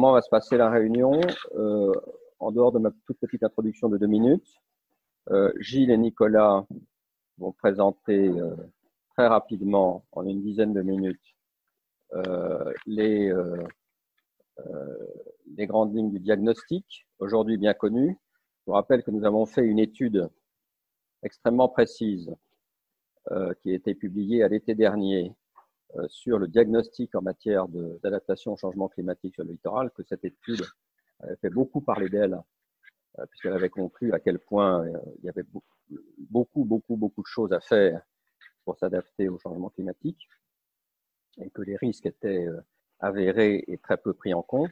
comment va se passer la réunion En dehors de ma toute petite introduction de deux minutes, Gilles et Nicolas vont présenter très rapidement, en une dizaine de minutes, les, les grandes lignes du diagnostic, aujourd'hui bien connu. Je vous rappelle que nous avons fait une étude extrêmement précise euh, qui a été publiée à l'été dernier euh, sur le diagnostic en matière d'adaptation au changement climatique sur le littoral, que cette étude avait fait beaucoup parler d'elle, euh, puisqu'elle avait conclu à quel point il y avait beaucoup, beaucoup, beaucoup de choses à faire pour s'adapter au changement climatique et que les risques étaient avérés et très peu pris en compte.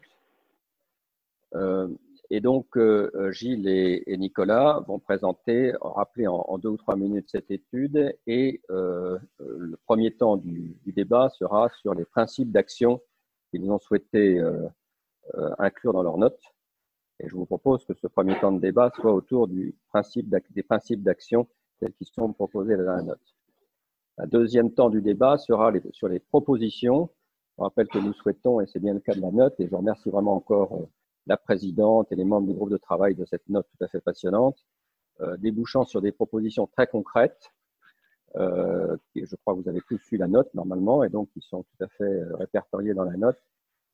Et donc, euh, euh, Gilles et, Nicolas vont présenter, rappeler en, deux ou trois minutes cette étude. Et euh, le premier temps du, débat sera sur les principes d'action qu'ils ont souhaité inclure dans leurs notes. Et je vous propose que ce premier temps de débat soit autour du principe des principes d'action tels qu'ils sont proposés dans la note. Un deuxième temps du débat sera sur les propositions. Je rappelle que nous souhaitons, et c'est bien le cas de la note, et je remercie vraiment encore la présidente et les membres du groupe de travail de cette note tout à fait passionnante, euh, débouchant sur des propositions très concrètes. Euh, je crois que vous avez tous su la note normalement et donc qui sont tout à fait euh, répertoriées dans la note.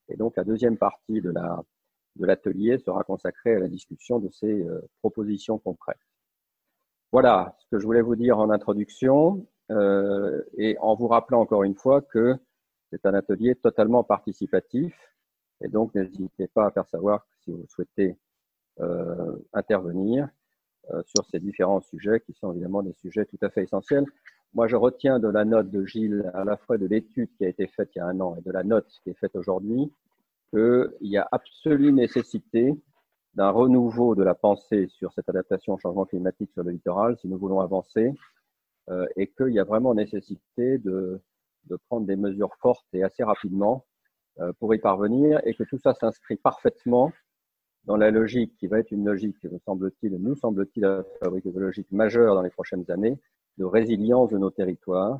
Et donc la deuxième partie de la de l'atelier sera consacrée à la discussion de ces propositions concrètes. Voilà ce que je voulais vous dire en introduction et en vous rappelant encore une fois que c'est un atelier totalement participatif et donc, n'hésitez pas à faire savoir si vous souhaitez euh, intervenir euh, sur ces différents sujets qui sont évidemment des sujets tout à fait essentiels. Moi, je retiens de la note de Gilles, à la fois de l'étude qui a été faite il y a un an et de la note qui est faite aujourd'hui, qu'il y a absolue nécessité d'un renouveau de la pensée sur cette adaptation au changement climatique sur le littoral si nous voulons avancer euh, et qu'il y a vraiment nécessité de, prendre des mesures fortes et assez rapidement pour y parvenir et que tout ça s'inscrit parfaitement dans la logique qui va être une logique, me semble-t-il, nous semble-t-il, la fabrique écologique majeure dans les prochaines années, de résilience de nos territoires.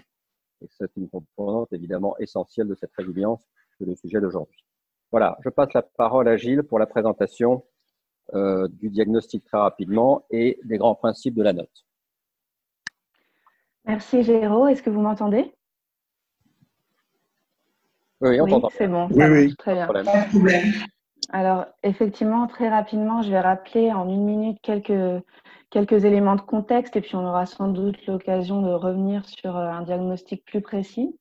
Et c'est une composante évidemment essentielle de cette résilience que le sujet d'aujourd'hui. Voilà, je passe la parole à Gilles pour la présentation euh, du diagnostic très rapidement et des grands principes de la note. Merci Géraud, est-ce que vous m'entendez? Oui, on C'est bon. Oui, oui. Très bien. Alors, effectivement, très rapidement, je vais rappeler en une minute quelques, quelques éléments de contexte et puis on aura sans doute l'occasion de revenir sur euh, un diagnostic plus précis.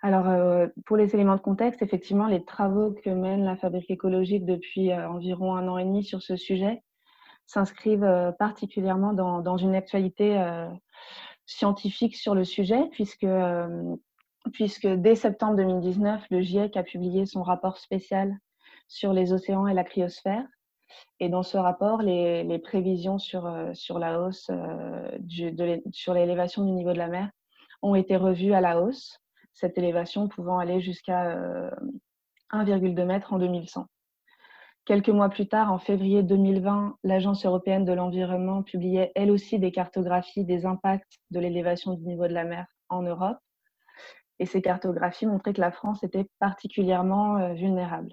Alors, euh, pour les éléments de contexte, effectivement, les travaux que mène la Fabrique écologique depuis euh, environ un an et demi sur ce sujet s'inscrivent particulièrement dans, dans, une actualité scientifique sur le sujet, puisque puisque dès septembre 2019, le GIEC a publié son rapport spécial sur les océans et la cryosphère. Et dans ce rapport, les, prévisions sur, euh, sur la hausse, euh, sur l'élévation du niveau de la mer ont été revues à la hausse, cette élévation pouvant aller jusqu'à 1,2 euh, mètre en 2100. Quelques mois plus tard, en février 2020, l'Agence européenne de l'environnement publiait elle aussi des cartographies des impacts de l'élévation du niveau de la mer en Europe et ces cartographies montraient que la France était particulièrement euh, vulnérable.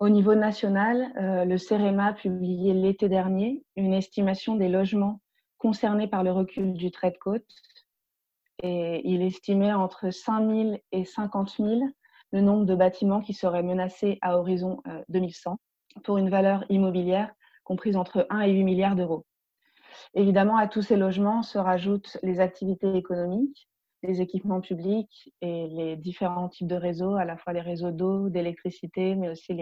Au niveau national, euh, le CEREMA a publié l'été dernier une estimation des logements concernés par le recul du trait de côte et il estimait entre 5 000 et 50 000 le nombre de bâtiments qui seraient menacés à horizon 2100 euh, pour une valeur immobilière comprise entre 1 et 8 milliards d'euros. Évidemment, à tous ces logements se rajoutent les activités économiques, les équipements publics et les différents types de réseaux, à la fois les réseaux d'eau, d'électricité, mais aussi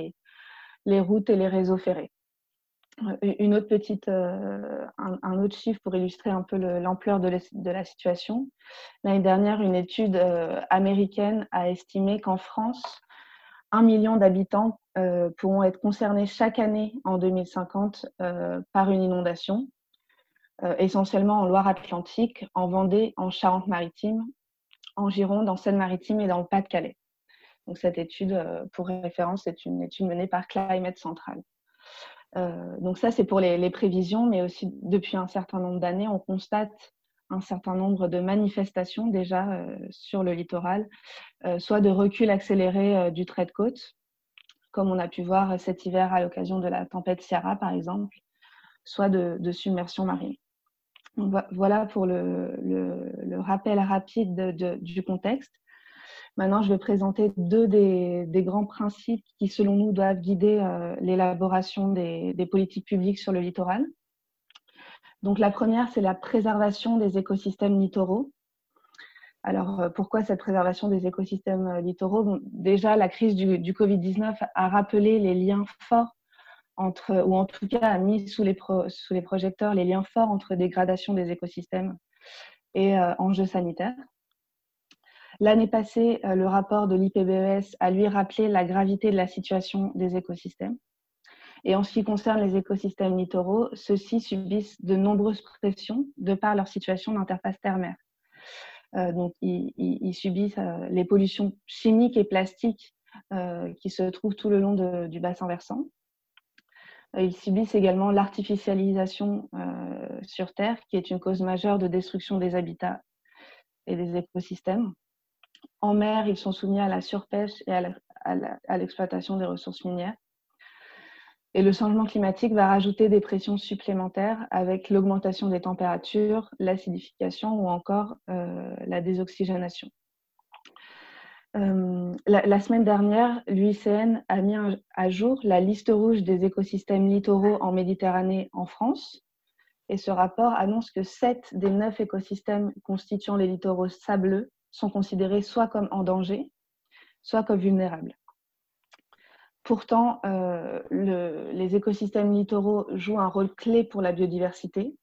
les, routes et les réseaux ferrés. Euh, euh, un, autre chiffre pour illustrer un peu l'ampleur de, de, la situation. L'année dernière, une étude euh, américaine a estimé qu'en France, un million d'habitants pourront être concernés chaque année en 2050 par une inondation. Euh, essentiellement en Loire-Atlantique, en Vendée, en Charente-Maritime, en Gironde, en Seine-Maritime et dans le Pas-de-Calais. Donc cette étude, euh, pour référence, c'est une étude menée par Climate Central. Euh, donc ça, c'est pour les, prévisions, mais aussi depuis un certain nombre d'années, on constate un certain nombre de manifestations déjà sur le littoral, soit de recul accéléré du trait de côte, comme on a pu voir cet hiver à l'occasion de la tempête Sierra, par exemple, soit de, submersion marine. Voilà pour le, rappel rapide du contexte. Maintenant, je vais présenter deux des, grands principes qui, selon nous, doivent guider euh, l'élaboration des, politiques publiques sur le littoral. Donc, la première, c'est la préservation des écosystèmes littoraux. Alors, euh, pourquoi cette préservation des écosystèmes euh, littoraux? Déjà, la crise du, Covid-19 a rappelé les liens forts ou en tout cas a mis sous les, projecteurs les liens forts entre dégradation des écosystèmes et euh, enjeux sanitaires. L'année passée, le rapport de l'IPBES a lui rappelé la gravité de la situation des écosystèmes. Et en ce qui concerne les écosystèmes littoraux, ceux-ci subissent de nombreuses pressions de par leur situation d'interface terre-mer. Euh, donc, ils, subissent euh, les pollutions chimiques et plastiques euh, qui se trouvent tout le long du bassin versant. Ils subissent également l'artificialisation sur Terre, qui est une cause majeure de destruction des habitats et des écosystèmes. En mer, ils sont soumis à la surpêche et à l'exploitation des ressources minières. Et le changement climatique va rajouter des pressions supplémentaires avec l'augmentation des températures, l'acidification ou encore euh, la désoxygénation. Euh, la, semaine dernière, l'UICN a mis à jour la liste rouge des écosystèmes littoraux en Méditerranée en France. Et ce rapport annonce que 7 des 9 écosystèmes constituant les littoraux sableux sont considérés soit comme en danger, soit comme vulnérables. Pourtant, euh, les écosystèmes littoraux jouent un rôle clé pour la biodiversité,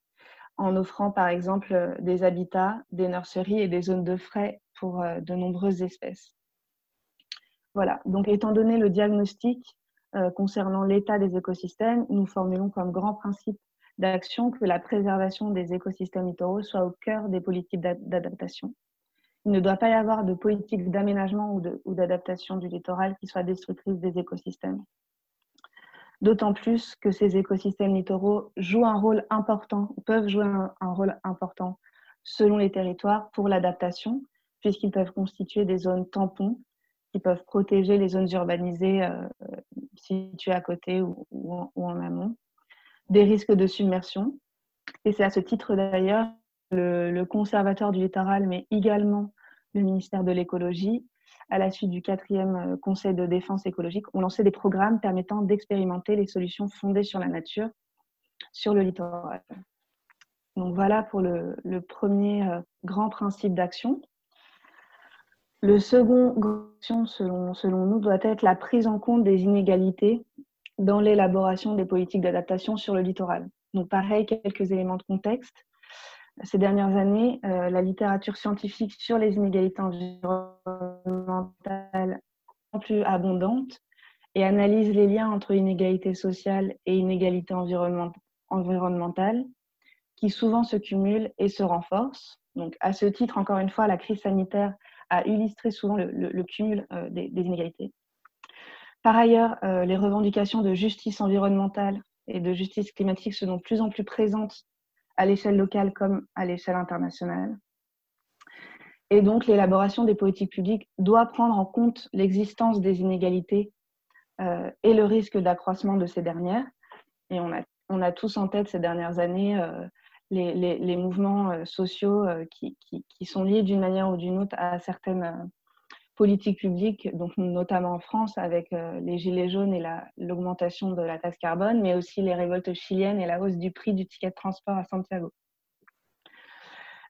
en offrant par exemple des habitats, des nurseries et des zones de frais pour euh, de nombreuses espèces. Voilà, donc étant donné le diagnostic euh, concernant l'état des écosystèmes, nous formulons comme grand principe d'action que la préservation des écosystèmes littoraux soit au cœur des politiques d'adaptation il ne doit pas y avoir de politique d'aménagement ou d'adaptation du littoral qui soit destructrice des écosystèmes. D'autant plus que ces écosystèmes littoraux jouent un rôle important, peuvent jouer un, rôle important selon les territoires pour l'adaptation, puisqu'ils peuvent constituer des zones tampons qui peuvent protéger les zones urbanisées euh, situées à côté ou, en, amont, des risques de submersion. Et c'est à ce titre d'ailleurs le, conservateur du littoral, mais également le ministère de l'écologie, à la suite du quatrième euh, Conseil de défense écologique, ont lancé des programmes permettant d'expérimenter les solutions fondées sur la nature sur le littoral. Donc voilà pour le, premier euh, grand principe d'action. Le second selon, selon nous, doit être la prise en compte des inégalités dans l'élaboration des politiques d'adaptation sur le littoral. Donc pareil, quelques éléments de contexte ces dernières années, euh, la littérature scientifique sur les inégalités environnementales est plus abondante et analyse les liens entre inégalités sociales et inégalités environnementales qui souvent se cumulent et se renforcent. Donc, à ce titre, encore une fois, la crise sanitaire a illustré souvent le, cumul euh, des, inégalités. Par ailleurs, euh, les revendications de justice environnementale et de justice climatique sont de plus en plus présentes à l'échelle locale comme à l'échelle internationale. Et donc, l'élaboration des politiques publiques doit prendre en compte l'existence des inégalités euh, et le risque d'accroissement de ces dernières. Et on a, on a tous en tête ces dernières années les, mouvements euh, sociaux qui, qui, sont liés d'une manière ou d'une autre à certaines politiques publiques, donc notamment en France avec euh, les gilets jaunes et l'augmentation de la taxe carbone, mais aussi les révoltes chiliennes et la hausse du prix du ticket de transport à Santiago.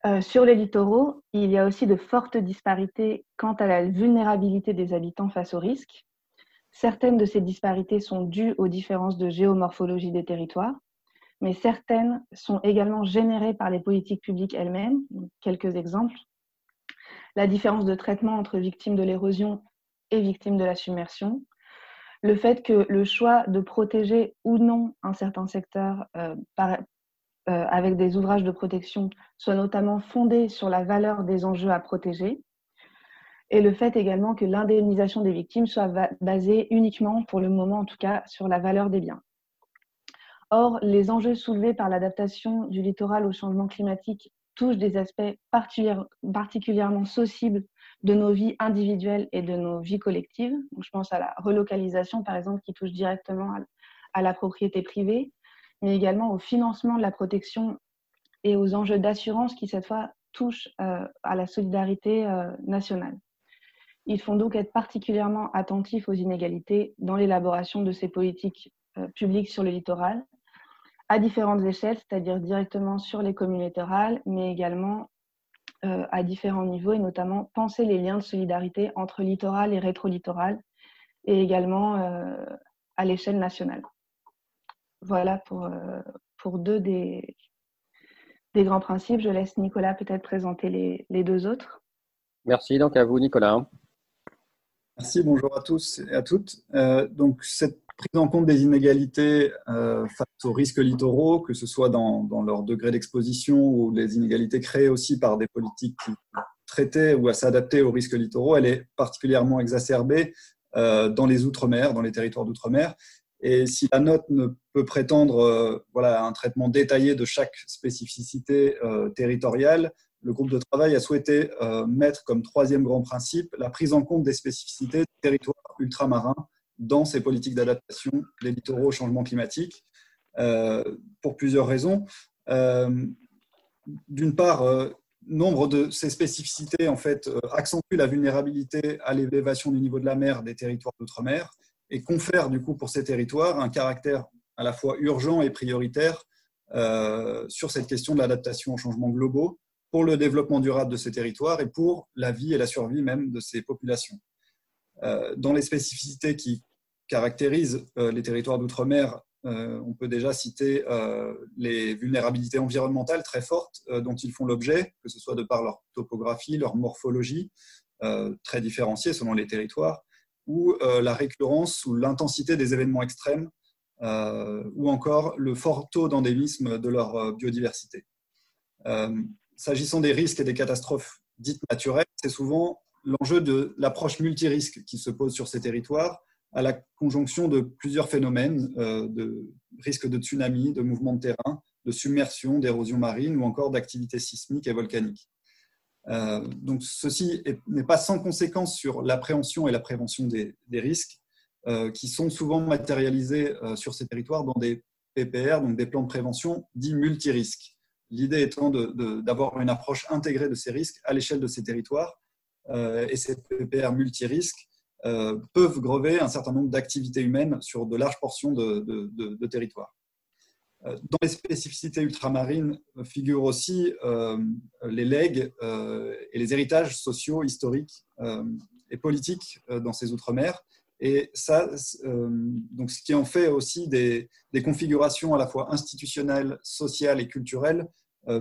Euh, sur les littoraux, il y a aussi de fortes disparités quant à la vulnérabilité des habitants face aux risques. Certaines de ces disparités sont dues aux différences de géomorphologie des territoires, mais certaines sont également générées par les politiques publiques elles-mêmes. Quelques exemples la différence de traitement entre victimes de l'érosion et victimes de la submersion, le fait que le choix de protéger ou non un certain secteur euh, euh, avec des ouvrages de protection soit notamment fondé sur la valeur des enjeux à protéger, et le fait également que l'indemnisation des victimes soit basée uniquement, pour le moment en tout cas, sur la valeur des biens. Or, les enjeux soulevés par l'adaptation du littoral au changement climatique touche des aspects particulièrement sensibles de nos vies individuelles et de nos vies collectives. je pense à la relocalisation, par exemple, qui touche directement à, la propriété privée, mais également au financement de la protection et aux enjeux d'assurance qui, cette fois, touchent euh, à la solidarité euh, nationale. Ils font donc être particulièrement attentifs aux inégalités dans l'élaboration de ces politiques euh, publiques sur le littoral, à différentes échelles, c'est-à-dire directement sur les communes littorales, mais également euh, à différents niveaux, et notamment penser les liens de solidarité entre littoral et rétro-littoral, et également euh, à l'échelle nationale. Voilà pour, pour deux des, des grands principes. Je laisse Nicolas peut-être présenter les, les deux autres. Merci donc à vous, Nicolas. Merci, bonjour à tous et à toutes. Euh, donc, cette prise en compte des inégalités euh, face aux risques littoraux, que ce soit dans, leur degré d'exposition ou les inégalités créées aussi par des politiques qui traitaient ou à s'adapter aux risques littoraux, elle est particulièrement exacerbée euh, dans les Outre-mer, dans les territoires d'Outre-mer. Et si la note ne peut prétendre voilà, à un traitement détaillé de chaque spécificité territoriale, le groupe de travail a souhaité euh, mettre comme troisième grand principe la prise en compte des spécificités des territoires ultramarins dans ces politiques d'adaptation des littoraux au changement climatique, euh, pour plusieurs raisons. Euh, d'une part, nombre de ces spécificités en fait, accentuent la vulnérabilité à l'élévation du niveau de la mer des territoires d'outre-mer et confèrent du coup pour ces territoires un caractère à la fois urgent et prioritaire sur cette question de l'adaptation aux changements globaux pour le développement durable de ces territoires et pour la vie et la survie même de ces populations. Euh, dans les spécificités qui caractérisent euh, les territoires d'outre-mer, euh, on peut déjà citer les vulnérabilités environnementales très fortes dont ils font l'objet, que ce soit de par leur topographie, leur morphologie, très différenciée selon les territoires, ou la récurrence ou l'intensité des événements extrêmes, ou encore le fort taux d'endémisme de leur biodiversité. S'agissant des risques et des catastrophes dites naturelles, c'est souvent l'enjeu de l'approche multirisque qui se pose sur ces territoires à la conjonction de plusieurs phénomènes, euh, de risques de tsunami, de mouvements de terrain, de submersion, d'érosion marine ou encore d'activités sismiques et volcaniques. Euh, donc ceci n'est pas sans conséquence sur l'appréhension et la prévention des, risques euh, qui sont souvent matérialisés sur ces territoires dans des PPR, donc des plans de prévention dits multirisques. L'idée étant d'avoir une approche intégrée de ces risques à l'échelle de ces territoires. Euh, et ces PPR multirisques euh, peuvent grever un certain nombre d'activités humaines sur de larges portions de, territoire. Euh, dans les spécificités ultramarines figurent aussi les legs et les héritages sociaux, historiques et politiques dans ces outre-mer. Et ça, donc ce qui en fait aussi des, configurations à la fois institutionnelles, sociales et culturelles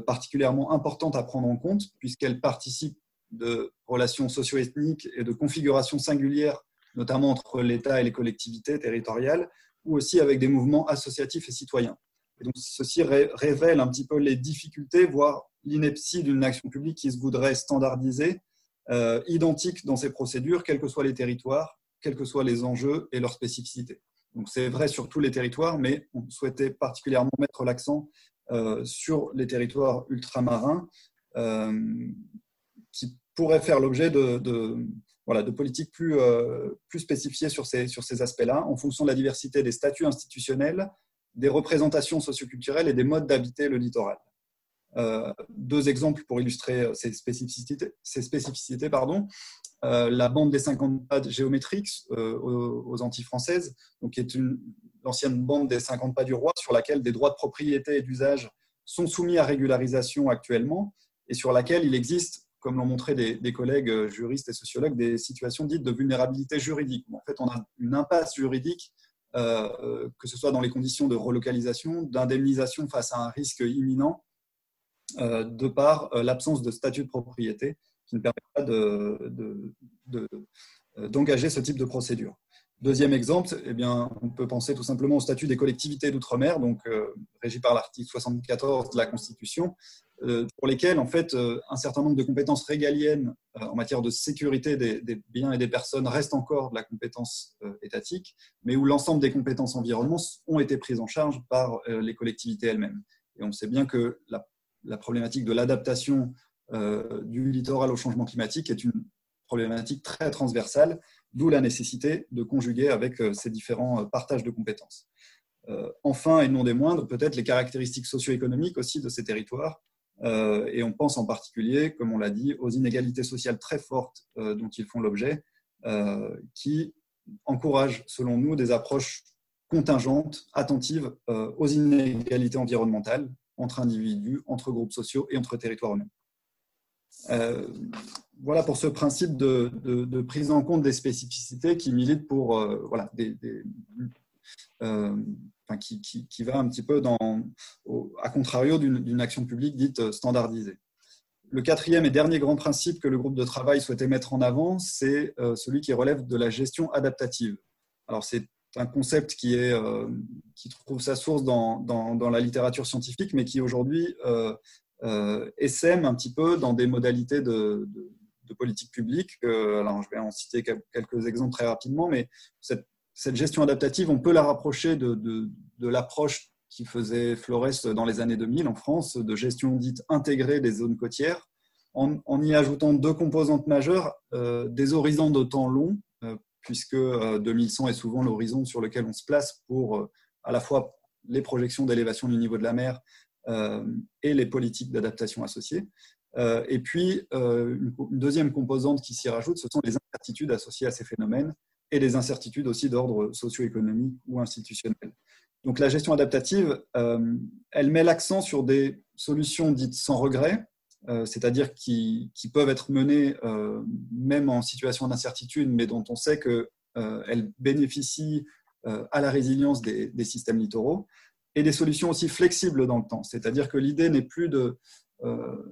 particulièrement importante à prendre en compte, puisqu'elle participe de relations socio-ethniques et de configurations singulières, notamment entre l'État et les collectivités territoriales, ou aussi avec des mouvements associatifs et citoyens. Et donc, ceci révèle un petit peu les difficultés, voire l'ineptie d'une action publique qui se voudrait standardiser, euh, identique dans ses procédures, quels que soient les territoires, quels que soient les enjeux et leurs spécificités. Donc, c'est vrai sur tous les territoires, mais on souhaitait particulièrement mettre l'accent euh, sur les territoires ultramarins euh, qui pourraient faire l'objet de, voilà, de politiques plus, euh, plus spécifiées sur ces, sur ces aspects-là, en fonction de la diversité des statuts institutionnels, des représentations socioculturelles et des modes d'habiter le littoral. deux exemples pour illustrer ces spécificités. Ces spécificités pardon. la bande des 50 pas géométriques aux, aux, Antilles françaises, qui est l'ancienne bande des 50 pas du roi, sur laquelle des droits de propriété et d'usage sont soumis à régularisation actuellement, et sur laquelle il existe, comme l'ont montré des, collègues juristes et sociologues, des situations dites de vulnérabilité juridique. En fait, on a une impasse juridique, euh, que ce soit dans les conditions de relocalisation, d'indemnisation face à un risque imminent, euh, de par euh, l'absence de statut de propriété qui ne permet pas d'engager ce type de procédure. Deuxième exemple, eh bien, on peut penser tout simplement au statut des collectivités d'outre-mer, donc euh, régi par l'article 74 de la Constitution, euh, pour lesquels en fait euh, un certain nombre de compétences régaliennes en matière de sécurité des, biens et des personnes restent encore de la compétence étatique, mais où l'ensemble des compétences environnement ont été prises en charge par les collectivités elles-mêmes. Et on sait bien que la, la problématique de l'adaptation du littoral au changement climatique est une problématique très transversale, d'où la nécessité de conjuguer avec ces différents partages de compétences. Enfin, et non des moindres, peut-être les caractéristiques socio-économiques aussi de ces territoires, et on pense en particulier, comme on l'a dit, aux inégalités sociales très fortes dont ils font l'objet, qui encouragent, selon nous, des approches contingentes, attentives aux inégalités environnementales entre individus, entre groupes sociaux et entre territoires eux-mêmes. Euh, voilà pour ce principe de, prise en compte des spécificités qui milite pour euh, voilà, des, euh, qui, va un petit peu à contrario d'une action publique dite standardisée. Le quatrième et dernier grand principe que le groupe de travail souhaitait mettre en avant, c'est celui qui relève de la gestion adaptative. Alors c'est un concept qui, qui trouve sa source dans, la littérature scientifique, mais qui aujourd'hui euh, SM un petit peu dans des modalités de, politique publique. alors, je vais en citer quelques exemples très rapidement, mais cette, gestion adaptative, on peut la rapprocher de, l'approche qui faisait Flores dans les années 2000 en France, de gestion dite intégrée des zones côtières, en, y ajoutant deux composantes majeures, euh, des horizons de temps longs, euh, puisque 2100 est souvent l'horizon sur lequel on se place pour à la fois les projections d'élévation du niveau de la mer, euh, et les politiques d'adaptation associées. Euh, et puis, euh, une deuxième composante qui s'y rajoute, ce sont les incertitudes associées à ces phénomènes et les incertitudes aussi d'ordre socio-économique ou institutionnel. Donc la gestion adaptative, elle met l'accent sur des solutions dites sans regret, c'est-à-dire qui, peuvent être menées même en situation d'incertitude, mais dont on sait qu'elles bénéficient à la résilience des systèmes littoraux et des solutions aussi flexibles dans le temps. C'est-à-dire que l'idée n'est plus de euh,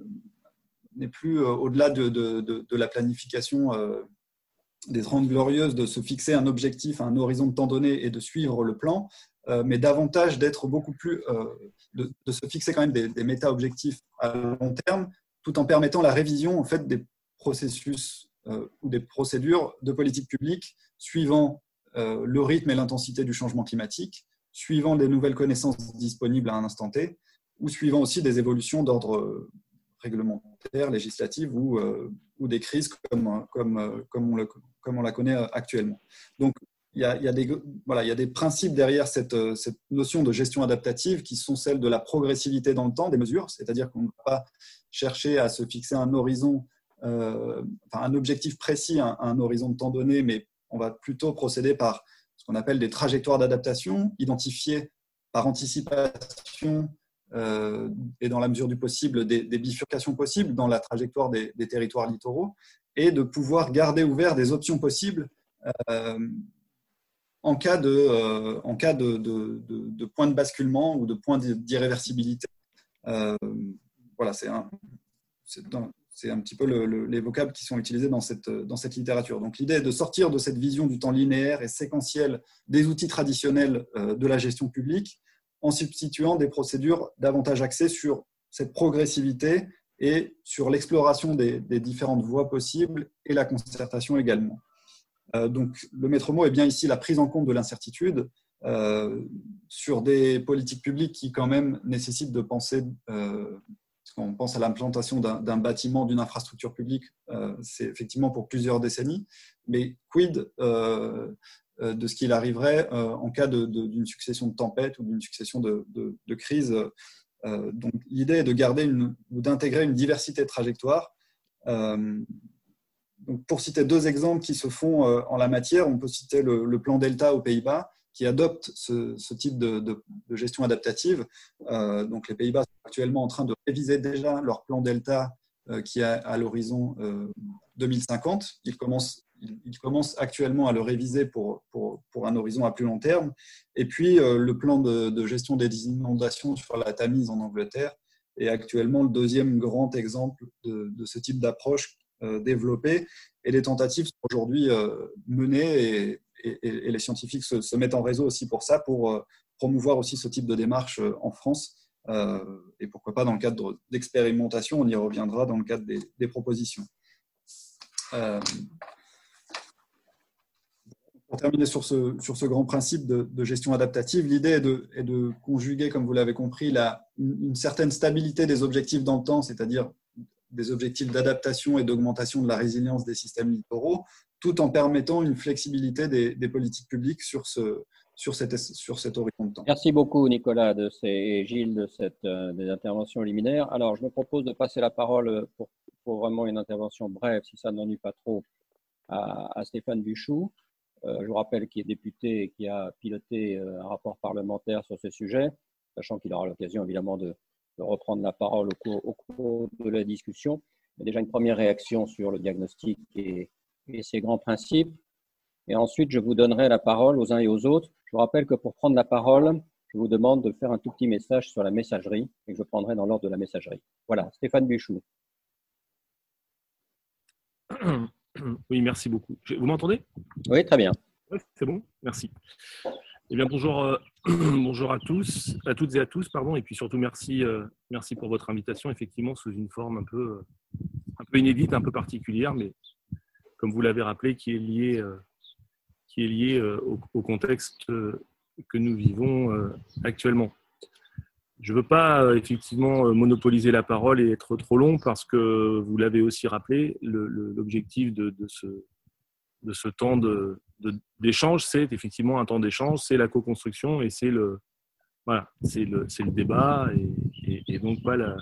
n'est plus euh, au-delà de, de, la planification euh, des 30 glorieuses de se fixer un objectif, un horizon de temps donné et de suivre le plan, mais davantage d'être beaucoup plus, de, se fixer quand même des, méta-objectifs à long terme, tout en permettant la révision en fait des processus ou des procédures de politique publique suivant le rythme et l'intensité du changement climatique suivant des nouvelles connaissances disponibles à un instant T, ou suivant aussi des évolutions d'ordre réglementaire, législatif ou, euh, ou des crises comme, comme, euh, comme, on le, comme on la connaît actuellement. Donc, il y, a, il, y a des, voilà, il y a des principes derrière cette, cette, notion de gestion adaptative qui sont celles de la progressivité dans le temps des mesures, c'est-à-dire qu'on ne va pas chercher à se fixer un horizon, euh, enfin, un objectif précis, un, un horizon de temps donné, mais on va plutôt procéder par ce qu'on appelle des trajectoires d'adaptation, identifiées par anticipation euh, et dans la mesure du possible des, bifurcations possibles dans la trajectoire des, territoires littoraux, et de pouvoir garder ouvert des options possibles euh, en cas de, euh, en cas de, de, point de basculement ou de point d'irréversibilité. voilà, c'est un, un petit peu les vocables qui sont utilisés dans cette, dans cette littérature. Donc l'idée est de sortir de cette vision du temps linéaire et séquentiel des outils traditionnels de la gestion publique en substituant des procédures davantage axées sur cette progressivité et sur l'exploration des, différentes voies possibles et la concertation également. Euh, donc le maître mot est bien ici la prise en compte de l'incertitude euh, sur des politiques publiques qui quand même nécessitent de penser quand on pense à l'implantation d'un bâtiment, d'une infrastructure publique, euh, c'est effectivement pour plusieurs décennies. Mais quid euh, euh, de ce qu'il arriverait en cas d'une succession de tempêtes ou d'une succession de, crises Donc l'idée est de garder ou d'intégrer une diversité de trajectoires. donc pour citer deux exemples qui se font en la matière, on peut citer le plan Delta aux Pays-Bas, qui adoptent ce, type de, gestion adaptative. Euh, donc les Pays-Bas sont actuellement en train de réviser déjà leur plan Delta euh, qui est à, l'horizon 2050. Euh, ils commencent, ils, commencent, actuellement à le réviser pour, pour, un horizon à plus long terme. Et puis le plan de, gestion des inondations sur la Tamise en Angleterre est actuellement le deuxième grand exemple de, ce type d'approche développée. Et les tentatives sont aujourd'hui menées et les scientifiques se, mettent en réseau aussi pour ça, pour euh, promouvoir aussi ce type de démarche euh, en France. Euh, et pourquoi pas dans le cadre d'expérimentation, on y reviendra dans le cadre des, propositions. Pour terminer sur ce, grand principe de, gestion adaptative, l'idée est de, conjuguer, comme vous l'avez compris, une, certaine stabilité des objectifs dans le temps, c'est-à-dire des objectifs d'adaptation et d'augmentation de la résilience des systèmes littoraux, tout en permettant une flexibilité des, politiques publiques sur, cet horizon de temps. Merci beaucoup Nicolas et Gilles de cette, euh, des interventions liminaires. Alors je me propose de passer la parole pour, vraiment une intervention brève, si ça n'ennuie pas trop, à, à Stéphane Buchou. Euh, je vous rappelle qu'il est député et qui a piloté euh, un rapport parlementaire sur ce sujet, sachant qu'il aura l'occasion évidemment de, reprendre la parole au cours, de la discussion. Il déjà une première réaction sur le diagnostic et, ses grands principes. Et ensuite, je vous donnerai la parole aux uns et aux autres. Je vous rappelle que pour prendre la parole, je vous demande de faire un tout petit message sur la messagerie et que je prendrai dans l'ordre de la messagerie. Voilà, Stéphane Buchou. Oui, merci beaucoup. Vous m'entendez? Oui, très bien. c'est bon, merci. Eh bien, bonjour, euh, bonjour à tous, à toutes et à tous, pardon, et puis surtout merci, euh, merci pour votre invitation, effectivement, sous une forme un peu, euh, un peu inédite, un peu particulière, mais comme vous l'avez rappelé, qui est lié, qui est lié au, contexte que nous vivons actuellement. Je ne veux pas euh, effectivement euh, monopoliser la parole et être trop long parce que vous l'avez aussi rappelé, l'objectif de, ce, de ce temps d'échange, c'est effectivement un temps d'échange, c'est la co-construction et c'est le, voilà, le, le, débat et, donc pas la,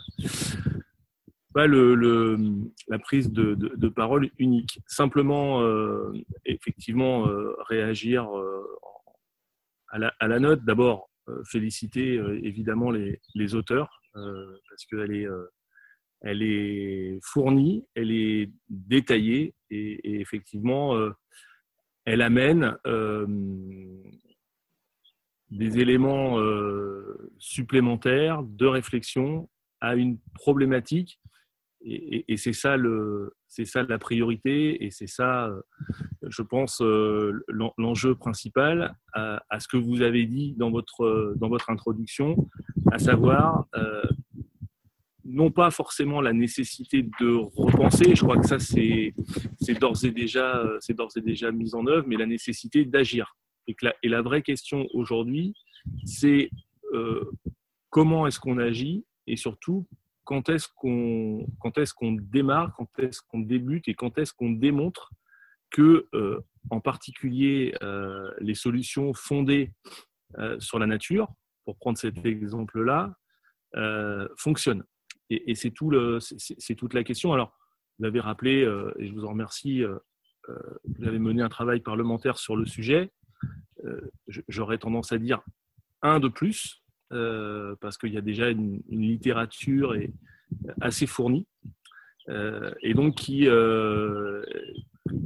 pas le, la prise de, de, parole unique. Simplement, euh, effectivement, réagir à, la, à, la, note. D'abord, féliciter euh, évidemment les, les auteurs euh, parce qu'elle est, elle est fournie, elle est détaillée et, effectivement, elle amène des éléments supplémentaires de réflexion à une problématique et, c'est ça le, c'est ça la priorité et c'est ça, euh, je pense, euh, l'enjeu principal à, ce que vous avez dit dans votre dans votre introduction, à savoir euh, non pas forcément la nécessité de repenser, je crois que ça c'est c'est d'ores et déjà c'est d'ores et déjà mis en œuvre, mais la nécessité d'agir. Et la vraie question aujourd'hui, c'est comment est-ce qu'on agit et surtout quand est-ce qu'on démarre, quand est-ce qu'on débute et quand est-ce qu'on démontre que, euh, en particulier, euh, les solutions fondées euh, sur la nature, pour prendre cet exemple-là, fonctionnent. Et, c'est tout toute la question. Alors, vous l'avez rappelé, et je vous en remercie, vous avez mené un travail parlementaire sur le sujet. J'aurais tendance à dire un de plus, euh, parce qu'il y a déjà une, littérature assez fournie, euh, et donc qui, euh,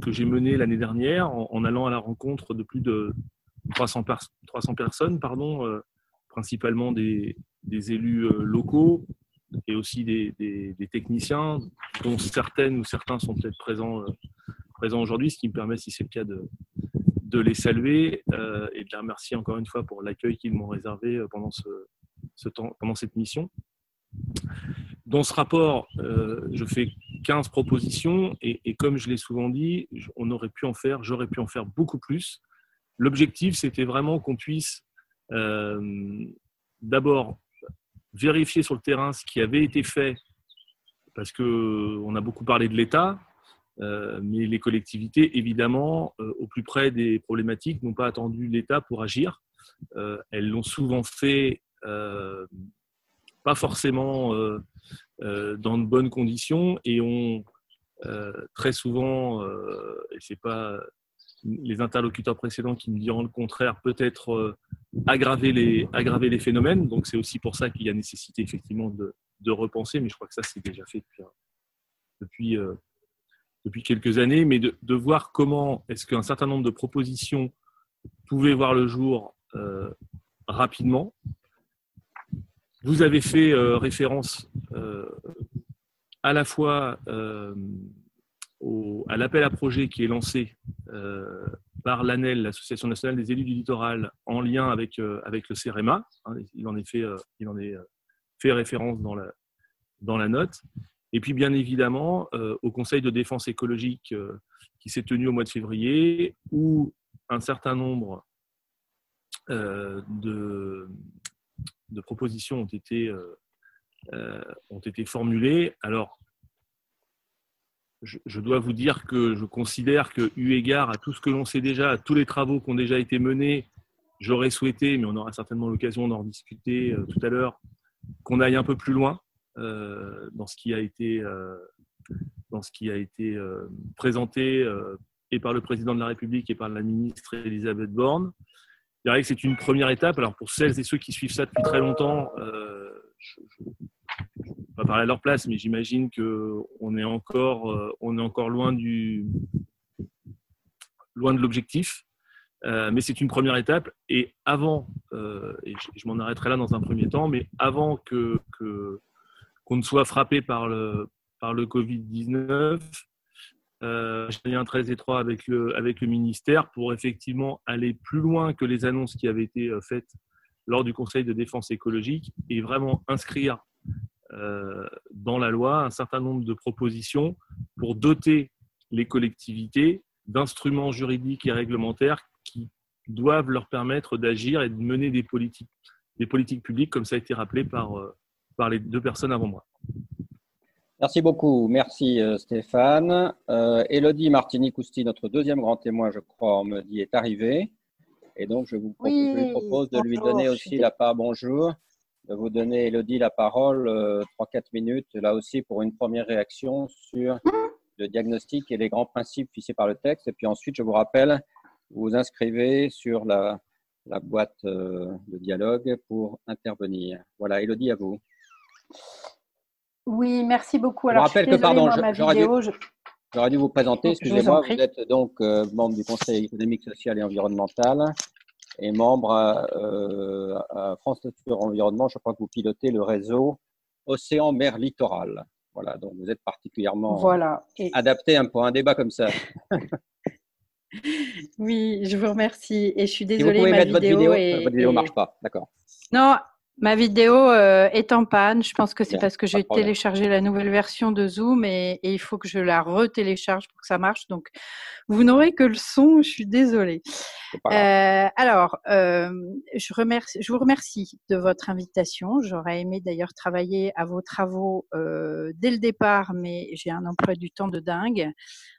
que j'ai menée l'année dernière en, allant à la rencontre de plus de 300, 300 personnes, pardon, principalement des, élus locaux et aussi des, des, des, techniciens, dont certaines ou certains sont peut-être présents, présents aujourd'hui, ce qui me permet, si c'est le cas, de, de les saluer euh, et de les remercier encore une fois pour l'accueil qu'ils m'ont réservé euh, pendant, ce, temps, pendant cette mission. Dans ce rapport, euh, je fais 15 propositions et, comme je l'ai souvent dit, on aurait pu en faire, j'aurais pu en faire beaucoup plus. L'objectif, c'était vraiment qu'on puisse d'abord vérifier sur le terrain ce qui avait été fait, parce qu'on a beaucoup parlé de l'État, mais les collectivités, évidemment, euh, au plus près des problématiques, n'ont pas attendu l'État pour agir. Euh, elles l'ont souvent fait pas forcément dans de bonnes conditions et ont très souvent, et c'est pas les interlocuteurs précédents qui me diront le contraire, peut-être aggraver, les, aggraver les phénomènes. Donc c'est aussi pour ça qu'il y a nécessité effectivement de, repenser, mais je crois que ça c'est déjà fait depuis depuis quelques années, mais de, voir comment est-ce qu'un certain nombre de propositions pouvaient voir le jour euh, rapidement. Vous avez fait euh, référence euh, à la fois à l'appel à projet qui est lancé par l'ANEL, l'Association nationale des élus du littoral, en lien avec, avec le CEREMA. Hein, il en est fait, il en est fait référence dans la, dans la note. Et puis, bien évidemment, euh, au Conseil de défense écologique euh, qui s'est tenu au mois de février, où un certain nombre euh, de, propositions ont été, ont été formulées. Alors, je, dois vous dire que je considère que, eu égard à tout ce que l'on sait déjà, à tous les travaux qui ont déjà été menés, j'aurais souhaité, mais on aura certainement l'occasion d'en discuter tout à l'heure, qu'on aille un peu plus loin dans ce qui a été, euh, été présenté et par le président de la République et par la ministre Elisabeth Borne. Je dirais que c'est une première étape. Alors pour celles et ceux qui suivent ça depuis très longtemps, je, pas parler à leur place, mais j'imagine qu'on est encore, euh, loin de l'objectif. Euh, mais c'est une première étape. Et avant, euh, et je, m'en arrêterai là dans un premier temps, mais avant que qu'on ne soit frappé par le par le Covid 19, j'ai un lien très étroit avec le avec le ministère pour effectivement aller plus loin que les annonces qui avaient été faites lors du Conseil de défense écologique et vraiment inscrire euh, dans la loi un certain nombre de propositions pour doter les collectivités d'instruments juridiques et réglementaires qui doivent leur permettre d'agir et de mener des politiques, des politiques publiques, comme ça a été rappelé par, euh, par les deux personnes avant moi. Merci beaucoup. Merci euh, Stéphane. Euh, Elodie Martini-Cousti, notre deuxième grand témoin, je crois, on me dit, est arrivée. Et donc, je vous propose, de lui donner aussi la part bonjour de vous donner, Elodie, la parole, euh, 3-4 minutes, là aussi pour une première réaction sur le diagnostic et les grands principes fixés par le texte. Et puis ensuite, je vous rappelle, vous vous inscrivez sur la, la boîte euh, de dialogue pour intervenir. Voilà, Elodie, à vous. Oui, merci beaucoup. Alors, je rappelle que, pardon, j'aurais dû, vous présenter, excusez-moi, vous, êtes donc euh, membre du Conseil économique, social et environnemental et membre euh, à, France Nature Environnement. Je crois que vous pilotez le réseau Océan Mer Littoral. Voilà, donc vous êtes particulièrement voilà. adapté pour un débat comme ça. oui, je vous remercie et je suis désolée. vous ma vidéo, votre vidéo, votre vidéo ne marche pas, d'accord. Non, Ma vidéo euh, est en panne. Je pense que c'est parce que j'ai téléchargé la nouvelle version de Zoom et, il faut que je la retélécharge pour que ça marche. Donc, vous n'aurez que le son. Je suis désolée. Euh, alors, euh, je, remercie, je vous remercie de votre invitation. J'aurais aimé d'ailleurs travailler à vos travaux dès le départ, mais j'ai un emploi du temps de dingue.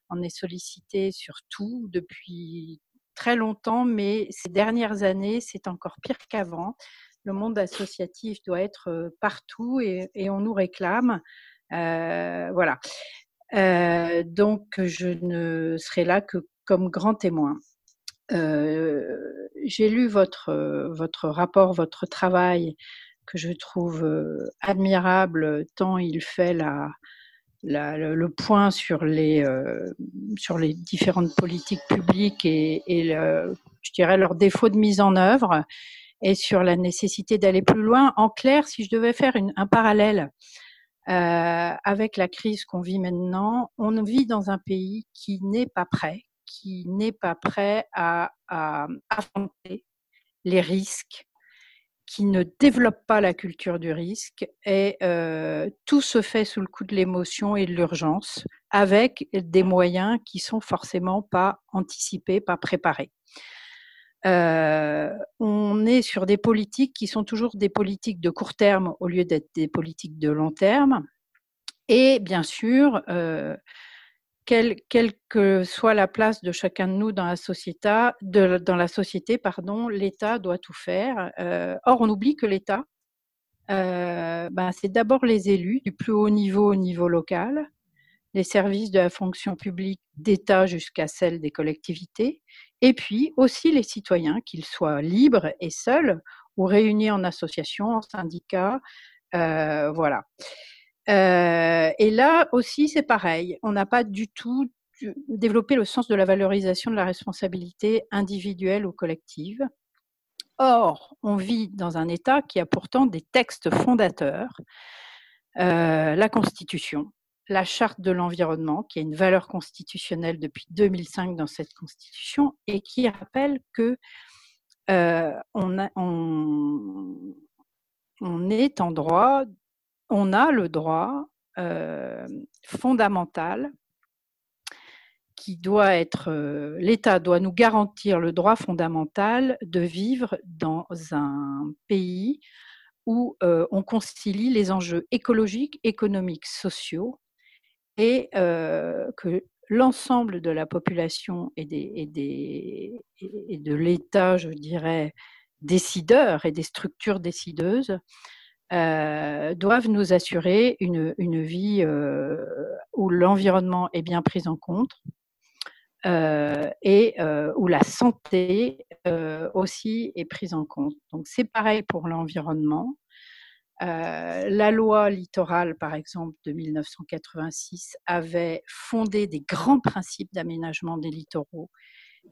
On est sollicité sur tout depuis très longtemps, mais ces dernières années, c'est encore pire qu'avant le monde associatif doit être partout et, on nous réclame. voilà. donc, je ne serai là que comme grand témoin. J'ai lu votre, votre rapport, votre travail, que je trouve admirable, tant il fait la, le, point sur les, sur les différentes politiques publiques et, je dirais leur défaut de mise en œuvre et sur la nécessité d'aller plus loin. En clair, si je devais faire un parallèle euh, avec la crise qu'on vit maintenant, on vit dans un pays qui n'est pas prêt, qui n'est pas prêt à, à, affronter les risques, qui ne développe pas la culture du risque et euh, tout se fait sous le coup de l'émotion et de l'urgence avec des moyens qui sont forcément pas anticipés, pas préparés. Euh, on est sur des politiques qui sont toujours des politiques de court terme au lieu d'être des politiques de long terme. Et bien sûr, euh, quelle, que soit la place de chacun de nous dans la société, l'État doit tout faire. Euh, or, on oublie que l'État, ben, c'est d'abord les élus du plus haut niveau au niveau local, les services de la fonction publique d'État jusqu'à celle des collectivités, et puis aussi les citoyens, qu'ils soient libres et seuls ou réunis en association, en syndicat, euh, voilà. Euh, et là aussi, c'est pareil. On n'a pas du tout développé le sens de la valorisation de la responsabilité individuelle ou collective. Or, on vit dans un État qui a pourtant des textes fondateurs, euh, la Constitution, la charte de l'environnement, qui est une valeur constitutionnelle depuis 2005 dans cette constitution, et qui rappelle que euh, on, en droit, on a le droit euh, fondamental qui doit être, euh, l'État doit nous garantir le droit fondamental de vivre dans un pays où on concilie les enjeux écologiques, économiques, sociaux et que l'ensemble de la population et, de l'État, je dirais, décideurs et des structures décideuses doivent nous assurer une, vie où l'environnement est bien pris en compte et où la santé aussi est prise en compte. Donc c'est pareil pour l'environnement. La loi littorale, par exemple, de 1986, avait fondé des grands principes d'aménagement des littoraux.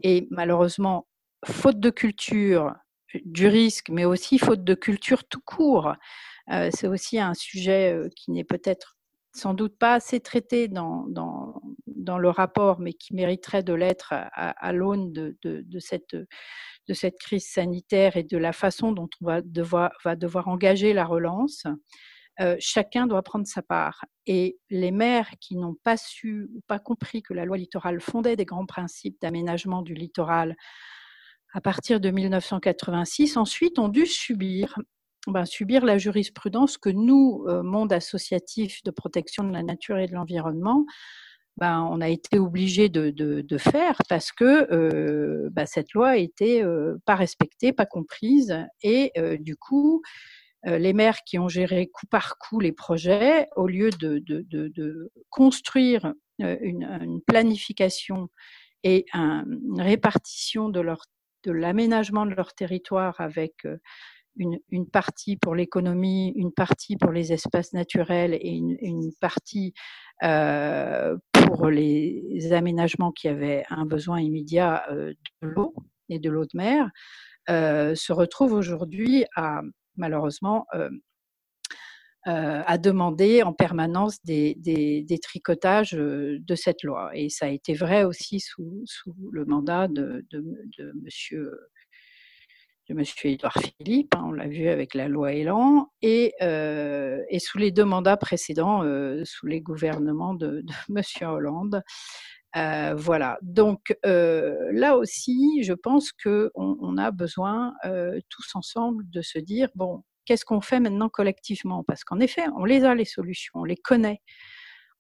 Et malheureusement, faute de culture, du risque, mais aussi faute de culture tout court. Euh, c'est aussi un sujet euh, qui n'est peut-être sans doute pas assez traité dans, le rapport, mais qui mériterait de l'être à, l'aune de, cette, de cette crise sanitaire et de la façon dont on va devoir, engager la relance. Euh, chacun doit prendre sa part. Et les maires qui n'ont pas su ou pas compris que la loi littorale fondait des grands principes d'aménagement du littoral à partir de 1986, ensuite ont dû subir, ben, subir la jurisprudence que nous, euh, monde associatif de protection de la nature et de l'environnement, ben, on a été obligé de, faire parce que euh, ben, cette loi était euh, pas respectée, pas comprise, et du coup, les maires qui ont géré coup par coup les projets, au lieu de, construire une, planification et une répartition de l'aménagement de leur territoire avec une, une partie pour l'économie, une partie pour les espaces naturels et une, une partie euh, pour les aménagements qui avaient un besoin immédiat euh, de l'eau et de l'eau de mer, euh, se retrouvent aujourd'hui à malheureusement à demander en permanence des, des, des, tricotages de cette loi. Et ça a été vrai aussi sous, sous le mandat de, de, de monsieur de Monsieur Édouard Philippe, hein, on l'a vu avec la loi Elan, et, euh, sous les deux mandats précédents, euh, sous les gouvernements de, de Monsieur Hollande. Euh, voilà. Donc là aussi, je pense qu'on on a besoin tous ensemble de se dire bon, qu'est-ce qu'on fait maintenant collectivement? Parce qu'en effet, on les a, les solutions, on les connaît.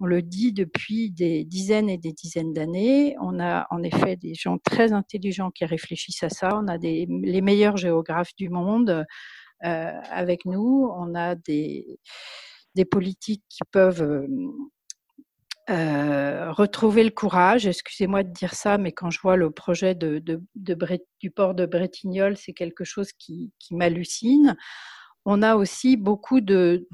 On le dit depuis des dizaines et des dizaines d'années. On a en effet des gens très intelligents qui réfléchissent à ça. On a les meilleurs géographes du monde euh, avec nous. On a des, des politiques qui peuvent euh, euh retrouver le courage. Excusez-moi de dire ça, mais quand je vois le projet du port de Bretignolles, c'est quelque chose qui, qui m'hallucine on a aussi beaucoup de,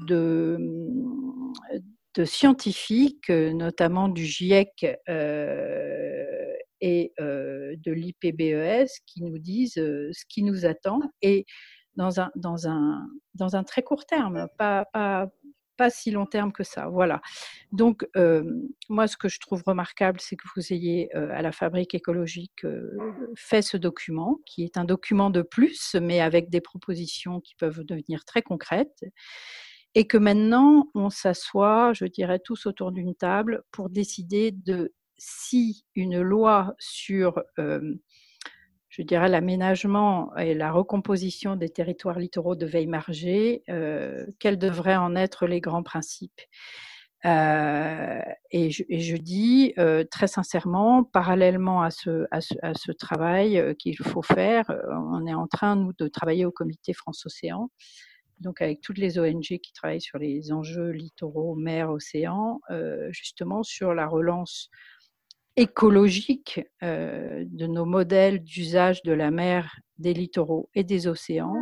scientifiques, notamment du GIEC euh, et euh, de l'IPBES, qui nous disent euh, ce qui nous attend et dans un, très court terme, pas, pas, si long terme que ça. Voilà. Donc, euh, moi, ce que je trouve remarquable, c'est que vous ayez euh, à la Fabrique écologique euh, fait ce document, qui est un document de plus, mais avec des propositions qui peuvent devenir très concrètes. Et que maintenant, on s'assoit, je dirais, tous autour d'une table pour décider de si une loi sur je dirais, l'aménagement et la recomposition des territoires littoraux devaient émerger, euh, quels devraient en être les grands principes. Euh, et, je, dis euh, très sincèrement, parallèlement à ce, à ce, travail euh, qu'il faut faire, euh, on est en train, nous, de travailler au comité France-Océan, donc avec toutes les ONG qui travaillent sur les enjeux littoraux, mer, océan, euh, justement sur la relance écologique euh, de nos modèles d'usage de la mer, des littoraux et des océans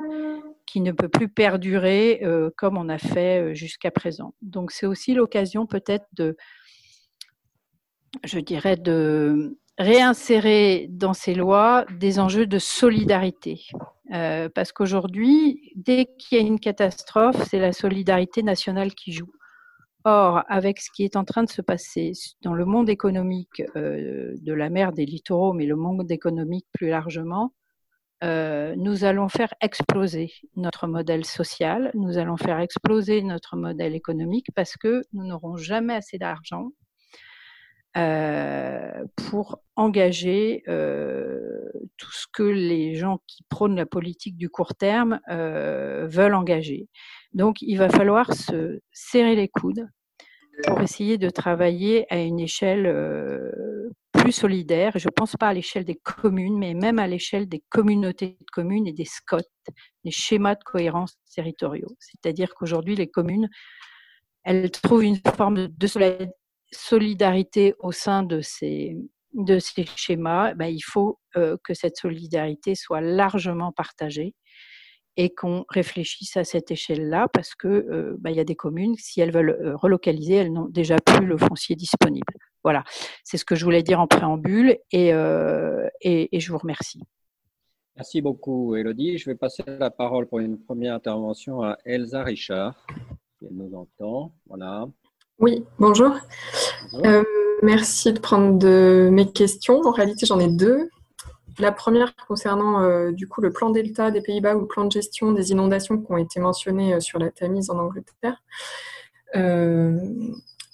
qui ne peut plus perdurer euh, comme on a fait jusqu'à présent. Donc c'est aussi l'occasion peut-être de, je dirais, de réinsérer dans ces lois des enjeux de solidarité. Euh, parce qu'aujourd'hui, dès qu'il y a une catastrophe, c'est la solidarité nationale qui joue. Or, avec ce qui est en train de se passer dans le monde économique euh, de la mer, des littoraux, mais le monde économique plus largement, euh, nous allons faire exploser notre modèle social, nous allons faire exploser notre modèle économique parce que nous n'aurons jamais assez d'argent euh, pour engager euh, tout ce que les gens qui prônent la politique du court terme euh, veulent engager. Donc, il va falloir se serrer les coudes, pour essayer de travailler à une échelle plus solidaire. Je ne pense pas à l'échelle des communes, mais même à l'échelle des communautés de communes et des SCOT, les schémas de cohérence territoriaux. C'est-à-dire qu'aujourd'hui, les communes, elles trouvent une forme de solidarité au sein de ces, de ces schémas. Ben, il faut que cette solidarité soit largement partagée et qu'on réfléchisse à cette échelle-là parce que euh, bah, y a des communes, si elles veulent euh, relocaliser, elles n'ont déjà plus le foncier disponible. Voilà, c'est ce que je voulais dire en préambule et, euh, et, je vous remercie. Merci beaucoup, Elodie. Je vais passer la parole pour une première intervention à Elsa Richard, qui nous entend. Voilà. Oui, bonjour. bonjour. merci de prendre de mes questions. En réalité, j'en ai deux. La première concernant euh, du coup le plan Delta des Pays-Bas ou le plan de gestion des inondations qui ont été mentionnés euh, sur la Tamise en Angleterre. Euh,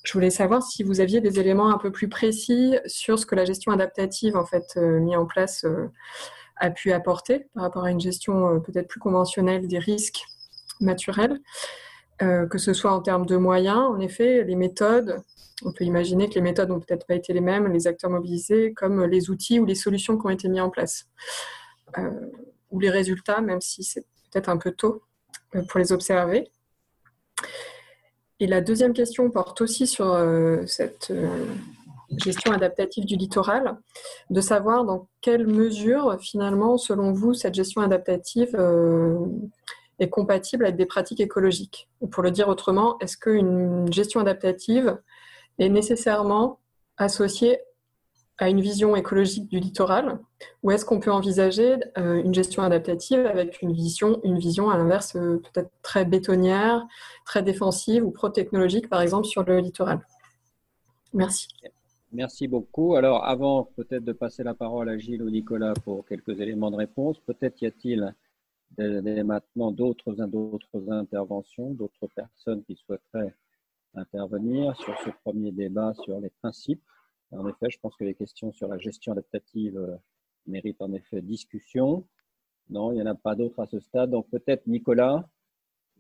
je voulais savoir si vous aviez des éléments un peu plus précis sur ce que la gestion adaptative en fait mis en place a pu apporter par rapport à une gestion peut-être plus conventionnelle des risques naturels, que ce soit en termes de moyens, en effet, les méthodes, on peut imaginer que les méthodes n'ont peut-être pas été les mêmes, les acteurs mobilisés, comme les outils ou les solutions qui ont été mis en place. Euh, ou les résultats, même si c'est peut-être un peu tôt euh, pour les observer. Et la deuxième question porte aussi sur euh, cette gestion adaptative du littoral, de savoir dans quelle mesure, finalement, selon vous, cette gestion adaptative est compatible avec des pratiques écologiques. Ou pour le dire autrement, est-ce qu'une gestion adaptative est nécessairement associé à une vision écologique du littoral ou est-ce qu'on peut envisager euh, une gestion adaptative avec une vision, une vision à l'inverse euh, peut-être très bétonnière, très défensive ou pro-technologique par exemple sur le littoral? Merci. Merci beaucoup. Alors avant peut-être de passer la parole à Gilles ou Nicolas pour quelques éléments de réponse, peut-être y a-t-il maintenant d'autres interventions, d'autres personnes qui souhaiteraient intervenir sur ce premier débat sur les principes. En effet, je pense que les questions sur la gestion adaptative euh, méritent en effet discussion. Non, il n'y en a pas d'autres à ce stade. Donc peut-être Nicolas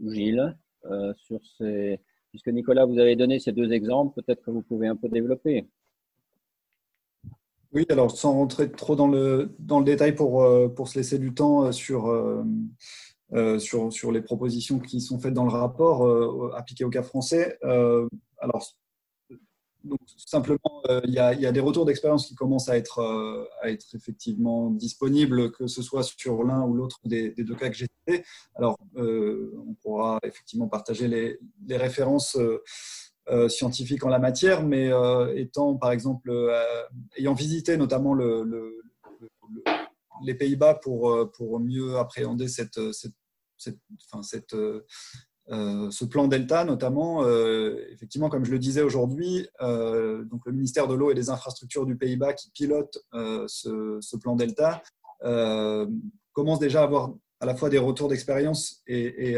ou Gilles, euh, sur ces... puisque Nicolas, vous avez donné ces deux exemples, peut-être que vous pouvez un peu développer. Oui, alors sans rentrer trop dans le, dans le détail pour, euh, pour se laisser du temps sur, euh, sur, sur, les propositions qui sont faites dans le rapport euh, appliquées au cas français. Euh, alors, simplement, il y, a, des retours d'expérience qui commencent à être, à être effectivement disponibles, que ce soit sur l'un ou l'autre des, deux cas que j'ai cités. Alors, on pourra effectivement partager les, les références scientifiques en la matière, mais étant, par exemple, ayant visité notamment le, les Pays-Bas pour, pour mieux appréhender cette, euh, euh, ce plan Delta, notamment, euh, effectivement, comme je le disais aujourd'hui, donc le ministère de l'eau et des infrastructures du Pays-Bas qui pilote ce, plan Delta commence déjà à avoir à la fois des retours d'expérience et,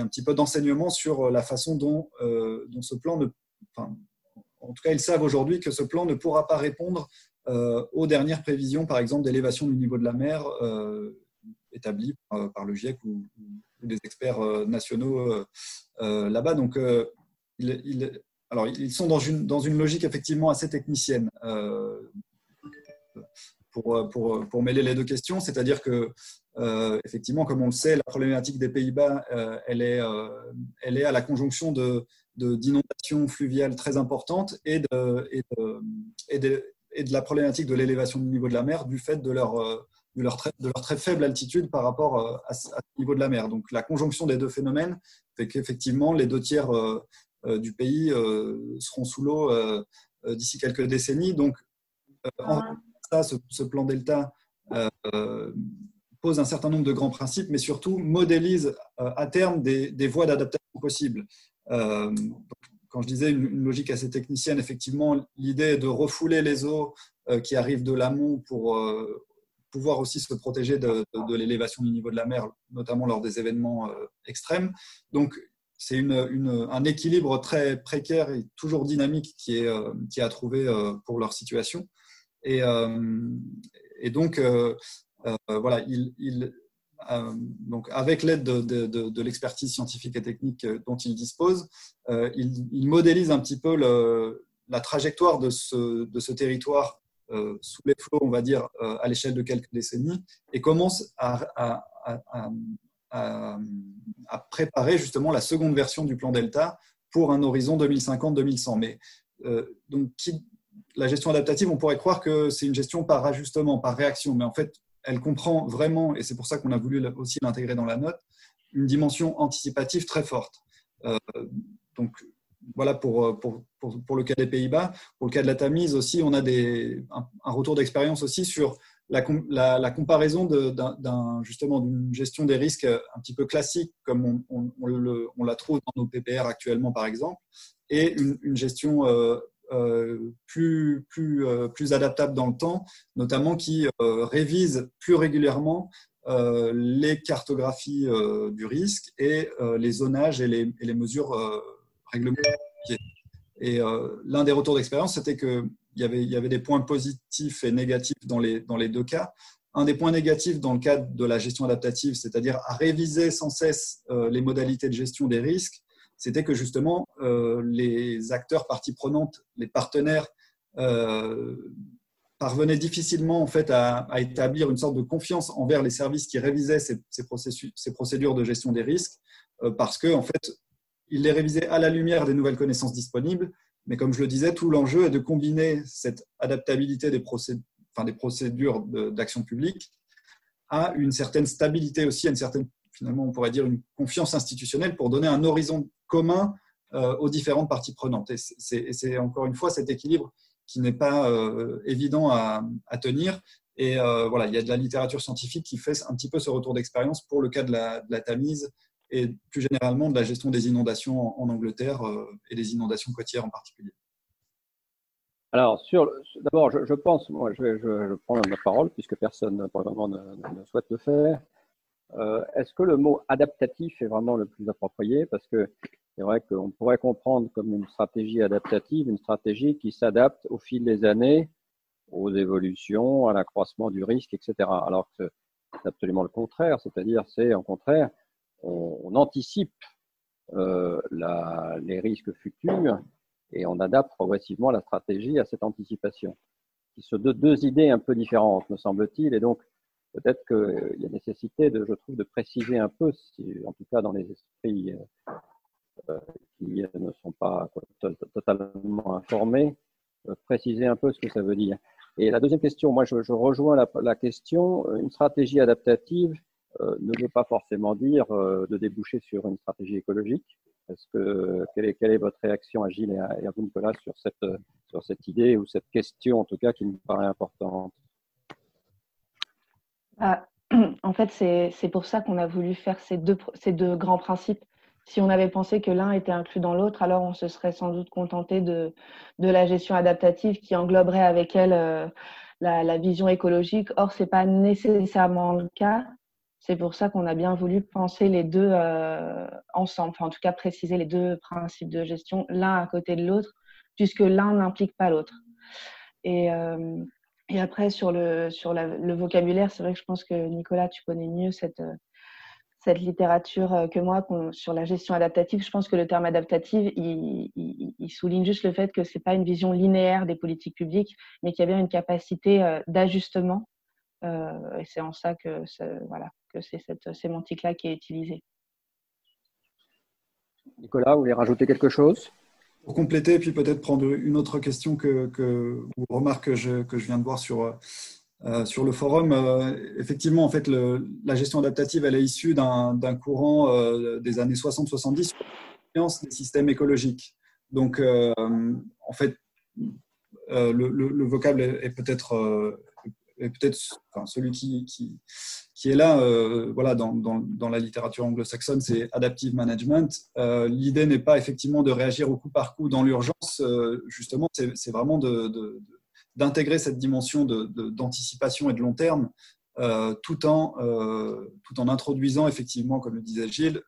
un petit peu d'enseignement sur la façon dont, dont ce plan ne. en tout cas, ils savent aujourd'hui que ce plan ne pourra pas répondre aux dernières prévisions, par exemple, d'élévation du niveau de la mer établis par, le GIEC ou, des experts euh, nationaux euh, euh, là-bas. Donc, alors, ils sont dans une, dans une logique effectivement assez technicienne. Pour, pour, pour, mêler les deux questions, c'est-à-dire que, effectivement, comme on le sait, la problématique des Pays-Bas, elle, est, elle est à la conjonction de, d'inondations fluviales très importantes et de, et de, et de, et de la problématique de l'élévation du niveau de la mer du fait de leur, de leur, très, de leur très faible altitude par rapport euh, à, ce niveau de la mer. Donc la conjonction des deux phénomènes fait qu'effectivement les deux tiers euh, euh, du pays seront sous l'eau d'ici quelques décennies. Donc en ça, ce, plan Delta pose un certain nombre de grands principes, mais surtout modélise à terme des, voies d'adaptation possibles. quand je disais une, logique assez technicienne, effectivement, l'idée est de refouler les eaux qui arrivent de l'amont pour pouvoir aussi se protéger de, l'élévation du niveau de la mer, notamment lors des événements euh, extrêmes. Donc, c'est un équilibre très précaire et toujours dynamique qui est, euh, qui à trouver euh, pour leur situation. Et donc, voilà, il, donc avec l'aide de, l'expertise scientifique et technique dont il dispose, il, modélise un petit peu la trajectoire de ce, ce territoire sous les flots, on va dire, à l'échelle de quelques décennies, et commence à, à, préparer justement la seconde version du plan Delta pour un horizon 2050-2100. Mais donc, la gestion adaptative, on pourrait croire que c'est une gestion par ajustement, par réaction, mais en fait, elle comprend vraiment, et c'est pour ça qu'on a voulu aussi l'intégrer dans la note, une dimension anticipative très forte. Euh, donc, voilà pour, pour, pour, le cas des Pays-Bas. Pour le cas de la Tamise aussi, on a des, un, retour d'expérience aussi sur la, la, comparaison d'un, justement d'une gestion des risques un petit peu classique, comme on, on, la trouve dans nos PPR actuellement, par exemple, et une, gestion euh, euh, plus, plus, euh, plus adaptable dans le temps, notamment qui euh, révise plus régulièrement les cartographies du risque et les zonages et les, et les mesures réglementaires. Et l'un des retours d'expérience, c'était qu'il y avait, y avait des points positifs et négatifs dans les, dans les deux cas. Un des points négatifs dans le cadre de la gestion adaptative, c'est-à-dire à réviser sans cesse les modalités de gestion des risques, c'était que justement euh, les acteurs parties prenantes, les partenaires, euh, parvenaient difficilement en fait à, établir une sorte de confiance envers les services qui révisaient ces, procédures de gestion des risques, euh, parce que fait ils les révisaient à la lumière des nouvelles connaissances disponibles. Mais comme je le disais, tout l'enjeu est de combiner cette adaptabilité des procédures d'action publique à une certaine stabilité aussi, à une certaine finalement, on pourrait dire une confiance institutionnelle pour donner un horizon commun euh, aux différentes parties prenantes. Et c'est encore une fois cet équilibre qui n'est pas euh, évident à, tenir. Et euh, voilà, il y a de la littérature scientifique qui fait un petit peu ce retour d'expérience pour le cas de la, Tamise et plus généralement de la gestion des inondations en, Angleterre et des inondations côtières en particulier. Alors, d'abord, je, pense, moi, je, prends la parole puisque personne pour le moment ne souhaite le faire. Euh, est-ce que le mot adaptatif est vraiment le plus approprié? Parce que c'est vrai qu'on pourrait comprendre comme une stratégie adaptative, une stratégie qui s'adapte au fil des années aux évolutions, à l'accroissement du risque, etc. Alors que c'est absolument le contraire, c'est-à-dire c'est en contraire, on, anticipe euh, la, les risques futurs et on adapte progressivement la stratégie à cette anticipation. Ce sont deux, deux idées un peu différentes, me semble-t-il, et donc peut-être qu'il y a nécessité, de, je trouve, de préciser un peu, en tout cas dans les esprits euh, euh, qui ne sont pas totalement informés, euh, préciser un peu ce que ça veut dire. Et la deuxième question, moi je, rejoins la, question, une stratégie adaptative ne veut pas forcément dire de déboucher sur une stratégie écologique. Quelle est, votre réaction, Agile et à vous, Nicolas, sur cette, sur cette idée ou cette question, en tout cas, qui me paraît importante? Ah, en fait, c'est pour ça qu'on a voulu faire ces deux, grands principes. Si on avait pensé que l'un était inclus dans l'autre, alors on se serait sans doute contenté de, de, la gestion adaptative qui engloberait avec elle euh, la, vision écologique. Or, ce n'est pas nécessairement le cas. C'est pour ça qu'on a bien voulu penser les deux euh, ensemble, enfin, en tout cas préciser les deux principes de gestion l'un à côté de l'autre, puisque l'un n'implique pas l'autre. Et, euh, et après, sur le, sur le vocabulaire, c'est vrai que je pense que Nicolas, tu connais mieux cette, cette littérature euh, que moi sur la gestion adaptative. Je pense que le terme adaptative, il, souligne juste le fait que ce n'est pas une vision linéaire des politiques publiques, mais qu'il y a bien une capacité euh, d'ajustement. Euh, et c'est en ça que, voilà, que c'est cette sémantique-là qui est utilisée. Nicolas, vous voulez rajouter quelque chose? Pour compléter, puis peut-être prendre une autre question que, que ou remarque que je, que je viens de voir sur, euh, sur le forum. Euh, effectivement, en fait, la gestion adaptative, elle est issue d'un courant euh, des années 60-70 des systèmes écologiques. Donc, en fait, le, le, vocable est, peut-être peut-être enfin, celui qui, qui, qui, est là, voilà, dans, la littérature anglo-saxonne, c'est adaptive management. L'idée n'est pas effectivement de réagir au coup par coup dans l'urgence, justement, c'est vraiment d'intégrer de, cette dimension d'anticipation et de long terme, tout, en, tout en introduisant effectivement, comme le disait Gilles,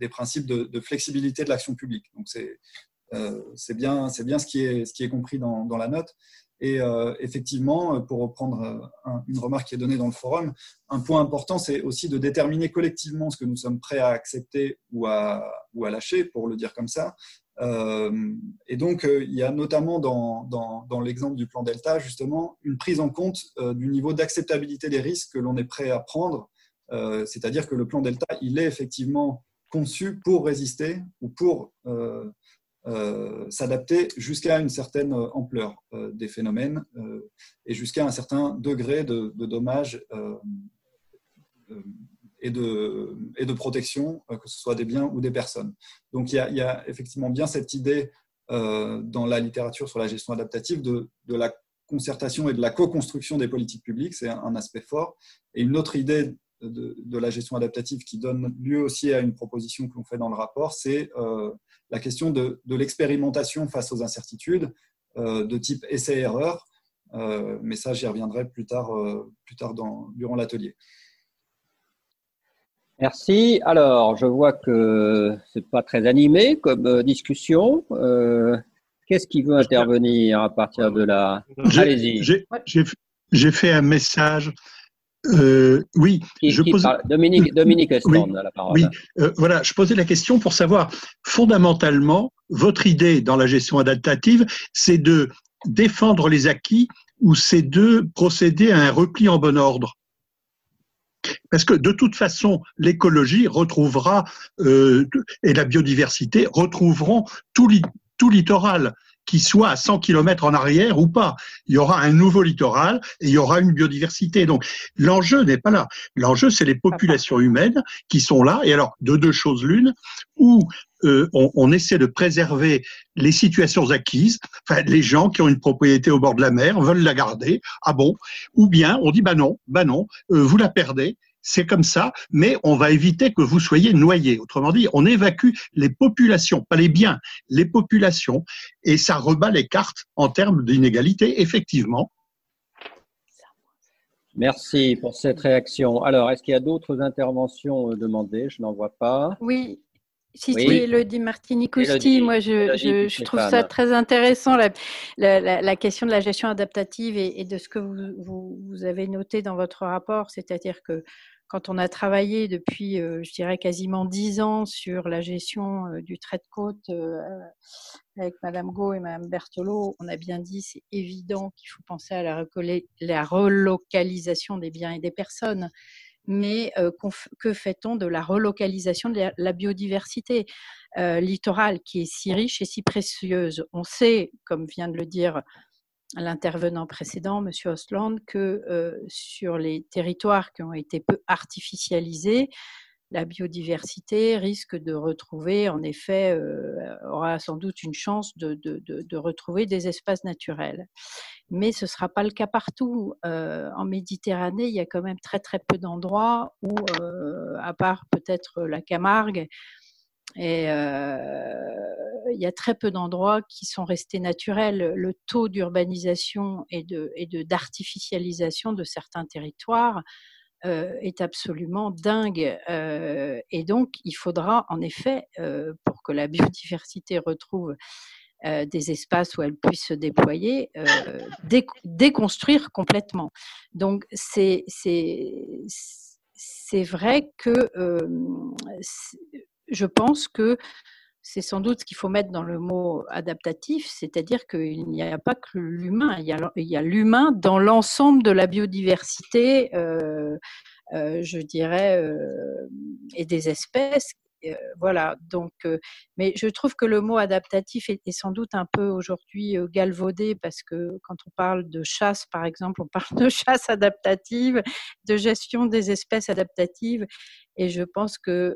des principes de, flexibilité de l'action publique. Donc c'est bien, bien ce qui, est, ce qui est compris dans la note. Et effectivement, pour reprendre une remarque qui est donnée dans le forum, un point important, c'est aussi de déterminer collectivement ce que nous sommes prêts à accepter ou à, ou à lâcher, pour le dire comme ça. et donc, il y a notamment dans, dans, dans l'exemple du plan Delta, justement, une prise en compte du niveau d'acceptabilité des risques que l'on est prêt à prendre. C'est-à-dire que le plan Delta, il est effectivement conçu pour résister ou pour euh, euh, s'adapter jusqu'à une certaine ampleur euh, des phénomènes et jusqu'à un certain degré de, dommages et de, et de protection, que ce soit des biens ou des personnes. Donc il y a, il y a effectivement bien cette idée dans la littérature sur la gestion adaptative de, de la concertation et de la co-construction des politiques publiques, c'est un aspect fort. Et une autre idée de, la gestion adaptative qui donne lieu aussi à une proposition que l'on fait dans le rapport, c'est euh, la question de, l'expérimentation face aux incertitudes euh, de type essai-erreur. Euh, mais ça, j'y reviendrai plus tard, plus tard dans, durant l'atelier. Merci. Alors, je vois que c'est pas très animé comme discussion. Qu'est-ce qui veut intervenir à partir de là Allez-y. J'ai fait un message euh, oui, je pose... Dominique, Dominique oui, la parole. Oui, euh, voilà, je posais la question pour savoir, fondamentalement, votre idée dans la gestion adaptative, c'est de défendre les acquis ou c'est de procéder à un repli en bon ordre? Parce que de toute façon, l'écologie retrouvera euh, et la biodiversité retrouveront tout, tout littoral qui soit à 100 km en arrière ou pas. Il y aura un nouveau littoral et il y aura une biodiversité. Donc l'enjeu n'est pas là. L'enjeu, c'est les populations humaines qui sont là. Et alors, de deux choses l'une, où euh, on, essaie de préserver les situations acquises, enfin les gens qui ont une propriété au bord de la mer veulent la garder, ah bon, ou bien on dit bah non, bah non, euh, vous la perdez, c'est comme ça, mais on va éviter que vous soyez noyés. Autrement dit, on évacue les populations, pas les biens, les populations, et ça rebat les cartes en termes d'inégalité, effectivement. Merci pour cette réaction. Alors, est-ce qu'il y a d'autres interventions euh, demandées? Je n'en vois pas. Oui, si oui. c'est Elodie Martini-Costi, moi je, trouve ça très intéressant, la, question de la gestion adaptative et, de ce que vous, vous, avez noté dans votre rapport, c'est-à-dire que quand on a travaillé depuis, euh, je dirais, quasiment dix ans sur la gestion euh, du trait de côte euh, avec Madame Go et Madame Berthelot, on a bien dit, c'est évident qu'il faut penser à la, relocalisation des biens et des personnes. Mais que fait-on de la relocalisation de la, biodiversité? Littorale qui est si riche et si précieuse On sait, comme vient de le dire l'intervenant précédent, M. Ostland, que euh, sur les territoires qui ont été peu artificialisés, la biodiversité risque de retrouver, en effet, euh, aura sans doute une chance de, retrouver des espaces naturels. Mais ce ne sera pas le cas partout. Euh, en Méditerranée, il y a quand même très très peu d'endroits où, à part peut-être la Camargue, et euh, il y a très peu d'endroits qui sont restés naturels. Le taux d'urbanisation et de d'artificialisation de certains territoires euh, est absolument dingue. Euh, et donc, il faudra en effet, pour que la biodiversité retrouve des espaces où elle puisse se déployer, déconstruire complètement. Donc, c'est vrai que je pense que c'est sans doute ce qu'il faut mettre dans le mot adaptatif, c'est-à-dire qu'il n'y a pas que l'humain, il y a l'humain dans l'ensemble de la biodiversité, euh, euh, je dirais, euh, et des espèces. voilà, donc, mais je trouve que le mot adaptatif est, est sans doute un peu aujourd'hui galvaudé parce que quand on parle de chasse, par exemple, on parle de chasse adaptative, de gestion des espèces adaptatives, et je pense que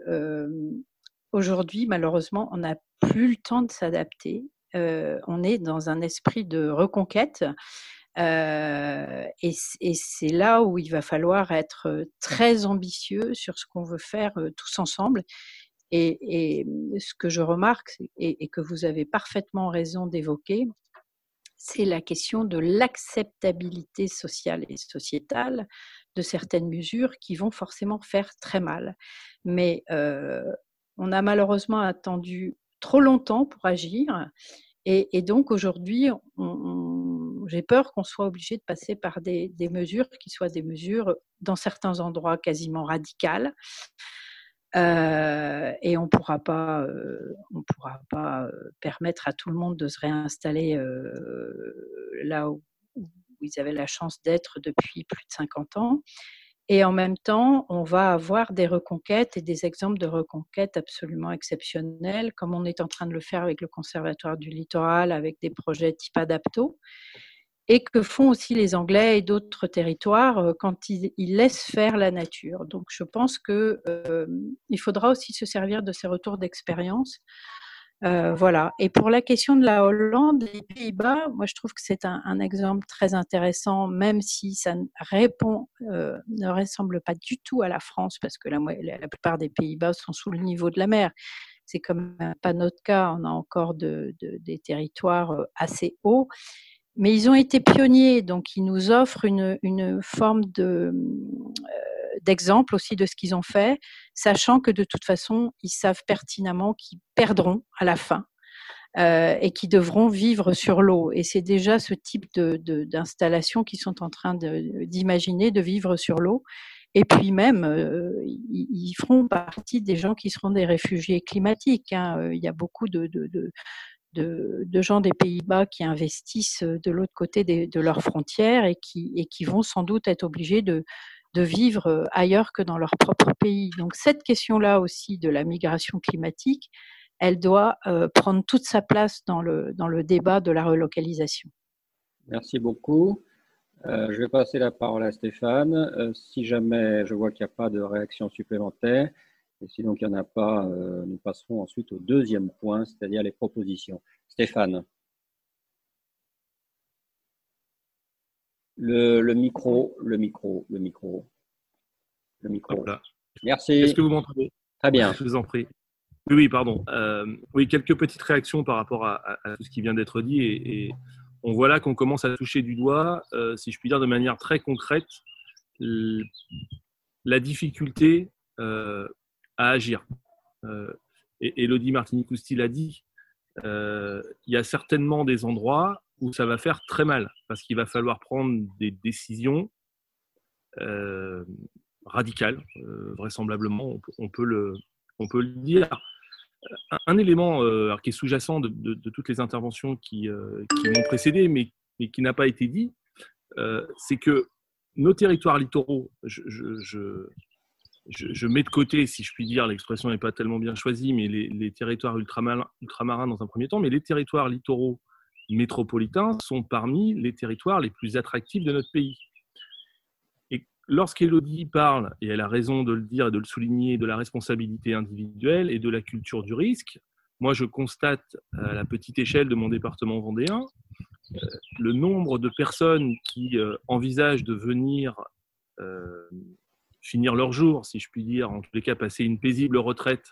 Aujourd'hui, malheureusement, on n'a plus le temps de s'adapter. Euh, on est dans un esprit de reconquête. Euh, et, c'est là où il va falloir être très ambitieux sur ce qu'on veut faire euh, tous ensemble. Et, ce que je remarque, et, que vous avez parfaitement raison d'évoquer, c'est la question de l'acceptabilité sociale et sociétale de certaines mesures qui vont forcément faire très mal. Mais on a malheureusement attendu trop longtemps pour agir. Et, donc aujourd'hui, j'ai peur qu'on soit obligé de passer par des, mesures qui soient des mesures, dans certains endroits, quasiment radicales. Euh, et on pourra pas, euh, on pourra pas euh, permettre à tout le monde de se réinstaller là où, ils avaient la chance d'être depuis plus de 50 ans. Et en même temps, on va avoir des reconquêtes et des exemples de reconquêtes absolument exceptionnels, comme on est en train de le faire avec le Conservatoire du Littoral, avec des projets type Adapto et que font aussi les Anglais et d'autres territoires euh, quand ils, laissent faire la nature. Donc je pense qu'il euh, faudra aussi se servir de ces retours d'expérience. Euh, voilà. Et pour la question de la Hollande, les Pays-Bas, moi je trouve que c'est un, exemple très intéressant, même si ça ne répond, ne ressemble pas du tout à la France, parce que la, plupart des Pays-Bas sont sous le niveau de la mer. C'est comme pas notre cas, on a encore de, des territoires assez hauts. Mais ils ont été pionniers, donc ils nous offrent une, forme de, euh, d'exemple aussi de ce qu'ils ont fait, sachant que de toute façon, ils savent pertinemment qu'ils perdront à la fin. Euh, et qui devront vivre sur l'eau. Et c'est déjà ce type de, d'installation qu'ils sont en train d'imaginer, de, vivre sur l'eau. Et puis même, euh, ils, feront partie des gens qui seront des réfugiés climatiques. Hein. Il y a beaucoup de, de, gens des Pays-Bas qui investissent euh, de l'autre côté de leurs frontières et qui, et qui vont sans doute être obligés de, de vivre euh, ailleurs que dans leur propre pays. Donc cette question-là aussi de la migration climatique, elle doit euh, prendre toute sa place dans le, dans le débat de la relocalisation. Merci beaucoup. je vais passer la parole à Stéphane. si jamais je vois qu'il n'y a pas de réaction supplémentaire, et si donc il n'y en a pas, euh, nous passerons ensuite au deuxième point, c'est-à-dire les propositions. Stéphane. Le, micro, le micro, le micro, le micro. Merci. Est-ce que vous m'entendez? Très bien. Je vous en prie. Oui, oui, pardon. Euh, oui, quelques petites réactions par rapport à, tout ce qui vient d'être dit. Et, on voit là qu'on commence à toucher du doigt, euh, si je puis dire de manière très concrète, la difficulté à agir. Euh, et Elodie Martini-Cousti l'a dit, euh, il y a certainement des endroits où ça va faire très mal, parce qu'il va falloir prendre des décisions euh, radicales, vraisemblablement, on peut, le, on peut le dire. Un, élément qui est sous-jacent de, toutes les interventions qui, qui m'ont précédé, mais, mais qui n'a pas été dit, c'est que nos territoires littoraux, je, je, mets de côté, si je puis dire, l'expression n'est pas tellement bien choisie, mais les, territoires ultramarins, dans un premier temps, mais les territoires littoraux métropolitains sont parmi les territoires les plus attractifs de notre pays. Et lorsqu'Elodie parle, et elle a raison de le dire et de le souligner, de la responsabilité individuelle et de la culture du risque, moi je constate à la petite échelle de mon département vendéen euh, le nombre de personnes qui euh, envisagent de venir euh, finir leur jour, si je puis dire, en tous les cas passer une paisible retraite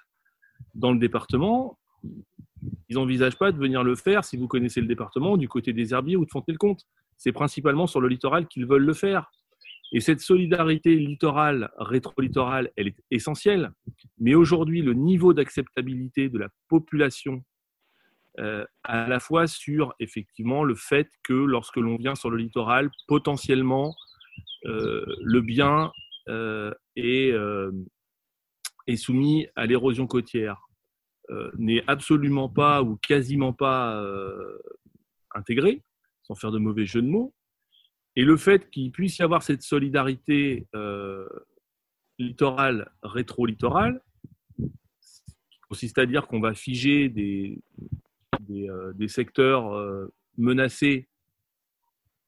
dans le département, ils n'envisagent pas de venir le faire, si vous connaissez le département, du côté des herbiers ou de Fontenay-le-Comte. C'est principalement sur le littoral qu'ils veulent le faire. Et cette solidarité littorale, rétro-littorale, elle est essentielle. Mais aujourd'hui, le niveau d'acceptabilité de la population, euh, à la fois sur effectivement le fait que lorsque l'on vient sur le littoral, potentiellement, euh, le bien euh, est, soumis à l'érosion côtière n'est absolument pas ou quasiment pas intégré, sans faire de mauvais jeu de mots. Et le fait qu'il puisse y avoir cette solidarité littorale, rétro-littorale, consiste à dire qu'on va figer des, des secteurs menacés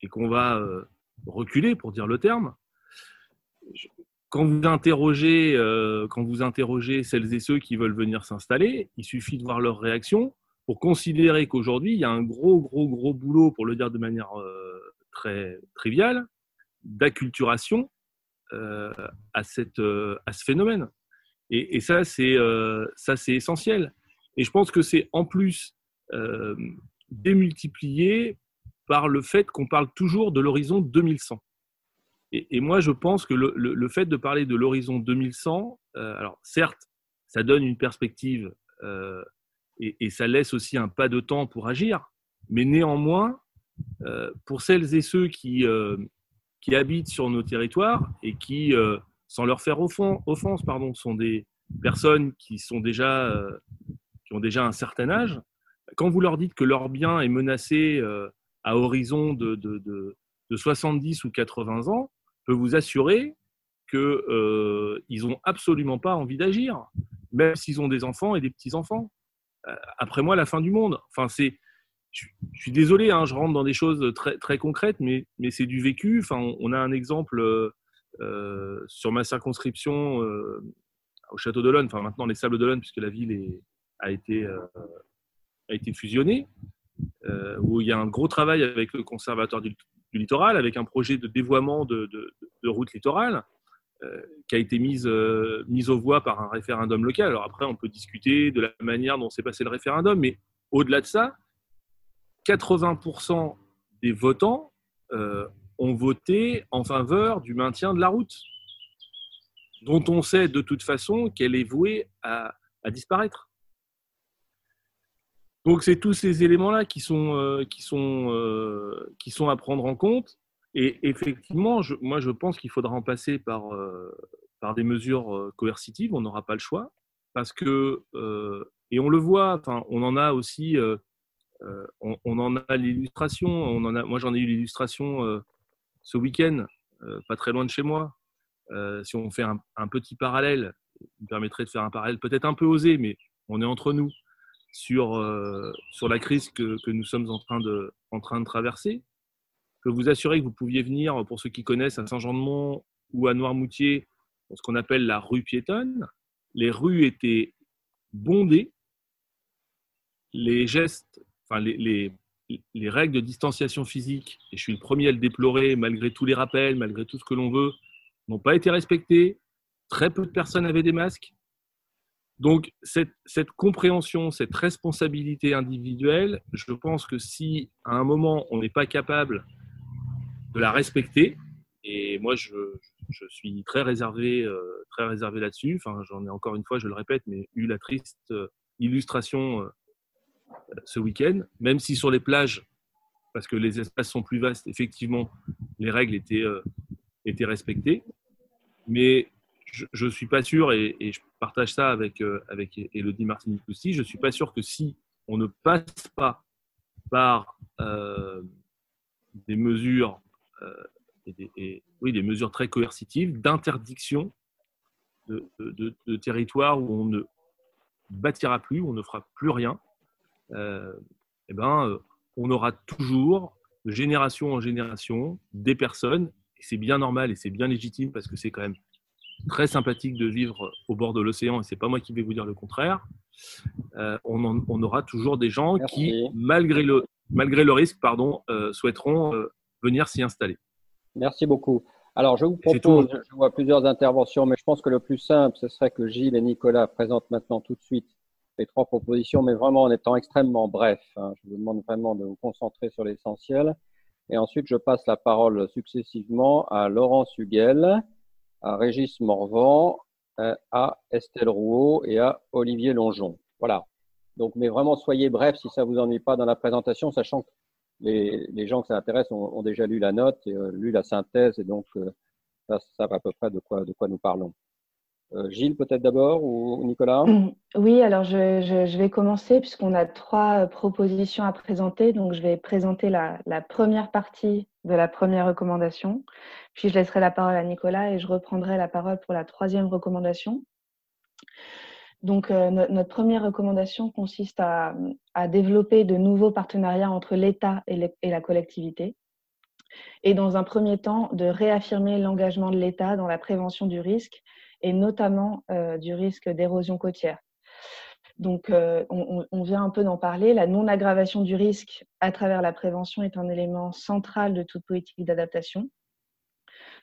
et qu'on va reculer, pour dire le terme, quand vous interrogez, euh, quand vous interrogez celles et ceux qui veulent venir s'installer, il suffit de voir leur réaction pour considérer qu'aujourd'hui, il y a un gros, gros, gros boulot, pour le dire de manière euh, très triviale, d'acculturation euh, à, cette, à ce phénomène. Et, et ça, c'est ça, c'est essentiel. Et je pense que c'est en plus démultiplié par le fait qu'on parle toujours de l'horizon 2100. Et, moi, je pense que le, fait de parler de l'horizon 2100, euh, alors certes, ça donne une perspective euh, et, ça laisse aussi un pas de temps pour agir. Mais néanmoins, pour celles et ceux qui, qui habitent sur nos territoires et qui, sans leur faire offense, pardon, sont des personnes qui, sont déjà, qui ont déjà un certain âge, quand vous leur dites que leur bien est menacé à horizon de, de 70 ou 80 ans, peut vous assurer qu'ils euh, n'ont absolument pas envie d'agir, même s'ils ont des enfants et des petits-enfants. Euh, après moi, la fin du monde. Enfin, c'est, je, suis désolé, hein, je rentre dans des choses très, très concrètes, mais, c'est du vécu. Enfin, on, a un exemple euh, sur ma circonscription euh, au Château d'Olonne, enfin maintenant les Sables d'Olonne, puisque la ville a, été, a été fusionnée, où il y a un gros travail avec le conservateur du, du littoral, avec un projet de dévoiement de, de, de route littorale. Euh, qui a été mise, euh, mise aux voix par un référendum local. Alors après, on peut discuter de la manière dont s'est passé le référendum, mais au-delà de ça, 80% des votants euh, ont voté en faveur du maintien de la route, dont on sait de toute façon qu'elle est vouée à disparaître. Donc c'est tous ces éléments-là qui sont, qui, sont, qui sont à prendre en compte. Et effectivement, moi, je pense qu'il faudra en passer par, euh, par des mesures euh, coercitives. On n'aura pas le choix. Parce que, euh, et on le voit, on en a aussi, euh, euh on, en a l'illustration. Moi, j'en ai eu l'illustration ce week-end, pas très loin de chez moi. si on fait un, un, petit parallèle, il me permettrait de faire un parallèle peut-être un peu osé, mais on est entre nous sur, sur la crise que, nous sommes en train de, traverser. Je peux vous assurer que vous pouviez venir, pour ceux qui connaissent, à Saint-Jean-de-Mont ou à Noirmoutier, dans ce qu'on appelle la rue piétonne. Les rues étaient bondées. Les gestes, enfin les, les, les, règles de distanciation physique, et je suis le premier à le déplorer, malgré tous les rappels, malgré tout ce que l'on veut, n'ont pas été respectées. Très peu de personnes avaient des masques. Donc, cette, compréhension, cette responsabilité individuelle, je pense que si à un moment on n'est pas capable de la respecter. Et moi, je, suis très réservé, euh, très réservé là-dessus. Enfin, j'en ai encore une fois, je le répète, mais eu la triste euh, illustration euh, ce week-end. Même si sur les plages, parce que les espaces sont plus vastes, effectivement, les règles étaient, étaient respectées. Mais je ne suis pas sûr, et, je partage ça avec, euh, avec Elodie Martinique aussi, je ne suis pas sûr que si on ne passe pas par euh, des mesures euh, oui, des mesures très coercitives d'interdiction de, de, de, territoires où on ne bâtira plus, où on ne fera plus rien, eh ben, on aura toujours, de génération en génération, des personnes, et c'est bien normal et c'est bien légitime parce que c'est quand même très sympathique de vivre au bord de l'océan, et c'est pas moi qui vais vous dire le contraire. Euh, on, en, on, aura toujours des gens Merci. qui, malgré le, malgré le risque, pardon, euh, souhaiteront euh, venir s'y installer. Merci beaucoup. Alors, je vous propose, je vois plusieurs interventions, mais je pense que le plus simple, ce serait que Gilles et Nicolas présentent maintenant tout de suite les trois propositions, mais vraiment en étant extrêmement bref. Hein. Je vous demande vraiment de vous concentrer sur l'essentiel. Et ensuite, je passe la parole successivement à Laurence Huguel, à Régis Morvan, à Estelle Rouault et à Olivier Longeon. Voilà. Donc, mais vraiment, soyez bref si ça vous ennuie pas dans la présentation, sachant que les, les, gens que ça intéresse ont, déjà lu la note et euh, lu la synthèse, et donc euh, ça savent à peu près de quoi, de quoi nous parlons. Euh, Gilles, peut-être d'abord, ou Nicolas? Oui, alors je, je, je vais commencer puisqu'on a trois propositions à présenter. Donc, je vais présenter la, la, première partie de la première recommandation, puis je laisserai la parole à Nicolas et je reprendrai la parole pour la troisième recommandation. Donc, euh, no notre première recommandation consiste à, développer de nouveaux partenariats entre l'État et, et, la collectivité. Et dans un premier temps, de réaffirmer l'engagement de l'État dans la prévention du risque et notamment euh, du risque d'érosion côtière. Donc, euh, on, vient un peu d'en parler. La non-aggravation du risque à travers la prévention est un élément central de toute politique d'adaptation.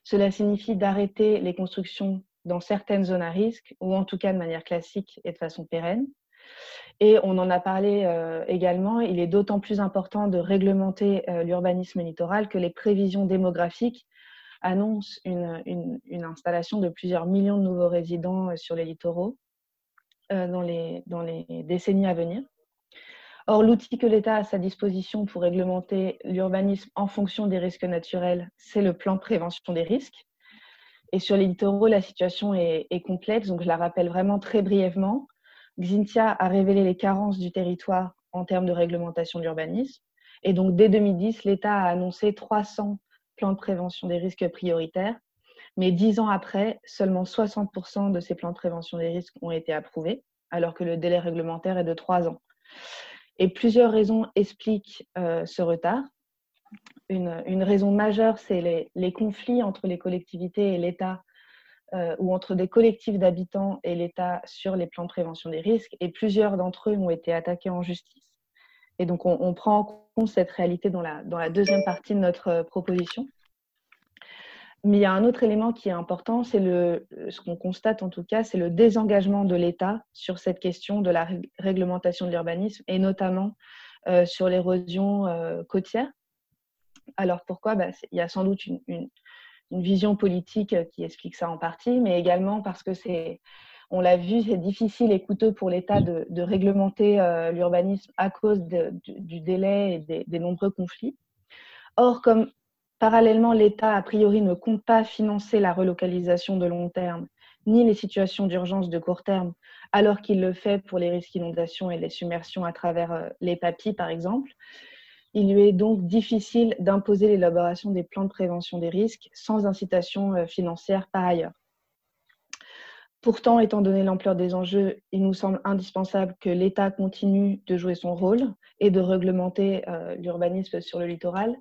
Cela signifie d'arrêter les constructions dans certaines zones à risque, ou en tout cas de manière classique et de façon pérenne. Et on en a parlé euh, également, il est d'autant plus important de réglementer euh, l'urbanisme littoral que les prévisions démographiques annoncent une, installation de plusieurs millions de nouveaux résidents sur les littoraux dans, les, dans les décennies à venir. Or, l'outil que l'État a à sa disposition pour réglementer l'urbanisme en fonction des risques naturels, c'est le plan de prévention des risques. Et sur les littoraux, la situation est, complexe, donc je la rappelle vraiment très brièvement. Xintia a révélé les carences du territoire en termes de réglementation de l'urbanisme. Et donc, dès 2010, l'État a annoncé 300 plans de prévention des risques prioritaires. Mais dix ans après, seulement 60% de ces plans de prévention des risques ont été approuvés, alors que le délai réglementaire est de trois ans. Et plusieurs raisons expliquent euh, ce retard. Une, raison majeure, c'est les, conflits entre les collectivités et l'État euh, ou entre des collectifs d'habitants et l'État sur les plans de prévention des risques. Et plusieurs d'entre eux ont été attaqués en justice. Et donc, on, prend en compte cette réalité dans la, deuxième partie de notre euh, proposition. Mais il y a un autre élément qui est important, c'est le, ce qu'on constate en tout cas, c'est le désengagement de l'État sur cette question de la réglementation de l'urbanisme et notamment euh, sur l'érosion euh, côtière. Alors pourquoi? Bah, Il y a sans doute une, vision politique qui explique ça en partie, mais également parce que c'est, on l'a vu, c'est difficile et coûteux pour l'État de, réglementer euh, l'urbanisme à cause du, délai et des, des nombreux conflits. Or, comme Parallèlement, l'État, a priori, ne compte pas financer la relocalisation de long terme, ni les situations d'urgence de court terme, alors qu'il le fait pour les risques d'inondation et les submersions à travers euh, les papilles, par exemple. Il lui est donc difficile d'imposer l'élaboration des plans de prévention des risques sans incitation euh, financière par ailleurs. Pourtant, étant donné l'ampleur des enjeux, il nous semble indispensable que l'État continue de jouer son rôle et de réglementer euh, l'urbanisme sur le littoral,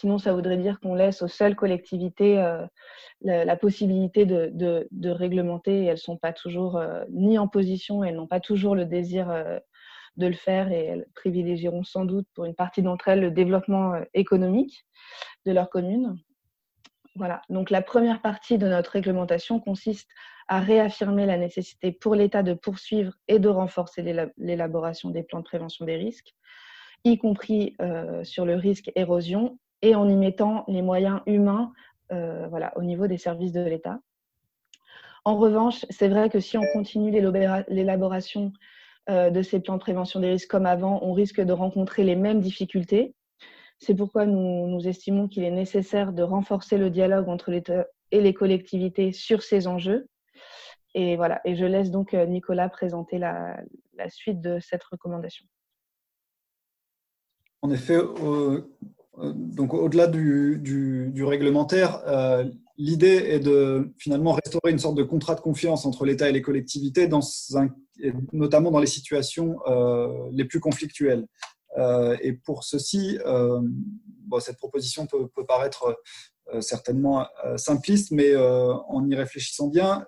Sinon, ça voudrait dire qu'on laisse aux seules collectivités euh, la, possibilité de, réglementer. Elles ne sont pas toujours euh, ni en position, elles n'ont pas toujours le désir euh, de le faire. Et elles privilégieront sans doute pour une partie d'entre elles le développement économique de leur commune. Voilà, donc la première partie de notre réglementation consiste à réaffirmer la nécessité pour l'État de poursuivre et de renforcer l'élaboration des plans de prévention des risques, y compris sur le risque érosion et en y mettant les moyens humains euh, voilà, au niveau des services de l'État. En revanche, c'est vrai que si on continue l'élaboration euh, de ces plans de prévention des risques comme avant, on risque de rencontrer les mêmes difficultés. C'est pourquoi nous, estimons qu'il est nécessaire de renforcer le dialogue entre l'État et les collectivités sur ces enjeux. Et voilà, et je laisse donc euh, Nicolas présenter la, suite de cette recommandation. En effet, donc au-delà du, réglementaire, euh, l'idée est de finalement restaurer une sorte de contrat de confiance entre l'État et les collectivités, notamment dans les situations euh, les plus conflictuelles. et pour ceci, cette proposition peut, paraître certainement simpliste, mais en y réfléchissant bien,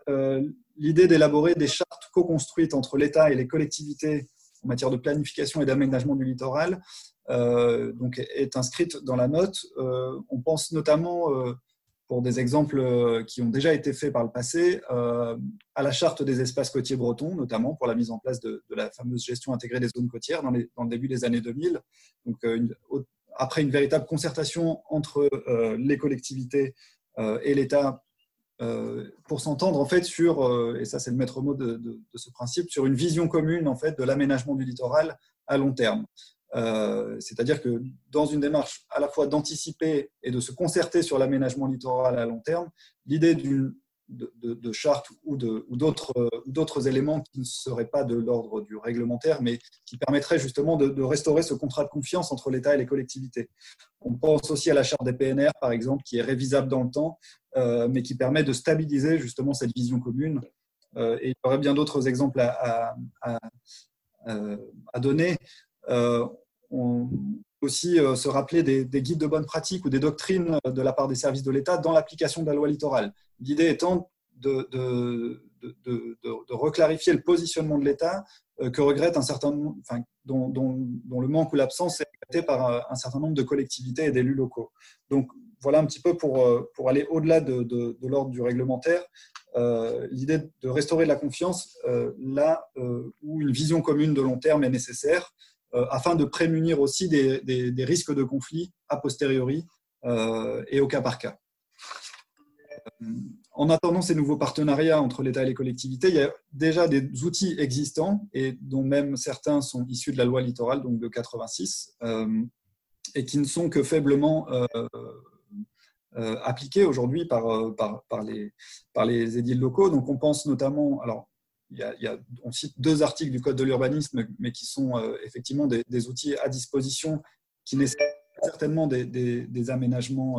l'idée d'élaborer des chartes co-construites entre l'État et les collectivités en matière de planification et d'aménagement du littoral euh, donc est inscrite dans la note. Euh, on pense notamment, euh, pour des exemples qui ont déjà été faits par le passé, à la charte des espaces côtiers bretons, notamment pour la mise en place de, la fameuse gestion intégrée des zones côtières dans, le début des années 2000. Donc, après une véritable concertation entre les collectivités et l'État pour s'entendre en fait sur, et ça c'est le maître mot de, de, ce principe, sur une vision commune en fait de l'aménagement du littoral à long terme. Euh, c'est-à-dire que dans une démarche à la fois d'anticiper et de se concerter sur l'aménagement littoral à long terme, l'idée d'une de, charte ou d'autres éléments qui ne seraient pas de l'ordre du réglementaire, mais qui permettraient justement de, restaurer ce contrat de confiance entre l'État et les collectivités. On pense aussi à la charte des PNR, par exemple, qui est révisable dans le temps, euh, mais qui permet de stabiliser justement cette vision commune. Euh, et il y aurait bien d'autres exemples à donner on aussi euh, se rappeler des, guides de bonne pratique ou des doctrines euh, de la part des services de l'État dans l'application de la loi littorale. L'idée étant de, reclarifier le positionnement de l'État euh, que regrette un certain dont, le manque ou l'absence est regretté par un certain nombre de collectivités et d'élus locaux. Donc voilà un petit peu pour, aller au-delà de, l'ordre du réglementaire, l'idée de restaurer la confiance là où une vision commune de long terme est nécessaire. Euh, afin de prémunir aussi des, risques de conflit a posteriori euh, et au cas par cas. Euh, en attendant ces nouveaux partenariats entre l'État et les collectivités, il y a déjà des outils existants et dont même certains sont issus de la loi littorale, donc de 86, euh, et qui ne sont que faiblement appliqués aujourd'hui par, les, par les édiles locaux. Donc on pense notamment, alors on cite deux articles du Code de l'urbanisme, mais qui sont effectivement des, outils à disposition qui nécessitent certainement des, aménagements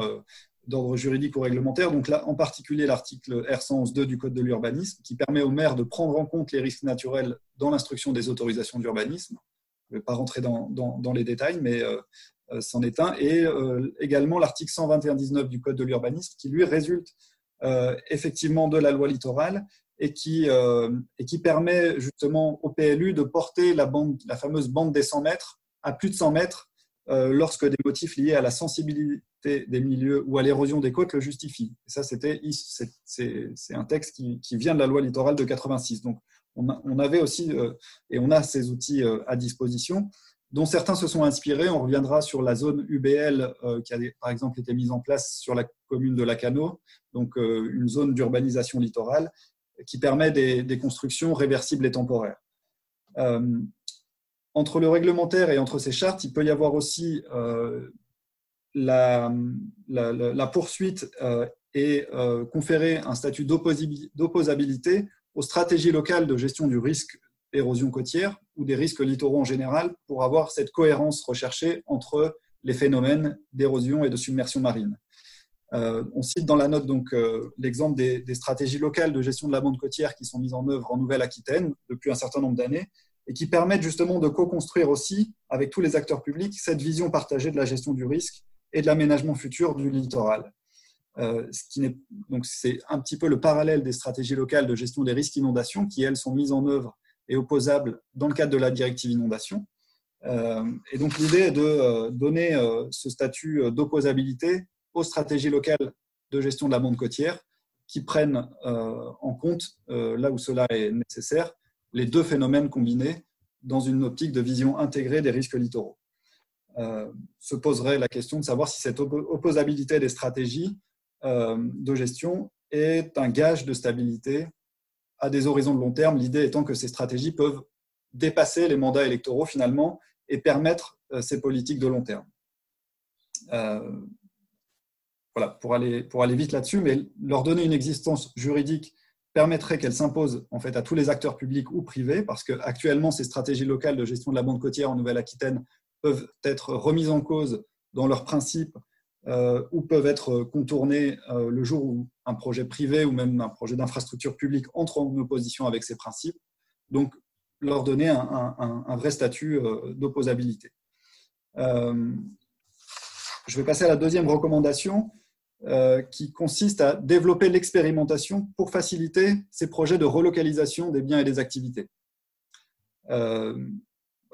d'ordre juridique ou réglementaire. Donc là, en particulier l'article R111.2 du Code de l'urbanisme, qui permet aux maires de prendre en compte les risques naturels dans l'instruction des autorisations d'urbanisme. Je ne vais pas rentrer dans, les détails, mais euh, euh, c'en est un. Et euh, également l'article 121.19 du Code de l'urbanisme, qui lui résulte effectivement de la loi littorale et qui, et qui permet justement au PLU de porter la, fameuse bande des 100 mètres à plus de 100 mètres lorsque des motifs liés à la sensibilité des milieux ou à l'érosion des côtes le justifie. Et ça, c'était c'est un texte qui, vient de la loi littorale de 86. Donc, on, avait aussi euh, et on a ces outils euh, à disposition, dont certains se sont inspirés. On reviendra sur la zone UBL euh, qui a par exemple été mise en place sur la commune de Lacano, donc une zone d'urbanisation littorale qui permet des, constructions réversibles et temporaires. entre le réglementaire et entre ces chartes, il peut y avoir aussi la, la, poursuite euh, et euh, conférer un statut d'opposabilité aux stratégies locales de gestion du risque d'érosion côtière ou des risques littoraux en général pour avoir cette cohérence recherchée entre les phénomènes d'érosion et de submersion marine. Euh, on cite dans la note donc l'exemple des, stratégies locales de gestion de la bande côtière qui sont mises en œuvre en Nouvelle-Aquitaine depuis un certain nombre d'années et qui permettent justement de co-construire aussi avec tous les acteurs publics cette vision partagée de la gestion du risque et de l'aménagement futur du littoral. Euh, qui donc c'est un petit peu le parallèle des stratégies locales de gestion des risques d'inondation qui, elles, sont mises en œuvre et opposables dans le cadre de la directive inondation. Euh, et donc l'idée est de euh, donner ce statut d'opposabilité aux stratégies locales de gestion de la bande côtière qui prennent en compte, là où cela est nécessaire, les deux phénomènes combinés dans une optique de vision intégrée des risques littoraux. Euh, se poserait la question de savoir si cette opposabilité des stratégies euh, de gestion est un gage de stabilité à des horizons de long terme, l'idée étant que ces stratégies peuvent dépasser les mandats électoraux finalement et permettre euh, ces politiques de long terme. Voilà, pour aller, pour aller vite là-dessus, mais leur donner une existence juridique permettrait qu'elle s'impose en fait à tous les acteurs publics ou privés, parce qu'actuellement, ces stratégies locales de gestion de la bande côtière en Nouvelle-Aquitaine peuvent être remises en cause dans leurs principes euh, ou peuvent être contournées euh, le jour où un projet privé ou même un projet d'infrastructure publique entre en opposition avec ces principes. Donc, leur donner un, vrai statut euh, d'opposabilité. je vais passer à la deuxième recommandation qui consiste à développer l'expérimentation pour faciliter ces projets de relocalisation des biens et des activités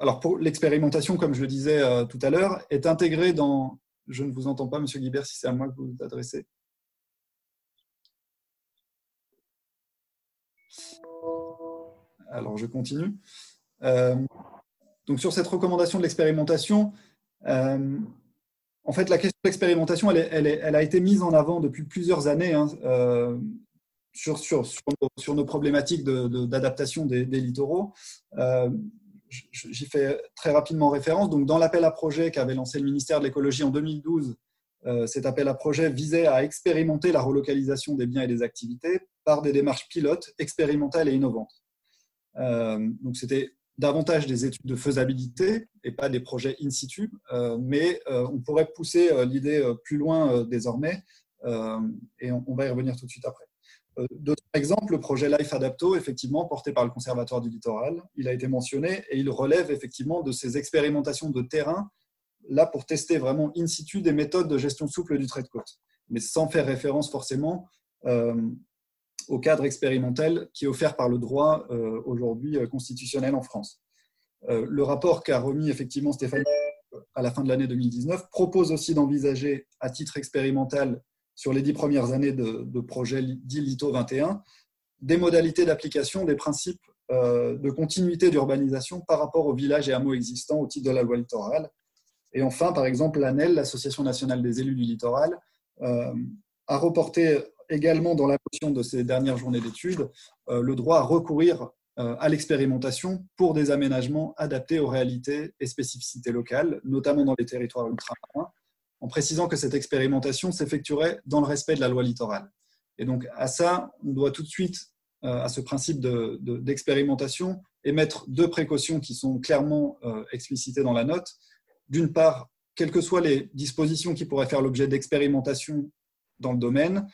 alors pour l'expérimentation, comme je le disais euh, tout à l'heure, est intégrée dans. Je ne vous entends pas, Monsieur Guibert, si c'est à moi que vous vous adressez. Alors je continue. Euh, donc sur cette recommandation de l'expérimentation, euh, en fait la question de l'expérimentation, elle, a été mise en avant depuis plusieurs années hein, sur, sur, nos, problématiques d'adaptation des, littoraux j'y fais très rapidement référence. Donc, dans l'appel à projet qu'avait lancé le ministère de l'écologie en 2012, euh, cet appel à projet visait à expérimenter la relocalisation des biens et des activités par des démarches pilotes, expérimentales et innovantes. Euh, donc, c'était davantage des études de faisabilité et pas des projets in situ, euh, mais on pourrait pousser l'idée plus loin désormais, et on va y revenir tout de suite après. Euh, d'autres exemples, le projet Life Adapto, effectivement, porté par le Conservatoire du Littoral, il a été mentionné et il relève effectivement de ces expérimentations de terrain, là pour tester vraiment in situ des méthodes de gestion souple du trait de côte, mais sans faire référence forcément euh, au cadre expérimental qui est offert par le droit euh, aujourd'hui constitutionnel en France. le rapport qu'a remis effectivement Stéphane à la fin de l'année 2019 propose aussi d'envisager à titre expérimental sur les dix premières années de, projet dit LITO 21, des modalités d'application des principes euh, de continuité d'urbanisation par rapport aux villages et hameaux existants au titre de la loi littorale. Et enfin, par exemple, l'ANEL, l'Association nationale des élus du littoral, euh, a reporté également dans la notion de ces dernières journées d'études le droit à recourir à l'expérimentation pour des aménagements adaptés aux réalités et spécificités locales, notamment dans les territoires ultramarins, en précisant que cette expérimentation s'effectuerait dans le respect de la loi littorale. Et donc à ça, on doit tout de suite, à ce principe d'expérimentation, émettre deux précautions qui sont clairement explicitées dans la note. D'une part, quelles que soient les dispositions qui pourraient faire l'objet d'expérimentation dans le domaine, euh,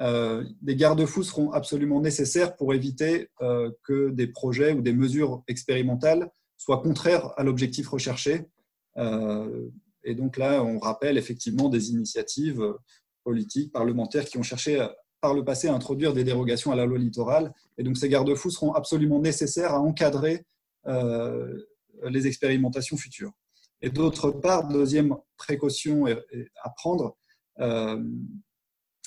des garde-fous seront absolument nécessaires pour éviter euh, que des projets ou des mesures expérimentales soient contraires à l'objectif recherché. Euh, et donc là, on rappelle effectivement des initiatives politiques, parlementaires qui ont cherché par le passé à introduire des dérogations à la loi littorale. Et donc ces garde-fous seront absolument nécessaires à encadrer les expérimentations futures. Et d'autre part, deuxième précaution à prendre, euh,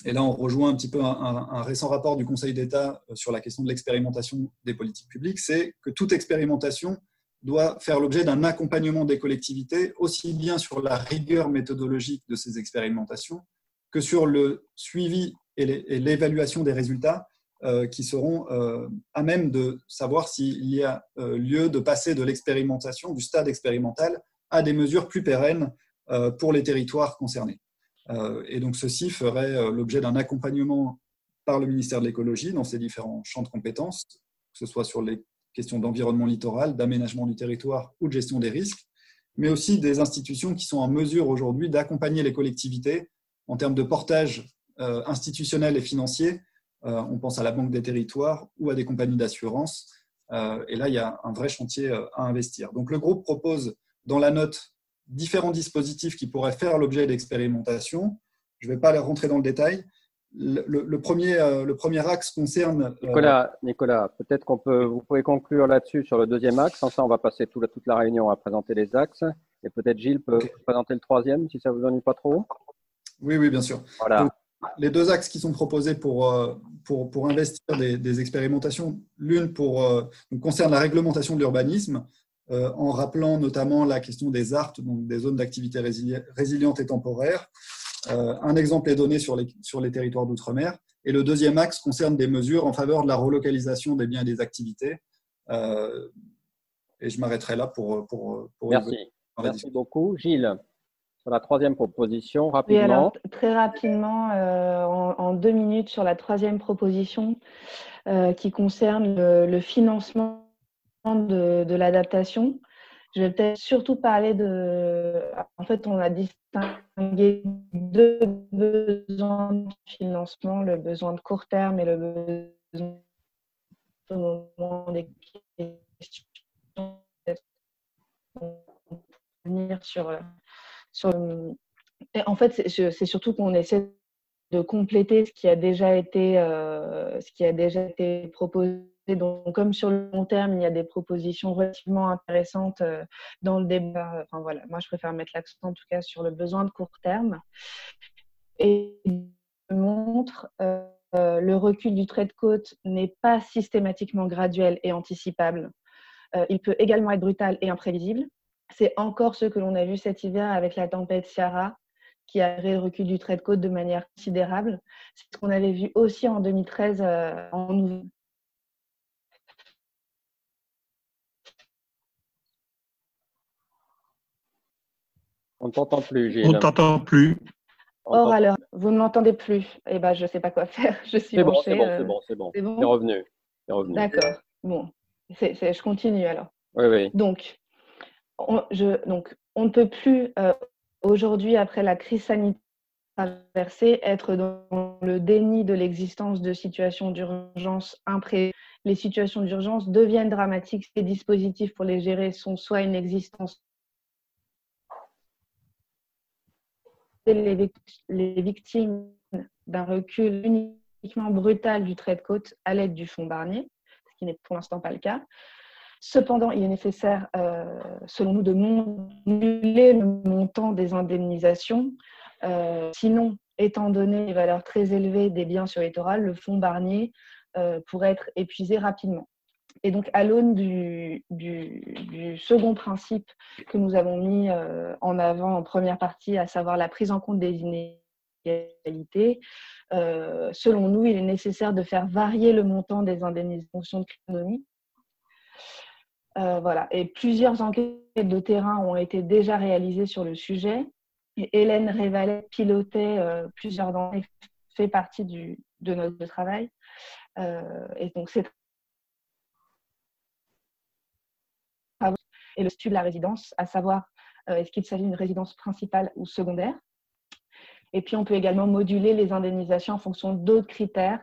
et là on rejoint un petit peu un, récent rapport du Conseil d'État euh, sur la question de l'expérimentation des politiques publiques, c'est que toute expérimentation doit faire l'objet d'un accompagnement des collectivités, aussi bien sur la rigueur méthodologique de ces expérimentations que sur le suivi et l'évaluation des résultats euh, qui seront à même de savoir s'il y a lieu de passer de l'expérimentation, du stade expérimental, à des mesures plus pérennes euh, pour les territoires concernés. Euh, et donc ceci ferait euh, l'objet d'un accompagnement par le ministère de l'écologie dans ses différents champs de compétences, que ce soit sur les questions d'environnement littoral, d'aménagement du territoire ou de gestion des risques, mais aussi des institutions qui sont en mesure aujourd'hui d'accompagner les collectivités en termes de portage institutionnel et financier. On pense à la Banque des territoires ou à des compagnies d'assurance. Et là, il y a un vrai chantier à investir. Donc le groupe propose dans la note différents dispositifs qui pourraient faire l'objet d'expérimentation. Je ne vais pas aller rentrer dans le détail. Le, premier, euh, le premier axe concerne. Euh, Nicolas, Nicolas peut-être qu'on peut, vous pouvez conclure là-dessus sur le deuxième axe. Ça, on va passer toute la, toute la réunion à présenter les axes. Et peut-être Gilles peut présenter le troisième, si ça ne vous ennuie pas trop. Oui, oui, bien sûr. Voilà. les deux axes qui sont proposés pour, euh, pour, pour investir des, expérimentations, l'une pour concerne la réglementation de l'urbanisme en rappelant notamment la question des ART, donc des zones d'activité résilientes et temporaires. Euh, un exemple est donné sur les, sur les territoires d'outre-mer. Et le deuxième axe concerne des mesures en faveur de la relocalisation des biens et des activités. Euh, et je m'arrêterai là pour, pour, Merci. Merci beaucoup. Gilles, sur la troisième proposition, rapidement. Oui, alors, très rapidement, en, deux minutes, sur la troisième proposition qui concerne le financement de, l'adaptation. Je vais peut-être surtout parler de. En fait, on a distingué deux besoins de financement, le besoin de court terme et le besoin au moment des questions. En fait, c'est surtout qu'on essaie de compléter ce qui a déjà été, euh, ce qui a déjà été proposé donc, comme sur le long terme, il y a des propositions relativement intéressantes euh, dans le débat. Enfin, voilà, moi, je préfère mettre l'accent en tout cas sur le besoin de court terme. Et montre euh, le recul du trait de côte n'est pas systématiquement graduel et anticipable. Euh, il peut également être brutal et imprévisible. C'est encore ce que l'on a vu cet hiver avec la tempête Ciara, qui a le recul du trait de côte de manière considérable. C'est ce qu'on avait vu aussi en 2013 en On ne t'entend plus, Gilles. On ne t'entend plus. Or alors, vous ne m'entendez plus. Eh bien, je ne sais pas quoi faire. Je suis c'est bon, c'est bon, c'est bon, c'est bon. C'est bon revenu. revenu. D'accord. Bon, je continue alors. Oui, oui. Donc, on, je, donc, on ne peut plus euh, aujourd'hui, après la crise sanitaire traversée, être dans le déni de l'existence de situations d'urgence imprévues. Les situations d'urgence deviennent dramatiques. Les dispositifs pour les gérer sont soit inexistants, les victimes d'un recul uniquement brutal du trait de côte à l'aide du fonds Barnier, ce qui n'est pour l'instant pas le cas. Cependant, il est nécessaire, euh, selon nous, de moduler le montant des indemnisations. Euh, sinon, étant donné les valeurs très élevées des biens sur littoral, le fonds Barnier euh, pourrait être épuisé rapidement. Et donc, à l'aune du, second principe que nous avons mis euh, en avant en première partie, à savoir la prise en compte des inégalités. selon nous, il est nécessaire de faire varier le montant des indemnisations de l'économie. voilà. Et plusieurs enquêtes de terrain ont été déjà réalisées sur le sujet. Et Hélène Révalet pilotait plusieurs d'entre fait partie du, de notre travail. et donc, c'est et le statut de la résidence, à savoir euh, est-ce qu'il s'agit d'une résidence principale ou secondaire. Et puis on peut également moduler les indemnisations en fonction d'autres critères,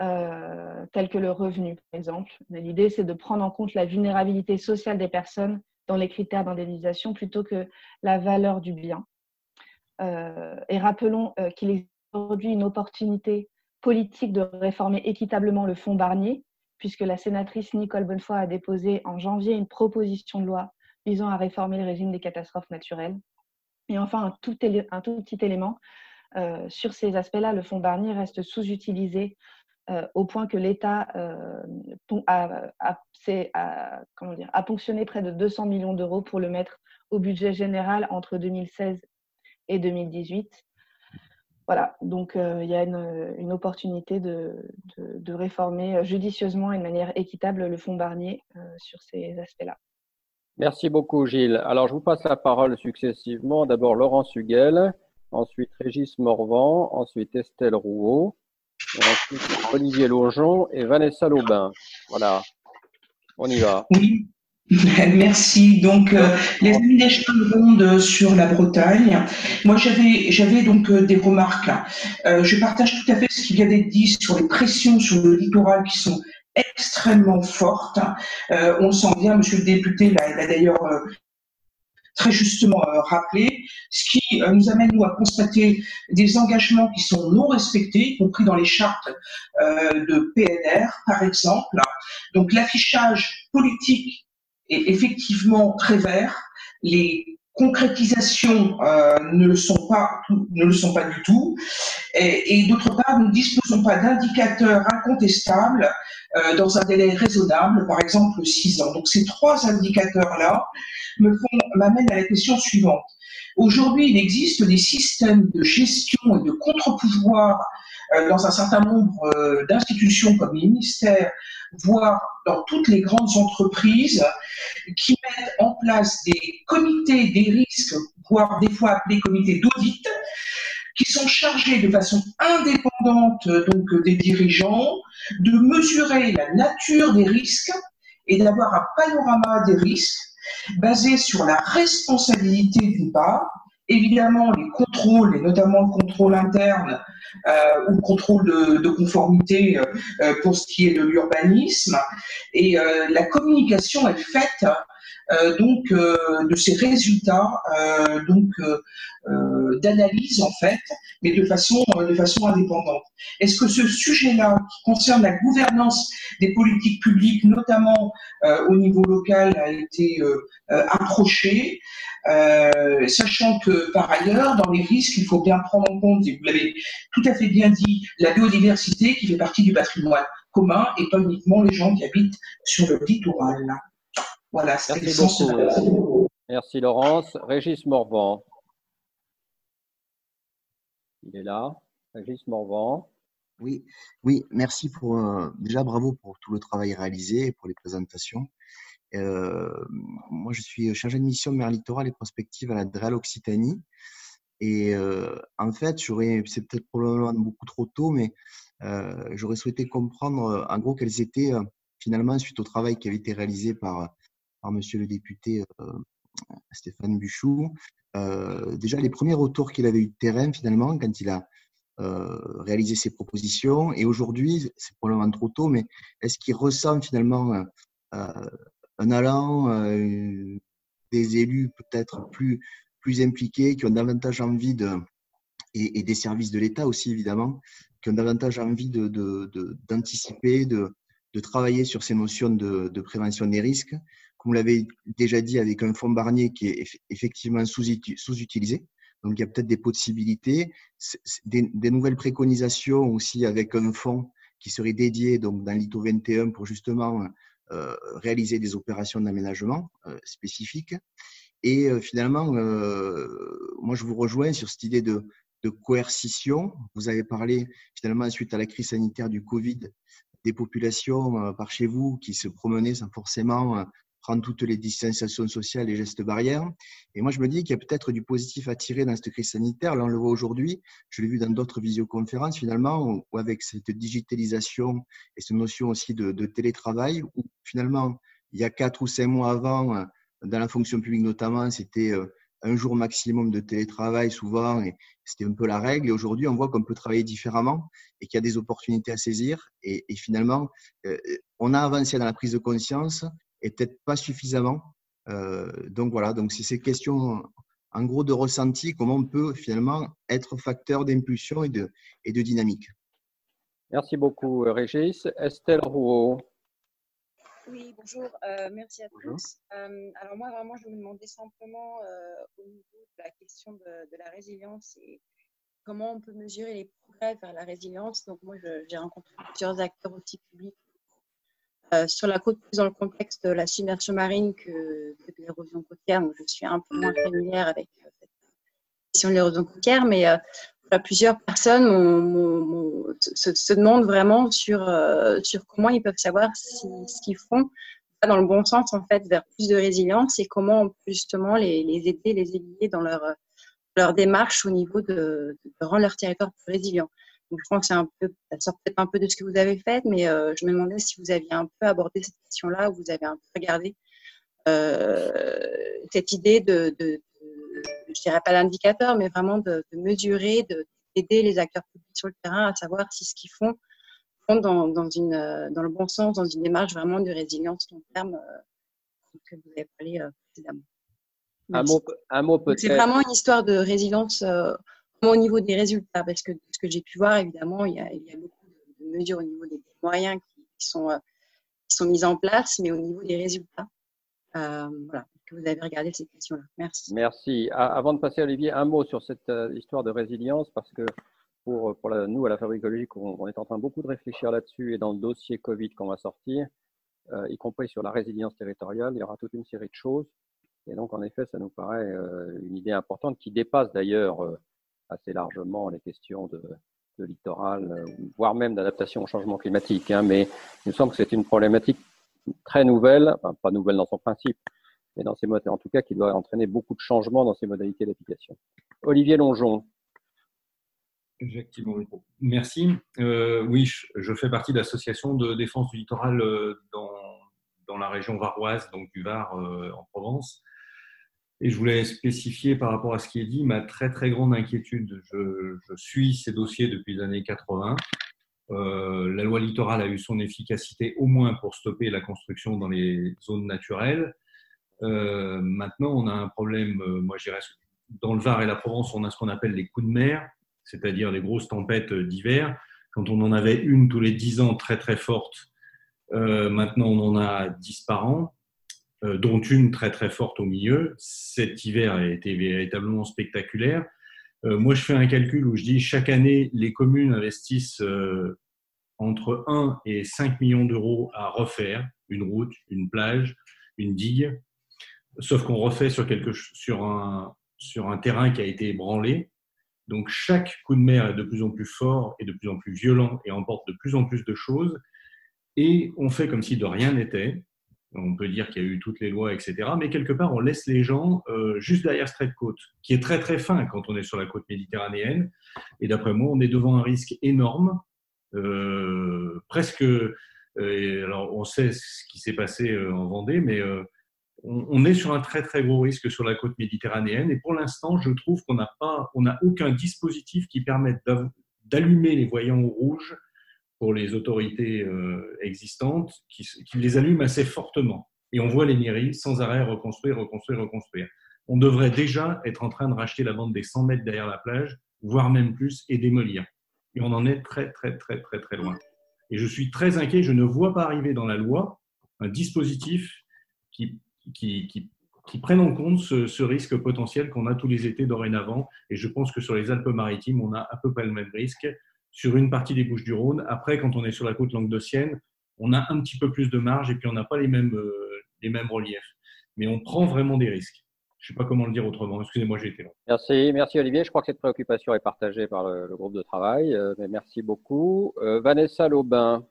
euh, tels que le revenu, par exemple. L'idée, c'est de prendre en compte la vulnérabilité sociale des personnes dans les critères d'indemnisation plutôt que la valeur du bien. Euh, et rappelons qu'il existe aujourd'hui une opportunité politique de réformer équitablement le fonds Barnier, puisque la sénatrice Nicole Bonnefoy a déposé en janvier une proposition de loi visant à réformer le régime des catastrophes naturelles. Et enfin, un tout, petit élément, euh, sur ces aspects-là, le fonds Barnier reste sous-utilisé euh, au point que l'État euh, a, ponctionné près de 200 millions d'euros pour le mettre au budget général entre 2016 et 2018. Voilà, donc euh, il y a une, opportunité de, réformer judicieusement et de manière équitable le fonds Barnier euh, sur ces aspects-là. Merci beaucoup, Gilles. Alors, je vous passe la parole successivement. D'abord, Laurent Suguel, ensuite Régis Morvan, ensuite Estelle Rouault, ensuite Olivier Laujon et Vanessa Laubin. Voilà, on y va. Oui. Merci. Donc, euh, les amis des rondes sur la Bretagne. Moi, j'avais, j'avais donc euh, des remarques. Euh, je partage tout à fait ce qui vient d'être dit sur les pressions sur le littoral qui sont extrêmement fortes. on sent bien, Monsieur le député l'a d'ailleurs très justement rappelé, ce qui nous amène nous à constater des engagements qui sont non respectés, y compris dans les chartes de PNR, par exemple. Donc l'affichage politique est effectivement très vert. Les concrétisations euh, ne le sont pas ne le sont pas du tout. Et, d'autre part nous ne disposons pas d'indicateurs incontestables euh, dans un délai raisonnable par exemple six ans. Donc ces trois indicateurs là me font m'amènent à la question suivante. Aujourd'hui il existe des systèmes de gestion et de contre-pouvoir dans un certain nombre d'institutions comme les ministères voire dans toutes les grandes entreprises qui mettent en place des comités des risques, voire des fois appelés comités d'audit, qui sont chargés de façon indépendante donc des dirigeants de mesurer la nature des risques et d'avoir un panorama des risques basé sur la responsabilité d'une part, évidemment les contrôles et notamment le contrôle interne euh, ou le contrôle de, conformité euh, pour ce qui est de l'urbanisme. Et euh, la communication est faite donc de ces résultats donc d'analyse en fait, mais de façon de façon indépendante. Est-ce que ce sujet-là qui concerne la gouvernance des politiques publiques, notamment au niveau local, a été approché euh, sachant que par ailleurs, dans les risques, il faut bien prendre en compte, et vous l'avez tout à fait bien dit, la biodiversité qui fait partie du patrimoine commun et pas uniquement les gens qui habitent sur le littoral. Voilà, le Merci Laurence. Régis Morvan. Il est là. Régis Morvan. Oui, oui, merci pour euh, déjà bravo pour tout le travail réalisé et pour les présentations. Euh, moi, je suis chargé de mission mer littoral et prospective à la DREAL Occitanie. Et euh, en fait, j'aurais, c'est peut-être probablement beaucoup trop tôt, mais euh, j'aurais souhaité comprendre en gros quels étaient finalement, suite au travail qui avait été réalisé par, par monsieur le député Stéphane Buchou, déjà les premiers retours qu'il avait eu de terrain finalement quand il a réalisé ses propositions. Et aujourd'hui, c'est probablement trop tôt, mais est-ce qu'il ressent finalement un allant, euh, des élus peut-être plus, plus impliqués, qui ont davantage envie de, et, des services de l'État aussi évidemment, qui ont davantage envie d'anticiper, de, de, de, travailler sur ces notions de prévention des risques. Comme l'avez déjà dit, avec un fonds Barnier qui est effectivement sous-utilisé. Donc, il y a peut-être des possibilités, des, nouvelles préconisations aussi avec un fonds qui serait dédié donc, dans l'ITO 21 pour justement euh, réaliser des opérations d'aménagement euh, spécifiques. Et euh, finalement, moi, je vous rejoins sur cette idée de, de coercition. Vous avez parlé finalement suite à la crise sanitaire du Covid des populations par chez vous qui se promenaient sans forcément prendre toutes les distanciations sociales et gestes barrières. Et moi, je me dis qu'il y a peut-être du positif à tirer dans cette crise sanitaire. Là, on le voit aujourd'hui. Je l'ai vu dans d'autres visioconférences, finalement, où avec cette digitalisation et cette notion aussi de, télétravail, où finalement, il y a quatre ou cinq mois avant, euh, dans la fonction publique notamment, c'était un jour maximum de télétravail souvent, et c'était un peu la règle. Et aujourd'hui, on voit qu'on peut travailler différemment et qu'il y a des opportunités à saisir. Et, finalement, euh, on a avancé dans la prise de conscience et peut-être pas suffisamment. Euh, donc voilà, donc c'est ces questions en gros de ressenti, comment on peut finalement être facteur d'impulsion et de, et de dynamique. Merci beaucoup, Régis. Estelle Rouault. Oui, bonjour, euh, merci à tous. Euh, alors moi, vraiment, je me demandais simplement euh, au niveau de la question de, la résilience et comment on peut mesurer les progrès vers la résilience. Donc moi, j'ai rencontré plusieurs acteurs aussi publics sur la côte, plus dans le contexte de la submersion marine que, de l'érosion côtière. Donc je suis un peu moins familière avec cette question de l'érosion côtière, mais plusieurs personnes se, demandent vraiment sur, euh, comment ils peuvent savoir si ce qu'ils font dans le bon sens en fait vers plus de résilience et comment on peut justement les, aider, les aiguiller dans leur démarche au niveau de, rendre leur territoire plus résilient. Donc, je pense que c'est un peu, ça sort peut-être un peu de ce que vous avez fait, mais euh, je me demandais si vous aviez un peu abordé cette question-là, ou vous avez un peu regardé euh, cette idée de, de, je dirais pas l'indicateur, mais vraiment de, mesurer, d'aider les acteurs publics sur le terrain à savoir si ce qu'ils font font dans, dans, une, euh, dans le bon sens, dans une démarche vraiment de résilience long terme euh, que vous avez parlé euh, précédemment. Un mot, un mot peut-être. C'est vraiment une histoire de résilience au niveau des résultats, parce que ce que j'ai pu voir, évidemment, il y, a, beaucoup de mesures au niveau des moyens qui, sont, qui sont mis en place, mais au niveau des résultats, voilà que vous avez regardé ces questions-là. Merci. Merci. Avant de passer à Olivier, un mot sur cette euh, histoire de résilience, parce que pour, pour nous, à la Fabrique écologique, on, est en train beaucoup de réfléchir là-dessus et dans le dossier Covid qu'on va sortir, euh, y compris sur la résilience territoriale, il y aura toute une série de choses. Et donc, en effet, ça nous paraît euh, une idée importante qui dépasse d'ailleurs assez largement les questions de, littoral, voire même d'adaptation au changement climatique. Hein, mais il me semble que c'est une problématique très nouvelle, pas nouvelle dans son principe, et dans ces modalités, en tout cas qui doit entraîner beaucoup de changements dans ces modalités d'application. Olivier Longeon. Effectivement, merci. Euh, oui, je fais partie de l'association de défense du littoral euh, dans, la région varoise, donc du Var euh, en Provence. Et je voulais spécifier par rapport à ce qui est dit ma très très grande inquiétude. Je, je suis ces dossiers depuis les années 80. la loi littorale a eu son efficacité au moins pour stopper la construction dans les zones naturelles. Euh, maintenant, on a un problème, euh, moi je dirais, dans le Var et la Provence, on a ce qu'on appelle les coups de mer, c'est-à-dire les grosses tempêtes d'hiver. Quand on en avait une tous les dix ans très très forte, euh, maintenant on en a dix par an, dont une très très forte au milieu. Cet hiver a été véritablement spectaculaire. moi, je fais un calcul où je dis chaque année, les communes investissent entre 1 et 5 millions d'euros à refaire une route, une plage, une digue sauf qu'on refait sur, quelque, sur, un, sur un terrain qui a été ébranlé. Donc chaque coup de mer est de plus en plus fort et de plus en plus violent et emporte de plus en plus de choses. Et on fait comme si de rien n'était. On peut dire qu'il y a eu toutes les lois, etc. Mais quelque part, on laisse les gens euh, juste derrière ce trait de côte, qui est très très fin quand on est sur la côte méditerranéenne. Et d'après moi, on est devant un risque énorme, euh, presque. Euh, alors, on sait ce qui s'est passé en Vendée, mais on, est sur un très très gros risque sur la côte méditerranéenne. Et pour l'instant, je trouve qu'on n'a pas, on n'a aucun dispositif qui permette d'allumer les voyants au rouge pour les autorités euh, existantes, qui, les allument assez fortement. Et on voit les mairies sans arrêt reconstruire, reconstruire, reconstruire. On devrait déjà être en train de racheter la bande des 100 mètres derrière la plage, voire même plus, et démolir. Et on en est très, très, très, très, très loin. Et je suis très inquiet, je ne vois pas arriver dans la loi un dispositif qui qui, prennent en compte ce, risque potentiel qu'on a tous les étés dorénavant. Et je pense que sur les Alpes-Maritimes, on a à peu près le même risque. Sur une partie des Bouches-du-Rhône, après, quand on est sur la côte languedocienne, on a un petit peu plus de marge et puis on n'a pas les mêmes, euh, les mêmes reliefs. Mais on prend vraiment des risques. Je ne sais pas comment le dire autrement. Excusez-moi, j'ai été long. Merci, merci Olivier. Je crois que cette préoccupation est partagée par le, groupe de travail. mais merci beaucoup. Vanessa Laubin.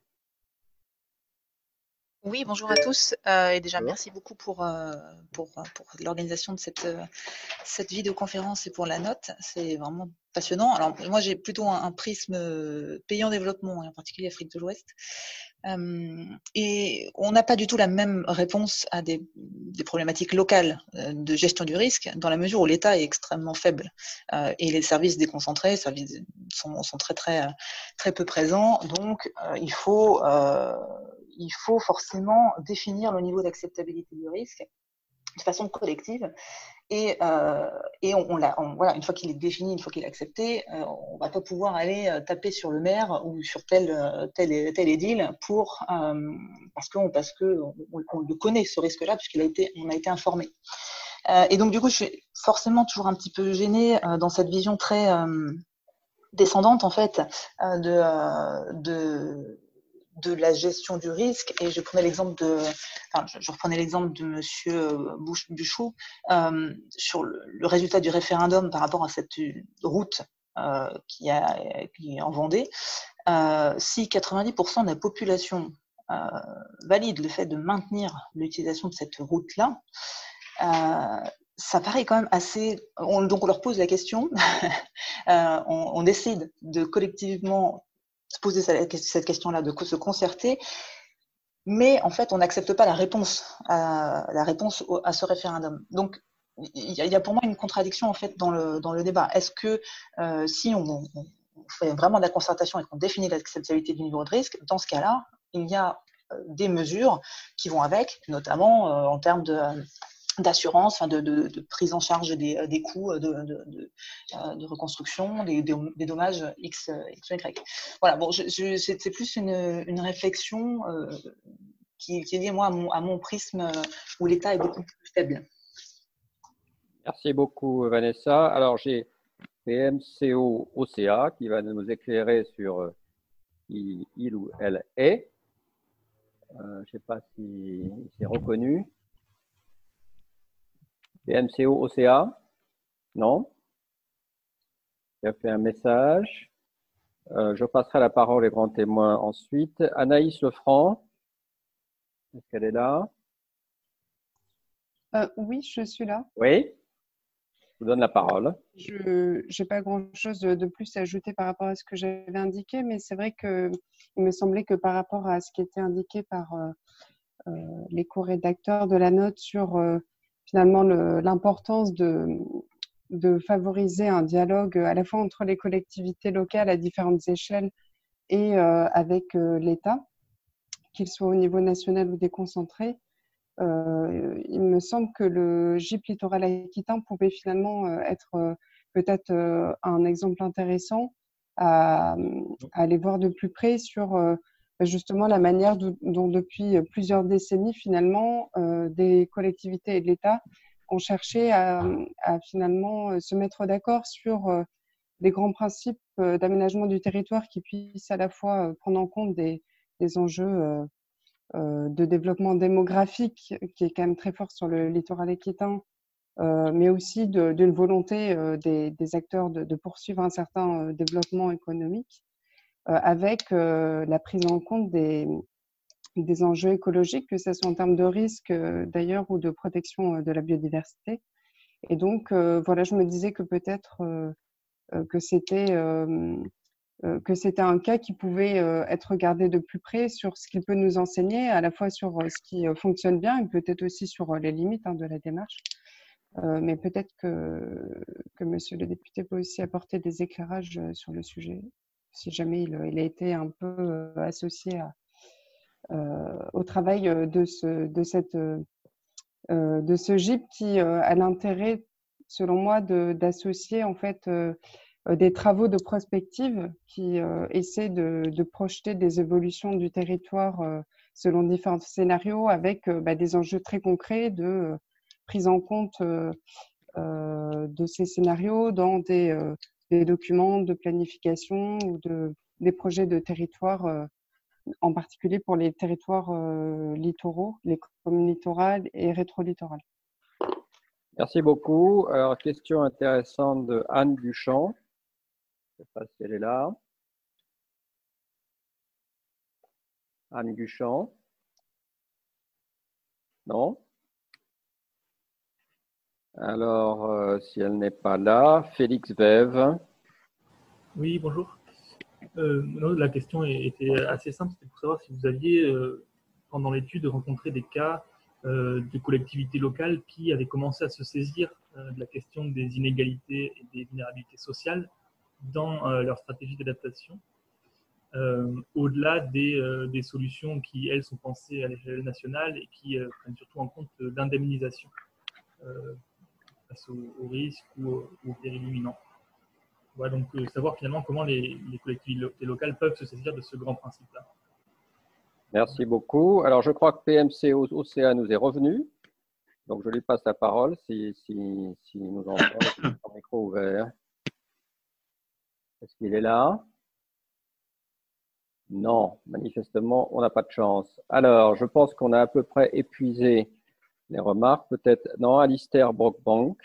Oui, bonjour à tous. Euh, et déjà, merci beaucoup pour, euh, pour, pour l'organisation de cette, euh, cette vidéoconférence et pour la note. C'est vraiment passionnant. Alors, moi, j'ai plutôt un, prisme payant développement, et en particulier Afrique de l'Ouest. Et on n'a pas du tout la même réponse à des, problématiques locales de gestion du risque, dans la mesure où l'État est extrêmement faible. et les services déconcentrés sont, sont, très, très, très peu présents. Donc, il faut il faut forcément définir le niveau d'acceptabilité du risque de façon collective. Et, euh, et on, voilà, une fois qu'il est défini, une fois qu'il est accepté, euh, on va pas pouvoir aller euh, taper sur le maire ou sur tel tel tel édile pour parce que parce que on, le connaît ce risque-là puisqu'il a été on a été informé. et donc du coup, je suis forcément toujours un petit peu gênée dans cette vision très descendante en fait de de de la gestion du risque. Et je prenais l'exemple de, enfin, je, reprenais l'exemple de Monsieur euh, Buchou euh, sur le, résultat du référendum par rapport à cette route euh, qui, a, qui est en Vendée. Si 90% de la population valide le fait de maintenir l'utilisation de cette route-là, ça paraît quand même assez. On, donc on leur pose la question, on, on, décide de collectivement se poser cette question-là, de se concerter. Mais en fait, on n'accepte pas la réponse à, ce référendum. Donc, il y, a pour moi une contradiction en fait dans le, dans le débat. Est-ce que euh, si on, fait vraiment de la concertation et qu'on définit l'acceptabilité du niveau de risque, dans ce cas-là, il y a euh, des mesures qui vont avec, notamment euh, en termes de d'assurance, de, de, prise en charge des, des coûts de, de reconstruction, des, des, dommages X, X, Y. Voilà, bon, c'est plus une, une réflexion euh, qui, qui, est liée moi, à mon, à mon prisme où l'État est beaucoup plus faible. Merci beaucoup, Vanessa. Alors, j'ai PMCO OCA qui va nous éclairer sur euh, il, il ou elle est. Euh, je ne sais pas si c'est reconnu. BMCO OCA Non Il a fait un message. Euh, je passerai la parole aux grands témoins ensuite. Anaïs Lefranc, est-ce qu'elle est là? Euh, Oui, je suis là. Oui je vous donne la parole. Je n'ai pas grand-chose de plus à ajouter par rapport à ce que j'avais indiqué, mais c'est vrai qu'il me semblait que par rapport à ce qui était indiqué par euh, les co-rédacteurs de la note sur finalement l'importance de, favoriser un dialogue à la fois entre les collectivités locales à différentes échelles et euh, avec euh, l'État, qu'il soit au niveau national ou déconcentré. Euh, il me semble que le GIP littoral aquitain pouvait finalement être peut-être un exemple intéressant à, à, aller voir de plus près sur justement la manière dont depuis plusieurs décennies, finalement, euh, des collectivités et de l'État ont cherché à, finalement se mettre d'accord sur euh, des grands principes euh, d'aménagement du territoire qui puissent à la fois prendre en compte des, enjeux de développement démographique qui est quand même très fort sur le littoral équitain, mais aussi d'une volonté des, acteurs de, poursuivre un certain développement économique. Euh, avec euh, la prise en compte des, enjeux écologiques, que ce soit en termes de risque euh, d'ailleurs ou de protection de la biodiversité. Et donc, voilà, je me disais que peut-être que c'était que c'était un cas qui pouvait être regardé de plus près sur ce qu'il peut nous enseigner, à la fois sur ce qui fonctionne bien et peut-être aussi sur les limites hein, de la démarche. mais peut-être que, que Monsieur le député peut aussi apporter des éclairages sur le sujet si jamais il, a été un peu euh, associé euh, au travail euh, de ce, de cette, de ce GIP qui a l'intérêt, selon moi, d'associer en fait des travaux de prospective qui essaient de, de, projeter des évolutions du territoire selon différents scénarios avec bah, des enjeux très concrets de prise en compte de ces scénarios dans des des documents de planification ou de, des projets de territoire, euh, en particulier pour les territoires euh, littoraux, les communes littorales et rétro-littorales. Merci beaucoup. Alors, question intéressante de Anne Duchamp. Je ne sais pas si elle est là. Anne Duchamp. Non? Alors, euh, si elle n'est pas là, Félix Vève. Oui, bonjour. Euh, la question était assez simple, c'était pour savoir si vous aviez, euh, pendant l'étude, rencontré des cas de collectivités locales qui avaient commencé à se saisir de la question des inégalités et des vulnérabilités sociales dans leur stratégie d'adaptation au-delà des, solutions qui, elles, sont pensées à l'échelle nationale et qui prennent surtout en compte l'indemnisation face aux, risques ou aux, périls imminents. Voilà, donc savoir finalement comment les, collectivités locales peuvent se saisir de ce grand principe-là. Merci beaucoup. Alors, je crois que PMC OCA nous est revenu. Donc, je lui passe la parole si, si, nous en son micro ouvert. Est-ce qu'il est là? Non, manifestement, on n'a pas de chance. Alors, je pense qu'on a à peu près épuisé les remarques. Peut-être, non, Alistair Brockbank.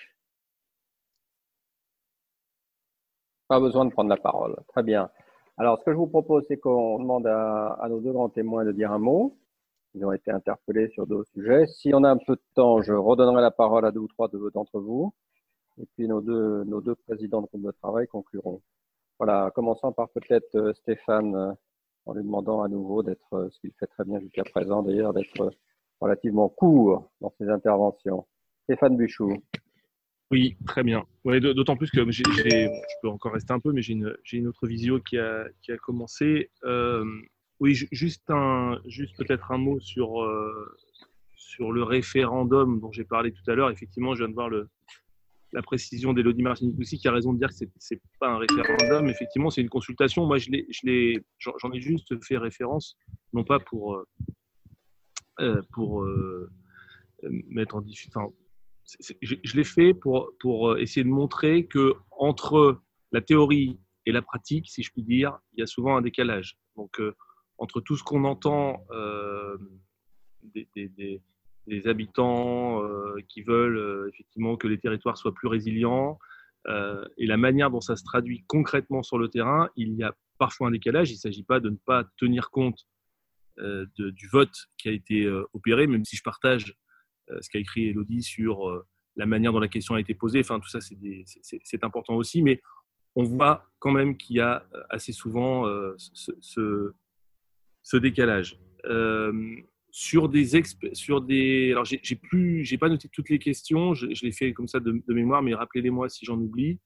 Pas besoin de prendre la parole. Très bien. Alors, ce que je vous propose, c'est qu'on demande à, nos deux grands témoins de dire un mot. Ils ont été interpellés sur d'autres sujets. Si on a un peu de temps, je redonnerai la parole à deux ou trois d'entre vous. Et puis, nos deux, nos deux présidents de groupe de travail concluront. Voilà, commençons par peut-être euh, Stéphane en lui demandant à nouveau d'être, euh, ce qu'il fait très bien jusqu'à présent d'ailleurs, d'être euh, relativement court dans ses interventions. Stéphane Buchou. Oui, très bien. D'autant plus que je peux encore rester un peu, mais j'ai une, autre visio qui a, commencé. Euh, oui, juste, peut-être un mot sur, sur le référendum dont j'ai parlé tout à l'heure. Effectivement, je viens de voir la précision d'Elodie Martinique aussi, qui a raison de dire que ce n'est pas un référendum. Effectivement, c'est une consultation. Moi, j'en ai juste fait référence, non pas pour, euh, euh, pour euh, mettre en difficulté. je, je l'ai fait pour, pour essayer de montrer que entre la théorie et la pratique, si je puis dire, il y a souvent un décalage. Donc, entre tout ce qu'on entend des, habitants euh, qui veulent euh, effectivement que les territoires soient plus résilients. Euh, et la manière dont ça se traduit concrètement sur le terrain, il y a parfois un décalage. Il ne s'agit pas de ne pas tenir compte de, du vote qui a été opéré, même si je partage ce qu'a écrit Elodie sur la manière dont la question a été posée. Enfin, tout ça, c'est important aussi. Mais on voit quand même qu'il y a assez souvent ce, décalage sur des sur des alors j'ai pas noté toutes les questions je, l'ai fait comme ça de, mémoire mais rappelez-les-moi si j'en oublie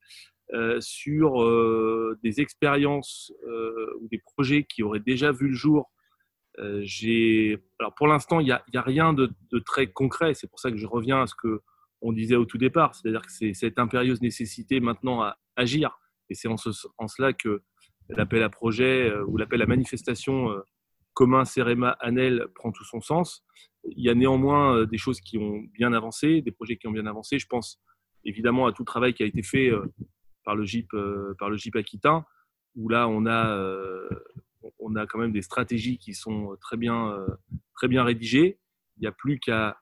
euh, sur euh, des expériences euh, ou des projets qui auraient déjà vu le jour j'ai alors pour l'instant il y a, rien de, très concret c'est pour ça que je reviens à ce que on disait au tout départ c'est-à-dire que c'est cette impérieuse nécessité maintenant à agir et c'est en, ce, en cela que l'appel à projet ou l'appel à manifestation commun CEREMA-ANEL prend tout son sens. Il y a néanmoins euh, des choses qui ont bien avancé, des projets qui ont bien avancé. Je pense évidemment à tout le travail qui a été fait euh, par le GIP, euh, par Aquitain, où là on a, on a quand même des stratégies qui sont très bien, très bien rédigées. Il n'y a plus qu'à,